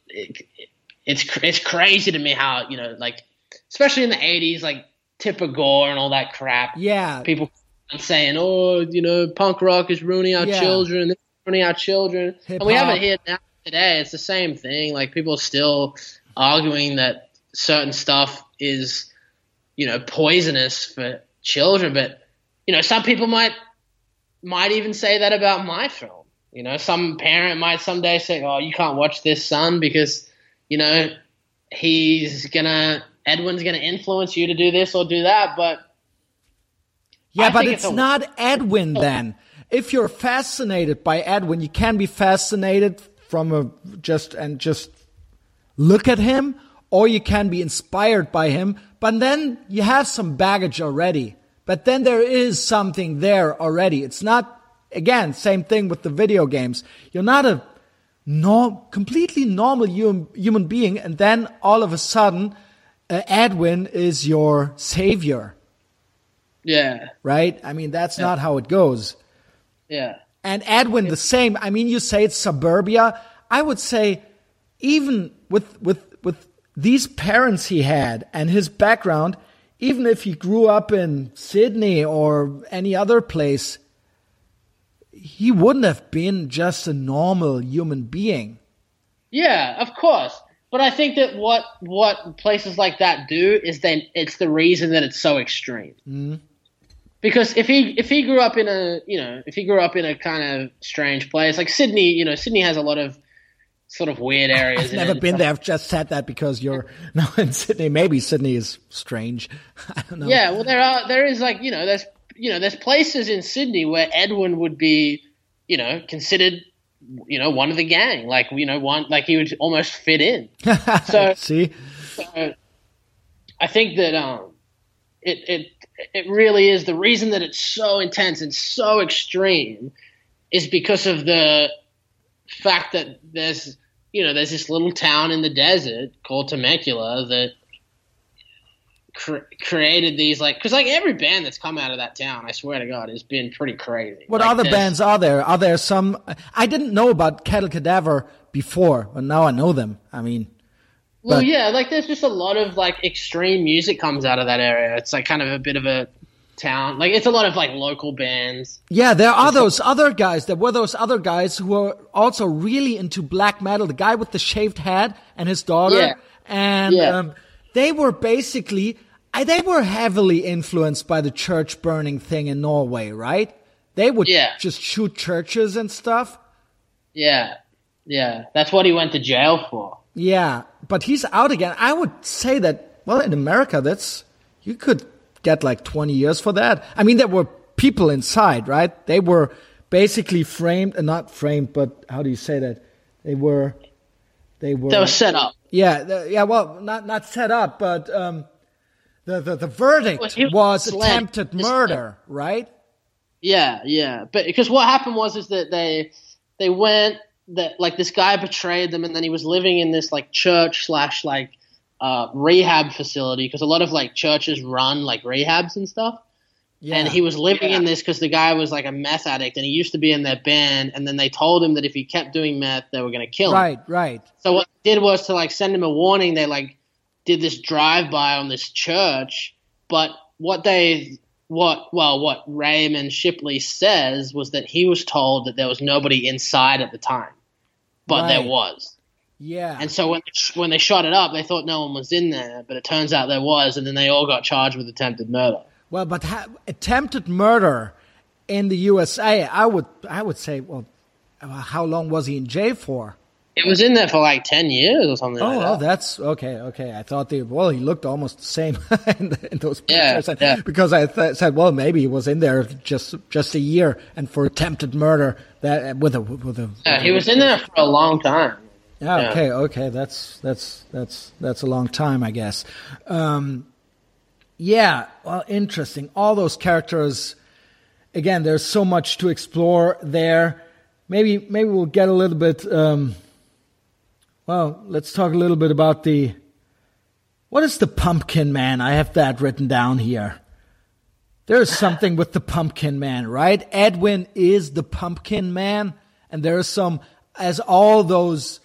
it, it, it's it's crazy to me how you know like especially in the '80s like Tipper Gore and all that crap. Yeah, People saying, "Oh, you know, punk rock is ruining our Yeah. children, this is ruining our children," and we have Hip-hop. it here now today. It's the same thing. Like people are still arguing that certain stuff is, you know, poisonous for children, but you know, some people might might even say that about my film. You know, some parent might someday say, "Oh, you can't watch this, son, because you know he's gonna." Edwin's going to influence you to do this or do that, but Yeah, I but it's it's not Edwin then. If you're fascinated by Edwin, you can be fascinated from a just and just look at him, or you can be inspired by him, but then you have some baggage already. But then there is something there already. It's not again, same thing with the video games. You're not a norm, completely normal human, human being, and then all of a sudden, uh, Edwin is your savior yeah, right? I mean, that's not how it goes. yeah. And Edwin, the same. I mean, you say it's suburbia. I would say, even with with with these parents he had and his background, even if he grew up in Sydney or any other place, he wouldn't have been just a normal human being. Yeah, of course. But I think that what what places like that do is then it's the reason that it's so extreme. Mm-hmm. Because if he if he grew up in a you know if he grew up in a kind of strange place like Sydney, you know Sydney has a lot of sort of weird areas. I've never been there. I've just said that because you're now in Sydney. Maybe Sydney is strange. I don't know. Yeah, well there are there is like you know there's you know there's places in Sydney where Edwin would be you know considered you know, one of the gang. Like you know, one like he would almost fit in. So, See, so I think that um, it it it really is the reason that it's so intense and so extreme is because of the fact that there's you know there's this little town in the desert called Temecula that cr- created these like because like every band that's come out of that town, I swear to God, has been pretty crazy. what Like, other bands are there? Are there some? I didn't know about Kettle Cadaver before, but now I know them. I mean, Well, But- yeah, like there's just a lot of like extreme music comes out of that area. It's like kind of a bit of a town. Like it's a lot of like local bands. Yeah, there are those other guys. There were those other guys who were also really into black metal. The guy with the shaved head and his daughter, Yeah. and Yeah. um, they were basically uh, they were heavily influenced by the church burning thing in Norway, right? They would Yeah. just shoot churches and stuff. Yeah, yeah, that's what he went to jail for. Yeah, but he's out again. I would say that well, in America, that's you could get like twenty years for that. I mean, there were people inside, right? They were basically framed, and not framed, but how do you say that? They were, they were. Set up. yeah, the, yeah. Well, not not set up, but um, the the the verdict Well, was was attempted murder, right? Yeah, yeah, but because what happened was is that they they went that like this guy betrayed them, and then he was living in this like church slash like uh, rehab facility because a lot of like churches run like rehabs and stuff. Yeah. And he was living in this because the guy was like a meth addict, and he used to be in their band. And then they told him that if he kept doing meth, they were going to kill him. right, right. So what they did was to like send him a warning. They like did this drive by on this church, but what they what well what Raymond Shipley says was that he was told that there was nobody inside at the time, but there was. Yeah. And so when they, when they shot it up, they thought no one was in there, but it turns out there was, and then they all got charged with attempted murder. Well, but ha- attempted murder in the USA, I would I would say, well, uh, how long was he in jail for? It was in there for like ten years or something. Oh, like well, that. that's okay. Okay, I thought they well, he looked almost the same in, the, in those pictures, and- yeah. because I th- said, well, maybe he was in there just just a year, and for attempted murder that with a with a yeah, he was in there for a long time. Yeah, Yeah. okay, okay, that's that's that's that's a long time, I guess. Um, yeah, well, interesting. All those characters. Again, there's so much to explore there. Maybe maybe we'll get a little bit. Um, well, let's talk a little bit about the. What is the Pumpkin Man? I have that written down here. There's something with the Pumpkin Man, right? Edwin is the Pumpkin Man, and there is some, as all those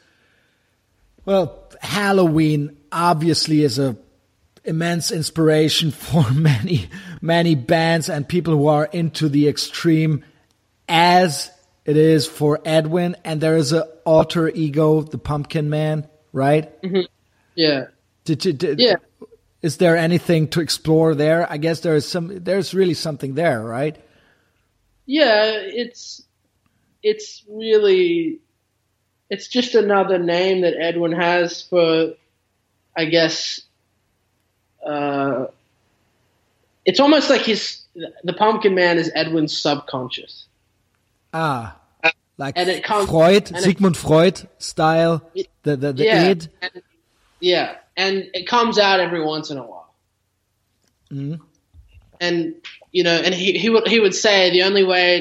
well, Halloween obviously is a immense inspiration for many, many bands and people who are into the extreme as it is for Edwin. And there is a alter ego, the Pumpkin Man, right? Mm-hmm. Yeah, Did, you- did, Yeah. Is there anything to explore there? I guess there is some, there's really something there, right? yeah. It's it's really it's just another name that Edwin has for, I guess. Uh, it's almost like his the Pumpkin Man is Edwin's subconscious. Ah, like And it comes- Freud, and it- Sigmund Freud style, the, the, the yeah, id. and, yeah, and it comes out every once in a while. Mhm. And you know, and he he would he would say the only way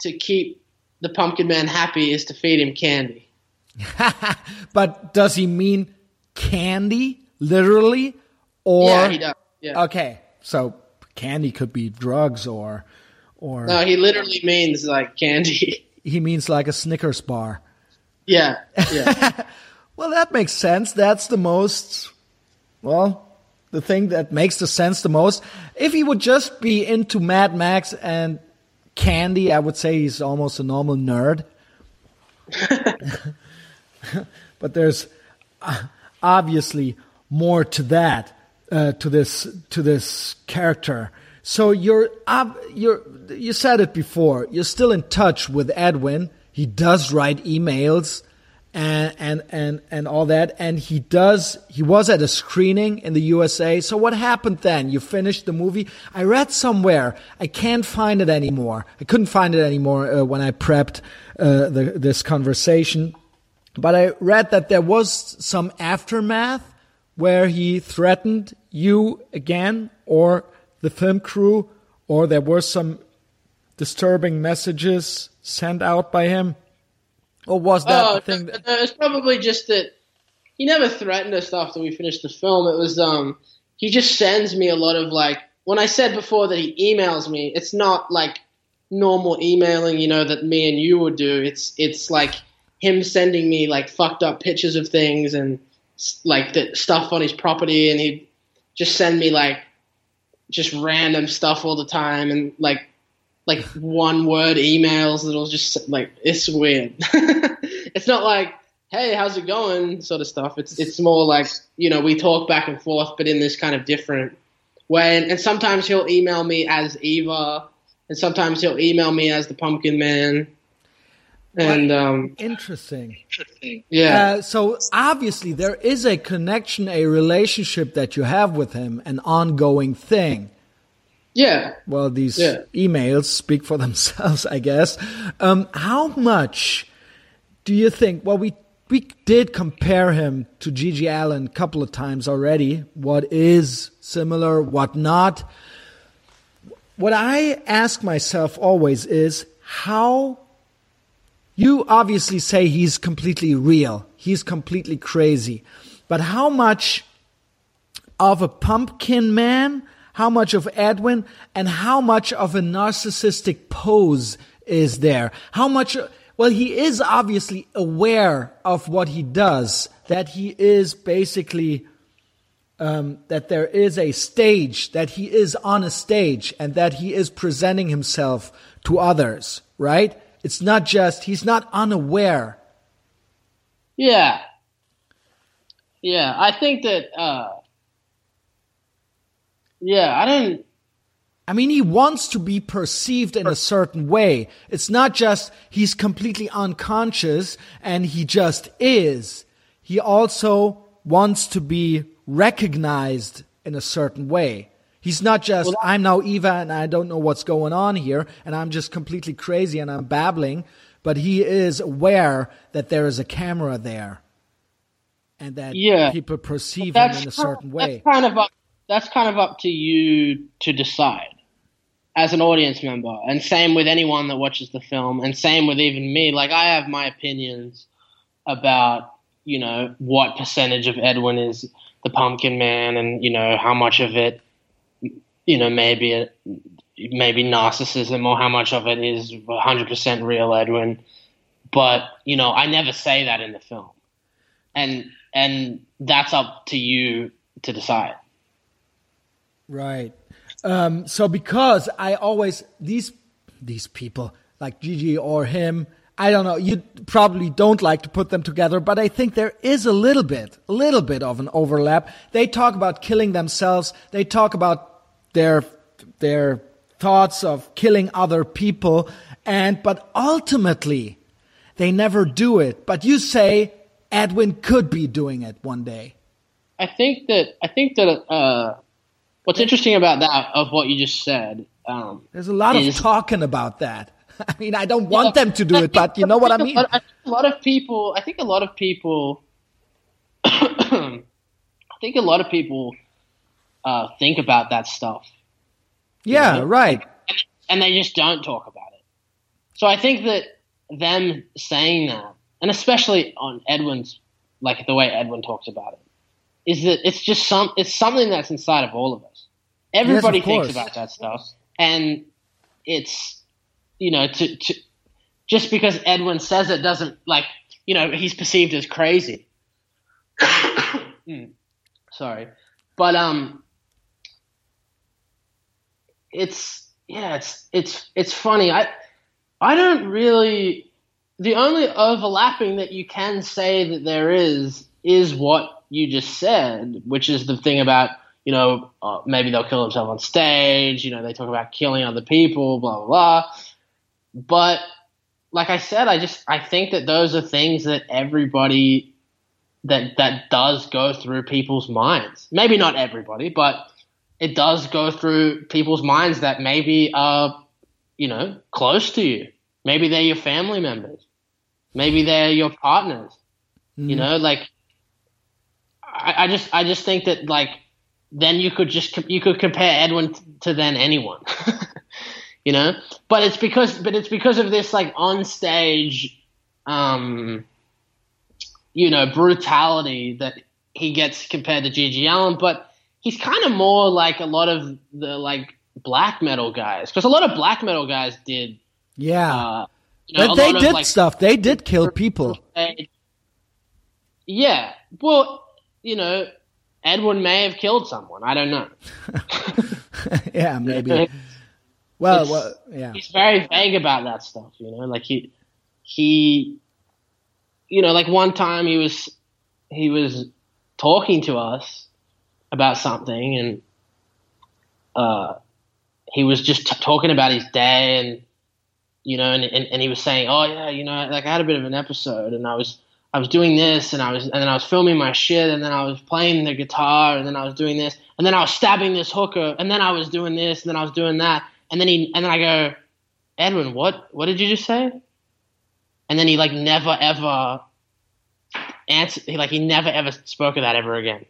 to to keep the Pumpkin Man happy is to feed him candy. but does he mean candy, literally? Or yeah, he does. Yeah. okay, so candy could be drugs or or No, he literally means like candy. he means like a Snickers bar. yeah, yeah, Well, that makes sense. That's the most well, the thing that makes the sense the most. If he would just be into Mad Max and candy, I would say he's almost a normal nerd. but there's uh, obviously more to that, uh, to this to this character. So you're you're you said it before. You're still in touch with Edwin. He does write emails, and and and and all that and he does he was at a screening in the USA so what happened then you finished the movie I read somewhere I can't find it anymore I couldn't find it anymore uh, when I prepped uh, the, this conversation but I read that there was some aftermath where he threatened you again or the film crew or there were some disturbing messages sent out by him or was that oh, the thing? That- no, it's probably just that he never threatened us after we finished the film. It was um he just sends me a lot of like when I said before that he emails me, it's not like normal emailing, you know, that me and you would do. It's it's like him sending me like fucked up pictures of things and like the stuff on his property, and he'd just send me like just random stuff all the time, and like like one word emails that'll just like it's weird. it's not like hey how's it going sort of stuff. It's it's more like you know we talk back and forth, but in this kind of different way. And, and sometimes he'll email me as Eva, and sometimes he'll email me as the Pumpkin Man. And um, Interesting. yeah, Uh, so obviously there is a connection, a relationship that you have with him, an ongoing thing. yeah. Well, these Yeah. emails speak for themselves, I guess. Um, how much do you think? Well, we we did compare him to GG Allin a couple of times already. What is similar? What not? What I ask myself always is how. You obviously say he's completely real. He's completely crazy. But how much of a pumpkin man, how much of Edwin, and how much of a narcissistic pose is there? How much, well, he is obviously aware of what he does, that he is basically, um, that there is a stage, that he is on a stage, and that he is presenting himself to others, right? It's not just, he's not unaware. Yeah. Yeah, I think that uh Yeah, I don't I mean, he wants to be perceived in a certain way. It's not just he's completely unconscious and he just is. He also wants to be recognized in a certain way. He's not just, I'm now Eva and I don't know what's going on here and I'm just completely crazy and I'm babbling, but he is aware that there is a camera there and that Yeah. people perceive him in a certain way. That's kind of up that's kind of up to you to decide as an audience member. And same with anyone that watches the film and same with even me. Like I have my opinions about, you know, what percentage of Edwin is the pumpkin man and, you know, how much of it you know, maybe maybe narcissism or how much of it is 100% real Edwin. But, you know, I never say that in the film. And and that's up to you to decide. Right. Um, so because I always these these people like GG or him, I don't know. You probably don't like to put them together, but I think there is a little bit, a little bit of an overlap. They talk about killing themselves. They talk about their their thoughts of killing other people, and but ultimately, they never do it. But you say Edwin could be doing it one day. I think that I think that uh, what's interesting about that of what you just said. Um, There's a lot of talking about that. I mean, I don't want them to do I it, but you know what I mean. lot- I a lot of people. I think a lot of people. I think a lot of people uh, think about that stuff, Yeah, know? right. and they just don't talk about it. So I think that them saying that, and especially on Edwin's, like the way Edwin talks about it, is that it's just some. It's something that's inside of all of us. Everybody thinks course. about that stuff, and it's you know to to just because Edwin says it doesn't like you know he's perceived as crazy. Hmm. Sorry, but um, it's yeah, it's it's it's funny. I I don't really. The only overlapping that you can say that there is is what you just said, which is the thing about you know uh, maybe they'll kill themselves on stage. You know they talk about killing other people, blah blah blah. But like I said, I just I think that those are things that everybody that that does go through people's minds. Maybe not everybody, but it does go through people's minds that maybe are you know close to you. Maybe they're your family members. Maybe they're your partners. You know, like I, I just I just think that like then you could just you could compare Edwin to then anyone. you know, but it's because but it's because of this like on stage, um, you know, brutality that he gets compared to GG Allin, but he's kind of more like a lot of the like black metal guys because a lot of black metal guys did. Yeah, Uh, you know, but they lot of, did like, stuff. They did kill people. Yeah, well, you know, Edwin may have killed someone. I don't know. yeah, maybe. Well, well, yeah. he's very vague about that stuff. You know, like he he, you know, like one time he was he was talking to us about something, and uh, he was just t- talking about his day, and you know, and, and and he was saying, oh yeah, you know, like I had a bit of an episode, and I was. I was doing this, and I was, and then I was filming my shit, and then I was playing the guitar, and then I was doing this, and then I was stabbing this hooker, and then I was doing this, and then I was doing that, and then he, and then I go, Edwin, what, what did you just say? And then he like never ever answer, he like he never ever spoke of that ever again.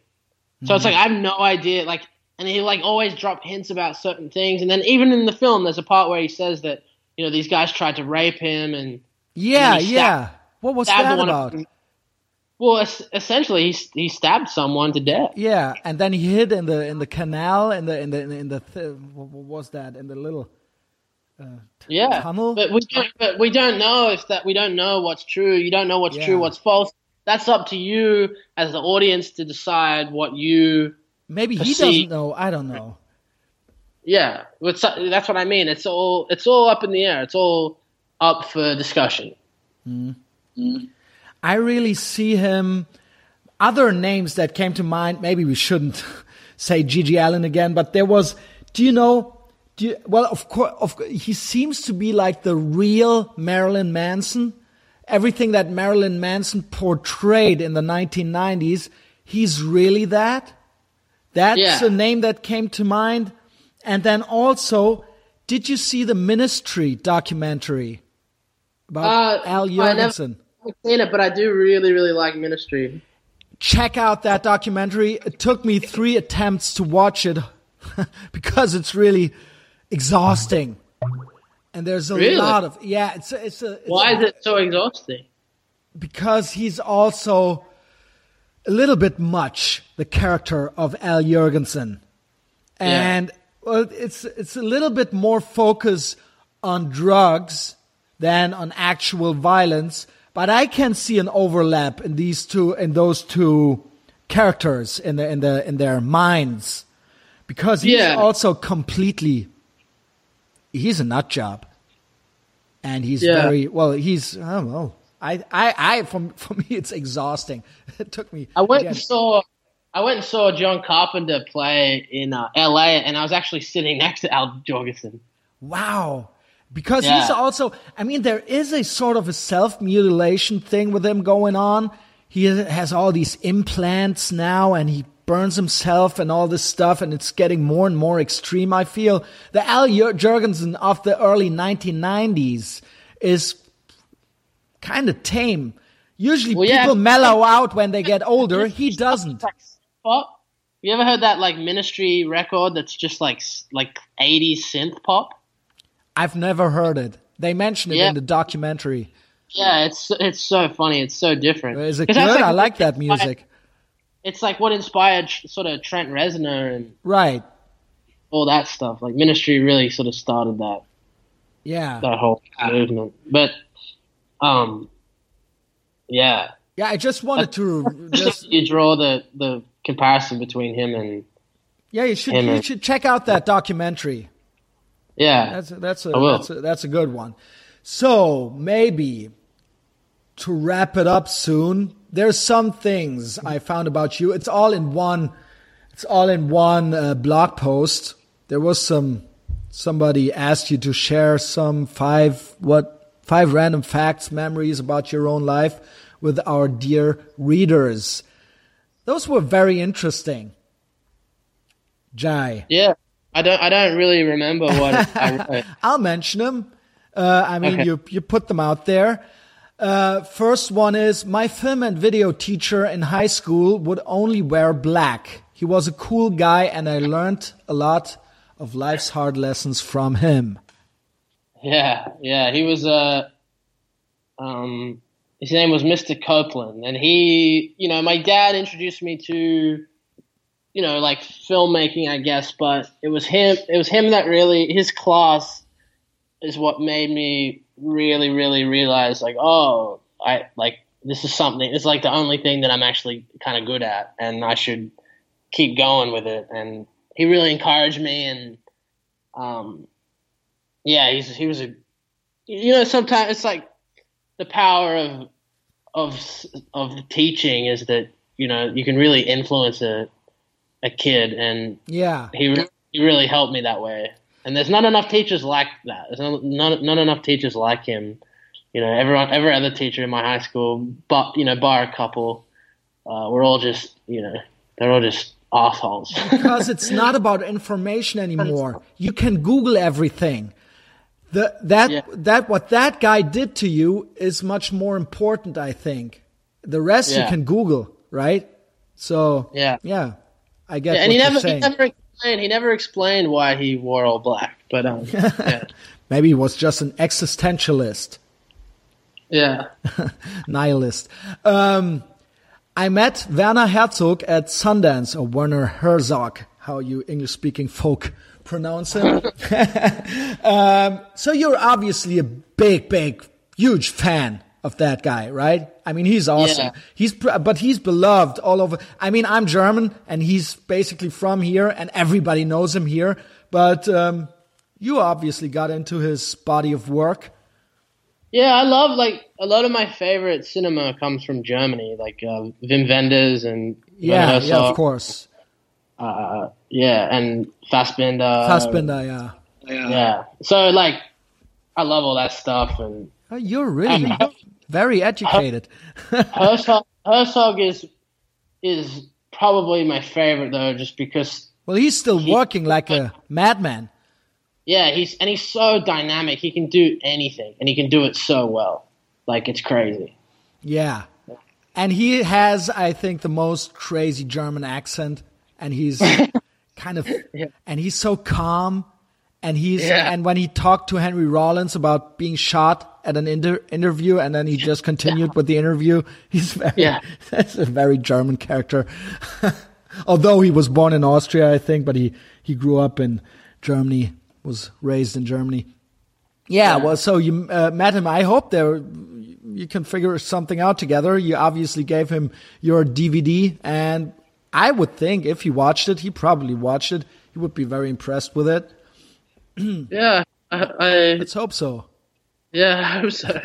So it's like mm-hmm. I have no idea, like, and he like always drop hints about certain things, and then even in the film, there's a part where he says that you know these guys tried to rape him, and Yeah, he stabbed- yeah. What was that about? of well, es- essentially, he he stabbed someone to death. Yeah, and then he hid in the in the canal in the in the in the th- what was that in the little uh, yeah, tunnel? But we don't, but we don't know if that we don't know what's true. You don't know what's Yeah. true, what's false. That's up to you as the audience to decide what you. maybe he doesn't know. I don't know. Yeah, that's what I mean. It's all it's all up in the air. It's all up for discussion. Hmm. I really see him. Other names that came to mind. Maybe we shouldn't say GG Allin again, but there was. Do you know? Do you, well, of course, of, he seems to be like the real Marilyn Manson. Everything that Marilyn Manson portrayed in the 1990s, he's really that. That's Yeah. a name that came to mind. And then also, did you see the Ministry documentary about Uh, Al I never- Jourgensen? I haven't seen it, but I do really, really like Ministry. check out that documentary. It took me three attempts to watch it because it's really exhausting. And there's a Really? lot of yeah. It's a, it's a it's Why a- is it so exhausting? because he's also a little bit much the character of Al Jourgensen, and well, it's it's a little bit more focus on drugs than on actual violence. But I can see an overlap in these two in those two characters in the in the in their minds because he's Yeah. also completely he's a nut job and he's Yeah. very well he's i don't know i i i from for me it's exhausting it took me I went again, and saw I went and saw John Carpenter play in uh, L.A. and I was actually sitting next to Al Jourgensen. wow because Yeah. he's also i mean there is a sort of a self-mutilation thing with him going on he has all these implants now and he burns himself and all this stuff and it's getting more and more extreme i feel the al Jourgensen of the early 1990s is kind of tame usually Well, yeah. people mellow out when they get older he doesn't Like pop. You ever heard that like Ministry record that's just like like 80s synth pop? i've never heard it they mentioned it Yeah. in the documentary Yeah, it's it's so funny. It's so different. is it good that's, i like that music It's like what inspired sort of Trent Reznor and right all that stuff. Like Ministry really sort of started that yeah that whole movement. But um, yeah, Yeah, I just wanted to just you draw the the comparison between him and yeah, you should you man. should check out that documentary. yeah. That's that's a, I will. that's a that's a good one. So maybe to wrap it up soon, there's some things I found about you. It's all in one. It's all in one uh, blog post. There was some somebody asked you to share some five what five random facts, memories about your own life with our dear readers. Those were very interesting. Jai. Yeah, I don't. I don't really remember what I wrote. I'll mention them. Uh, I mean, Okay. you you put them out there. Uh, first one is my film and video teacher in high school would only wear black. He was a cool guy, and I learned a lot of life's hard lessons from him. Yeah, yeah. He was Uh, um, his name was Mr. Copeland, and he, you know, my dad introduced me to, you know, like filmmaking, I guess. But it was him. It was him that really his class is what made me really, really realize, like, oh, I like this is something. It's like the only thing that I'm actually kind of good at, and I should keep going with it. And he really encouraged me, and um, yeah, he's he was a, you know, sometimes it's like the power of of of teaching is that you know you can really influence a a kid, and Yeah, he he really helped me that way. And there's not enough teachers like that. There's not not, not enough teachers like him. You know, everyone every other teacher in my high school, but you know, bar a couple, uh, we're all just you know they're all just assholes. because it's not about information anymore. You can Google everything. The, that Yeah. that what that guy did to you is much more important, I think. The rest you can Google, right? So Yeah. yeah, I get and what he you're never he never explained he never explained why he wore all black. But um, yeah. Maybe he was just an existentialist. yeah. nihilist. Um, I met Werner Herzog at Sundance, or Werner Herzog, how you English speaking folk pronounce him. um, so you're obviously a big, big, huge fan of that guy, right? I mean, he's awesome. Yeah. He's, but he's beloved all over. I mean, I'm German and he's basically from here and everybody knows him here. But, um, you obviously got into his body of work. Yeah, I love like a lot of my favorite cinema comes from Germany, like uh, Wim Wenders and Yeah, yeah, of course. Uh, yeah, and Fassbinder. Fassbinder, yeah. Yeah, yeah, so like I love all that stuff, and Oh, You're really very educated. Herzog, Herzog is is probably my favorite though, just because Well, he's still working like a madman. yeah, he's and he's so dynamic. He can do anything, and he can do it so well. Like it's crazy. Yeah. And he has, I think, the most crazy German accent. And he's kind of, and he's so calm. And he's, Yeah. and when he talked to Henry Rollins about being shot at an inter- interview and then he just continued with the interview, he's very, Yeah. that's a very German character. Although he was born in Austria, I think, but he, he grew up in Germany, was raised in Germany. Yeah, well, so you uh, met him. I hope there you can figure something out together. You obviously gave him your DVD, and I would think if he watched it, he probably watched it. He would be very impressed with it. Yeah, I, I Let's hope so. Yeah, I hope so.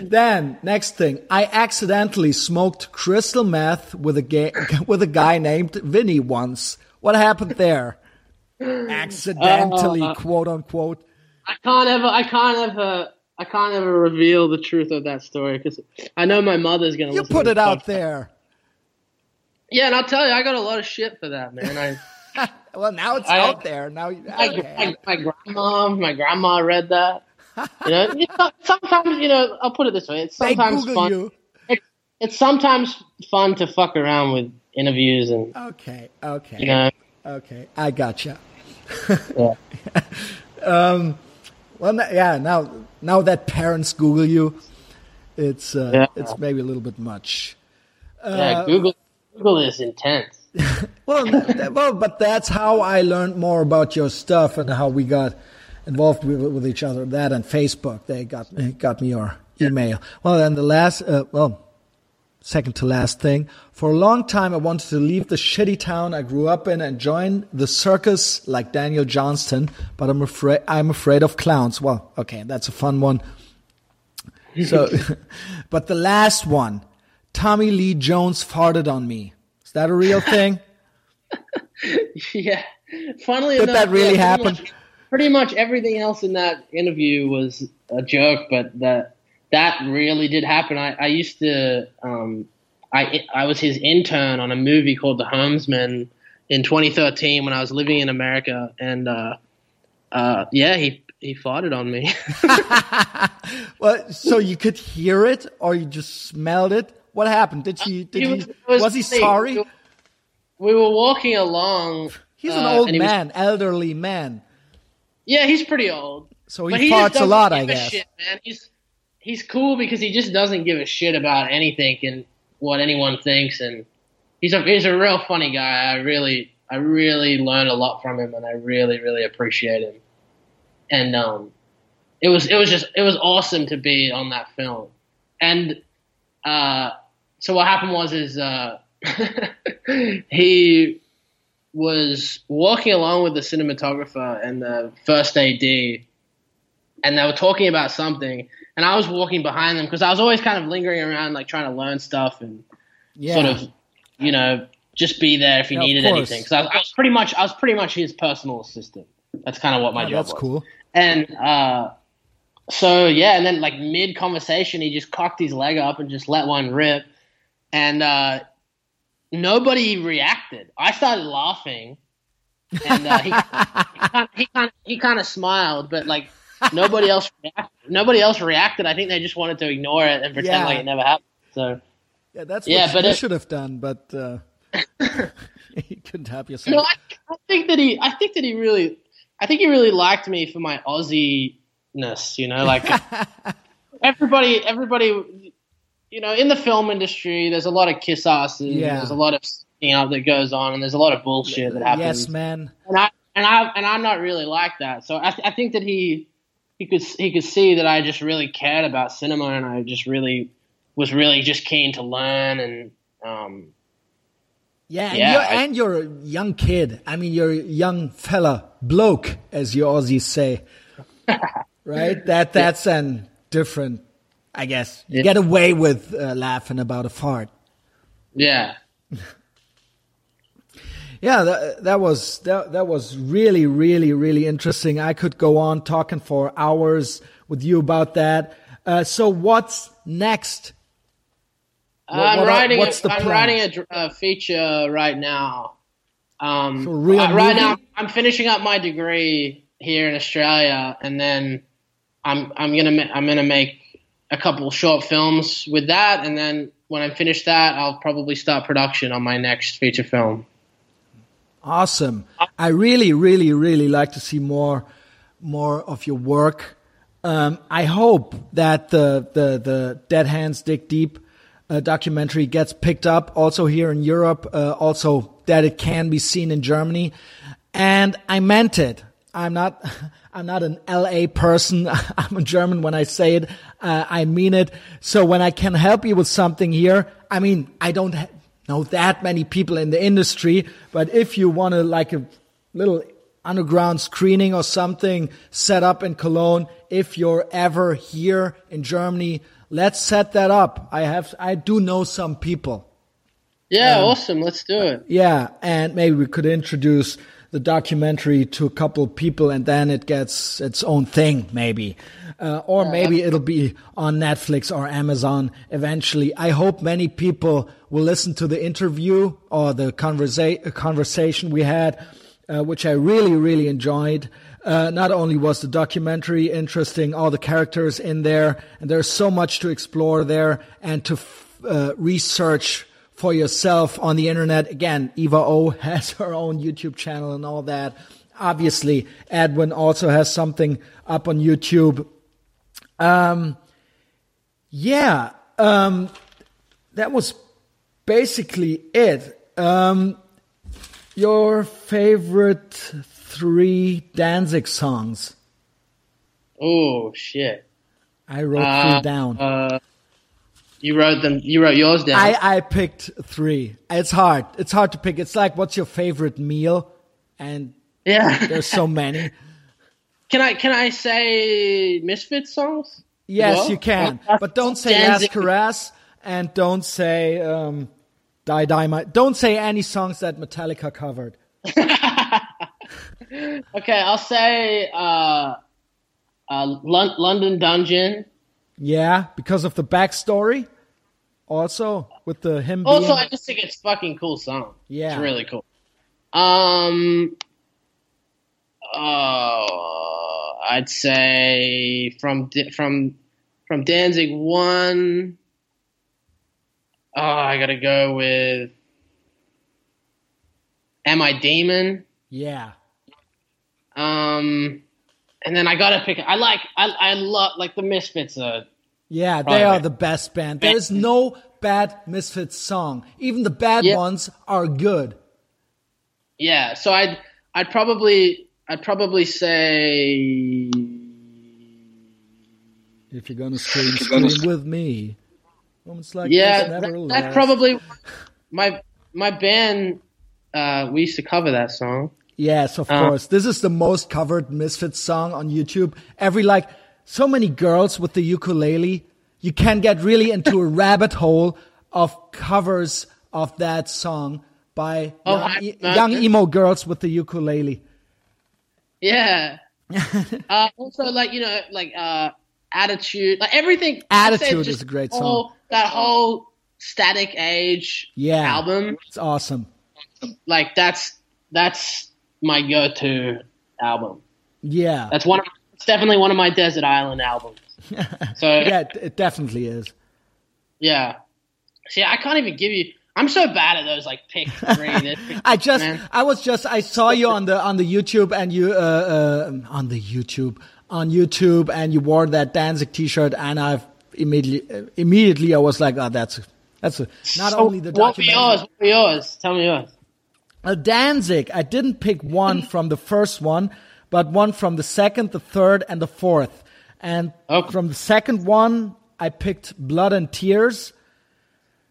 Then next thing, I accidentally smoked crystal meth with a ga- with a guy named Vinny once. What happened there? Accidentally, uh, quote unquote. I can't ever, I can't ever, I can't ever reveal the truth of that story because I know my mother's gonna. You put it out podcast. there. Yeah, and I'll tell you, I got a lot of shit for that, man. I, Well, now it's I- out there. Now, you- my, my, my grandma, my grandma read that. You know, sometimes you know, I'll put it this way: it's sometimes fun. It's, it's sometimes fun to fuck around with interviews and Okay, okay. you know. Okay, I gotcha. Yeah. um, Well, yeah. Now, now that parents Google you, it's uh, Yeah. it's maybe a little bit much. yeah, Google Google is intense. Well, well, but that's how I learned more about your stuff and how we got involved with, with each other. That and Facebook, they got got me your email. Well, then the last, uh, well, second to last thing. For a long time, I wanted to leave the shitty town I grew up in and join the circus like Daniel Johnston, but I'm afraid I'm afraid of clowns. Well, okay, that's a fun one. So, but the last one, Tommy Lee Jones farted on me. Is that a real thing? yeah. Funnily Did enough, that really yeah, happen? Pretty much everything else in that interview was a joke, but that that really did happen. I, I used to, um, I I was his intern on a movie called The Homesman in 2013 when I was living in America, and uh, uh, yeah, he he fought it on me. well, so you could hear it, or you just smelled it. What happened? Did he? Did He he? was- Was, was he sorry? we were walking along. He's an uh, old he was- man, elderly man. Yeah, he's pretty old. So he But he farts a lot, give I a guess. Shit, man. He's he's cool because he just doesn't give a shit about anything and what anyone thinks, and he's a he's a real funny guy. I really I really learned a lot from him, and I really really appreciate him. And um, it was it was just it was awesome to be on that film, and uh, so what happened was is uh, he was walking along with the cinematographer and the first AD, and they were talking about something, and I was walking behind them because I was always kind of lingering around, like trying to learn stuff and Yeah. sort of, you know, just be there if he Yeah, needed anything. Because I, was- I was pretty much, I was pretty much his personal assistant. That's kind of what my Oh, job that's was. cool. And uh, so yeah, and then like mid conversation, he just cocked his leg up and just let one rip, and uh, nobody reacted. I started laughing, and uh, he he kind of, he kind of smiled, but like nobody else reacted. nobody else reacted. I think they just wanted to ignore it and pretend Yeah. like it never happened. So Yeah, that's Yeah, what but you it- should have done, but uh, you couldn't help yourself. no, I, I think that he I think that he really I think he really liked me for my Aussie ness. You know, like everybody everybody you know in the film industry there's a lot of kiss asses Yeah. there's a lot of sticking up that goes on and there's a lot of bullshit that happens yes, man. and I and I and I'm not really like that so I, th- I think that he he could he could see that I just really cared about cinema and I just really was really just keen to learn and um Yeah, and, Yeah, you're, I- and you're a young kid. I mean, you're a young fella, bloke, as you Aussies say, right? That that's an different. I guess you get away with uh, laughing about a fart. yeah Yeah, that, that was that, that was really, really, really interesting. I could go on talking for hours with you about that. Uh, so, what's next? What- I'm what are- writing. what's a, the I'm writing a, a feature right now. Um, So real uh, right now, I'm finishing up my degree here in Australia, and then I'm I'm gonna I'm gonna make a couple short films with that, and then when I finish that, I'll probably start production on my next feature film. Awesome. I really, really, really like to see more, more of your work. Um, I hope that the, the, the Dead Hands Dig Deep uh, documentary gets picked up also here in Europe, uh, also that it can be seen in Germany. And I meant it. I'm not, I'm not an LA person. I'm a German when I say it. Uh, I mean it. So when I can help you with something here, I mean, I don't know that many people in the industry, but if you want to like a little underground screening or something set up in Cologne, if you're ever here in Germany, let's set that up. I have, I do know some people. Yeah, Um, awesome. Let's do it. Yeah, and maybe we could introduce the documentary to a couple of people, and then it gets its own thing, maybe, uh, or maybe it'll be on Netflix or Amazon eventually. I hope many people will listen to the interview or the conversa- conversation we had, uh, which I really, really enjoyed. Uh, not only was the documentary interesting, all the characters in there, and there's so much to explore there and to f- uh, research for yourself on the internet. Again, Eva O has her own YouTube channel and all that. Obviously, Edwin also has something up on YouTube. Um, yeah, um, that was basically it. Um, your favorite three Danzig songs? Oh shit. I wrote Uh, three down. Uh, you wrote them. You wrote yours down. I, I picked three. It's hard. It's hard to pick. It's like, what's your favorite meal? And yeah. there's so many. Can I can I say Misfits songs? Yes, Well, you can. well, But don't say Last Caress and don't say um, Die Die My. Don't say any songs that Metallica covered. okay, I'll say uh, uh, Lon- London Dungeon. Yeah, because of the backstory. Also, with the him. Also, being, I just think it's fucking cool song. Yeah. it's really cool. Um, uh, I'd say from from from Danzig one. Oh, I gotta go with Am I Demon? yeah, Um, and then I gotta pick. I like. I I love like the Misfits. Are, yeah, they Probably. are the best band. There is no bad Misfits song. Even the bad Yeah. ones are good. yeah. So I'd I'd probably I'd probably say If you're gonna scream, scream with me. Moments like yeah. this That, never that last. probably my my band. Uh, we used to cover that song. Yes, of Uh, course. This is the most covered Misfits song on YouTube. Every like so many girls with the ukulele. You can get really into a rabbit hole of covers of that song by Oh, young, I- uh, young emo girls with the ukulele. Yeah. uh, also, like you know, like uh, attitude, like everything. Attitude is a great whole- song. That whole Static Age Yeah. album, It's awesome. like that's that's my go-to album. Yeah. That's one. Of, it's definitely one of my desert island albums. So yeah. it, it definitely is. Yeah. See, I can't even give you. I'm so bad at those like pick three. I just, man. I was just, I saw you on the on the YouTube and you uh, uh on the YouTube on YouTube and you wore that Danzig T-shirt and I've immediately immediately I was like, oh, that's that's a, not So only the what were yours? What were yours? Tell me yours. Uh, Danzig, I didn't pick one from the first one, but one from the second, the third, and the fourth. And Okay. from the second one, I picked Blood and Tears.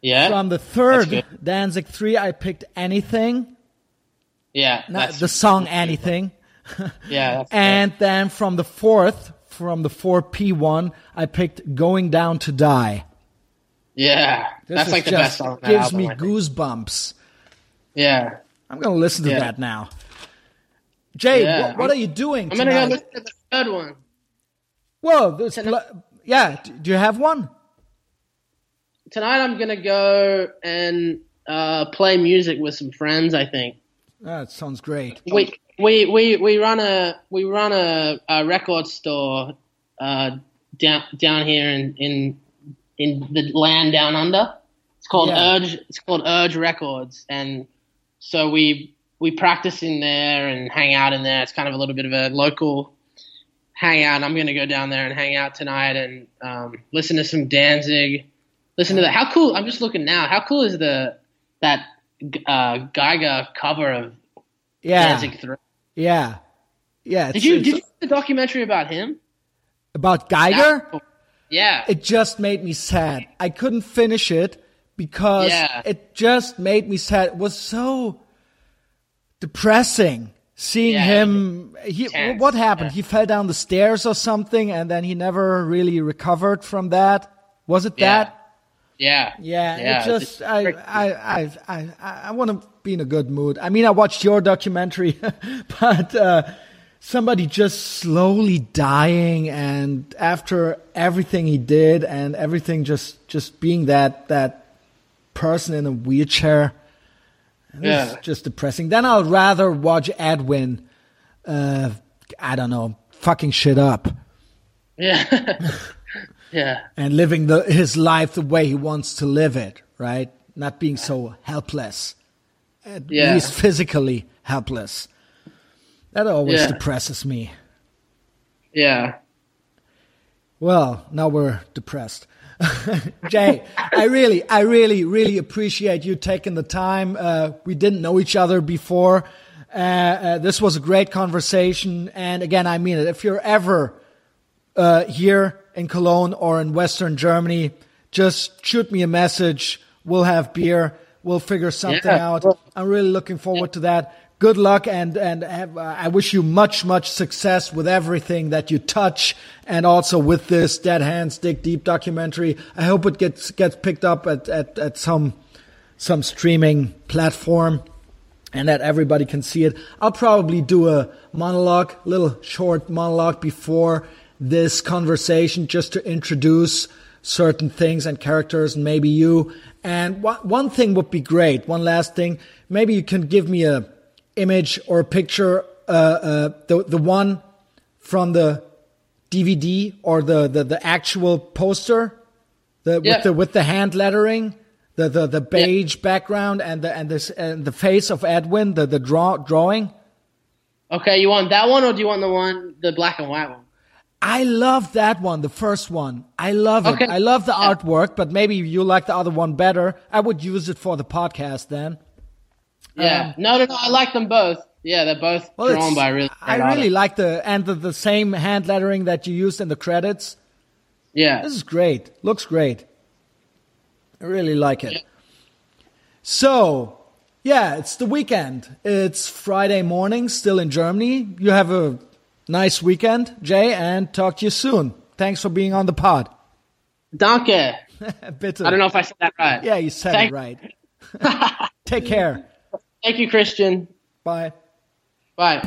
Yeah. From the third. Danzig three, I picked Anything. yeah. Not the song Anything. yeah. And then from the fourth, from the 4P one, I picked Going Down to Die. Yeah, This that's like the best song. Gives album, me goosebumps. Yeah, I'm gonna listen to Yeah. that now. Jay, Yeah. what, what are you doing I'm gonna tonight? go listen to the third one. Whoa, there's Tonight- blo- yeah. Do you have one? Tonight I'm gonna go and uh, play music with some friends. I think That sounds great. we we we we run a we run a, a record store uh, down down here in in in the land down under. It's called Yeah. Urge. It's called Urge Records, and so we we practice in there and hang out in there. It's kind of a little bit of a local hangout. I'm gonna go down there and hang out tonight and um, listen to some Danzig. Listen to that. How cool! I'm just looking now. How cool is the that uh, Giger cover of Yeah, Danzig Three? yeah, yeah. Did you did you see the documentary about him? about Giger? Yeah. It just made me sad. I couldn't finish it because Yeah. it just made me sad. It was so depressing seeing Yeah, him. He, what happened? yeah. He fell down the stairs or something, and then he never really recovered from that. Was it that? yeah. Yeah, Yeah, it just I I I I I want to be in a good mood. I mean, I watched your documentary, but uh, somebody just slowly dying, and after everything he did, and everything just just being that that person in a wheelchair, and Yeah. it's just depressing. Then I'll rather watch Edwin. Uh, I don't know, fucking shit up Yeah. yeah. and living the, his life the way he wants to live it, right? Not being so helpless, at Yeah. least physically helpless. That always Yeah. depresses me. Yeah. Well, now we're depressed. Jay, I really, I really, really appreciate you taking the time. Uh, we didn't know each other before. Uh, uh, this was a great conversation. And again, I mean it. If you're ever uh, here in Cologne or in Western Germany, just shoot me a message. We'll have beer. We'll figure something Yeah. out. I'm really looking forward to that. Good luck, and and have, uh, I wish you much much success with everything that you touch, and also with this Dead Hands Dig Deep documentary. I hope it gets gets picked up at at, at some some streaming platform. and that everybody can see it. I'll probably do a monologue, little short monologue before this conversation just to introduce certain things and characters and maybe you. And one thing would be great. One last thing. Maybe you can give me a image or picture, uh, uh, the, the one from the DVD or the, the, the actual poster the, yeah. with the, with the hand lettering the the, the beige yeah. background and the and this and the face of Edwin, the the draw drawing. Okay, you want that one or do you want the one the black and white one? I love that one, the first one. I love it. I love the yeah. artwork, but maybe you like the other one better. I would use it for the podcast then. Yeah. Um, no, no, no. I like them both. Yeah, they're both well, drawn by really. I really like the and the, the same hand lettering that you used in the credits. Yeah, this is great. Looks great. I really like it. So, yeah, it's the weekend. It's Friday morning, still in Germany. You have a nice weekend, Jay, and talk to you soon. Thanks for being on the pod. Danke. Bitte. I don't know if I said that right. Yeah, you said Thank- it right. Take care. Thank you, Christian. Bye. Bye.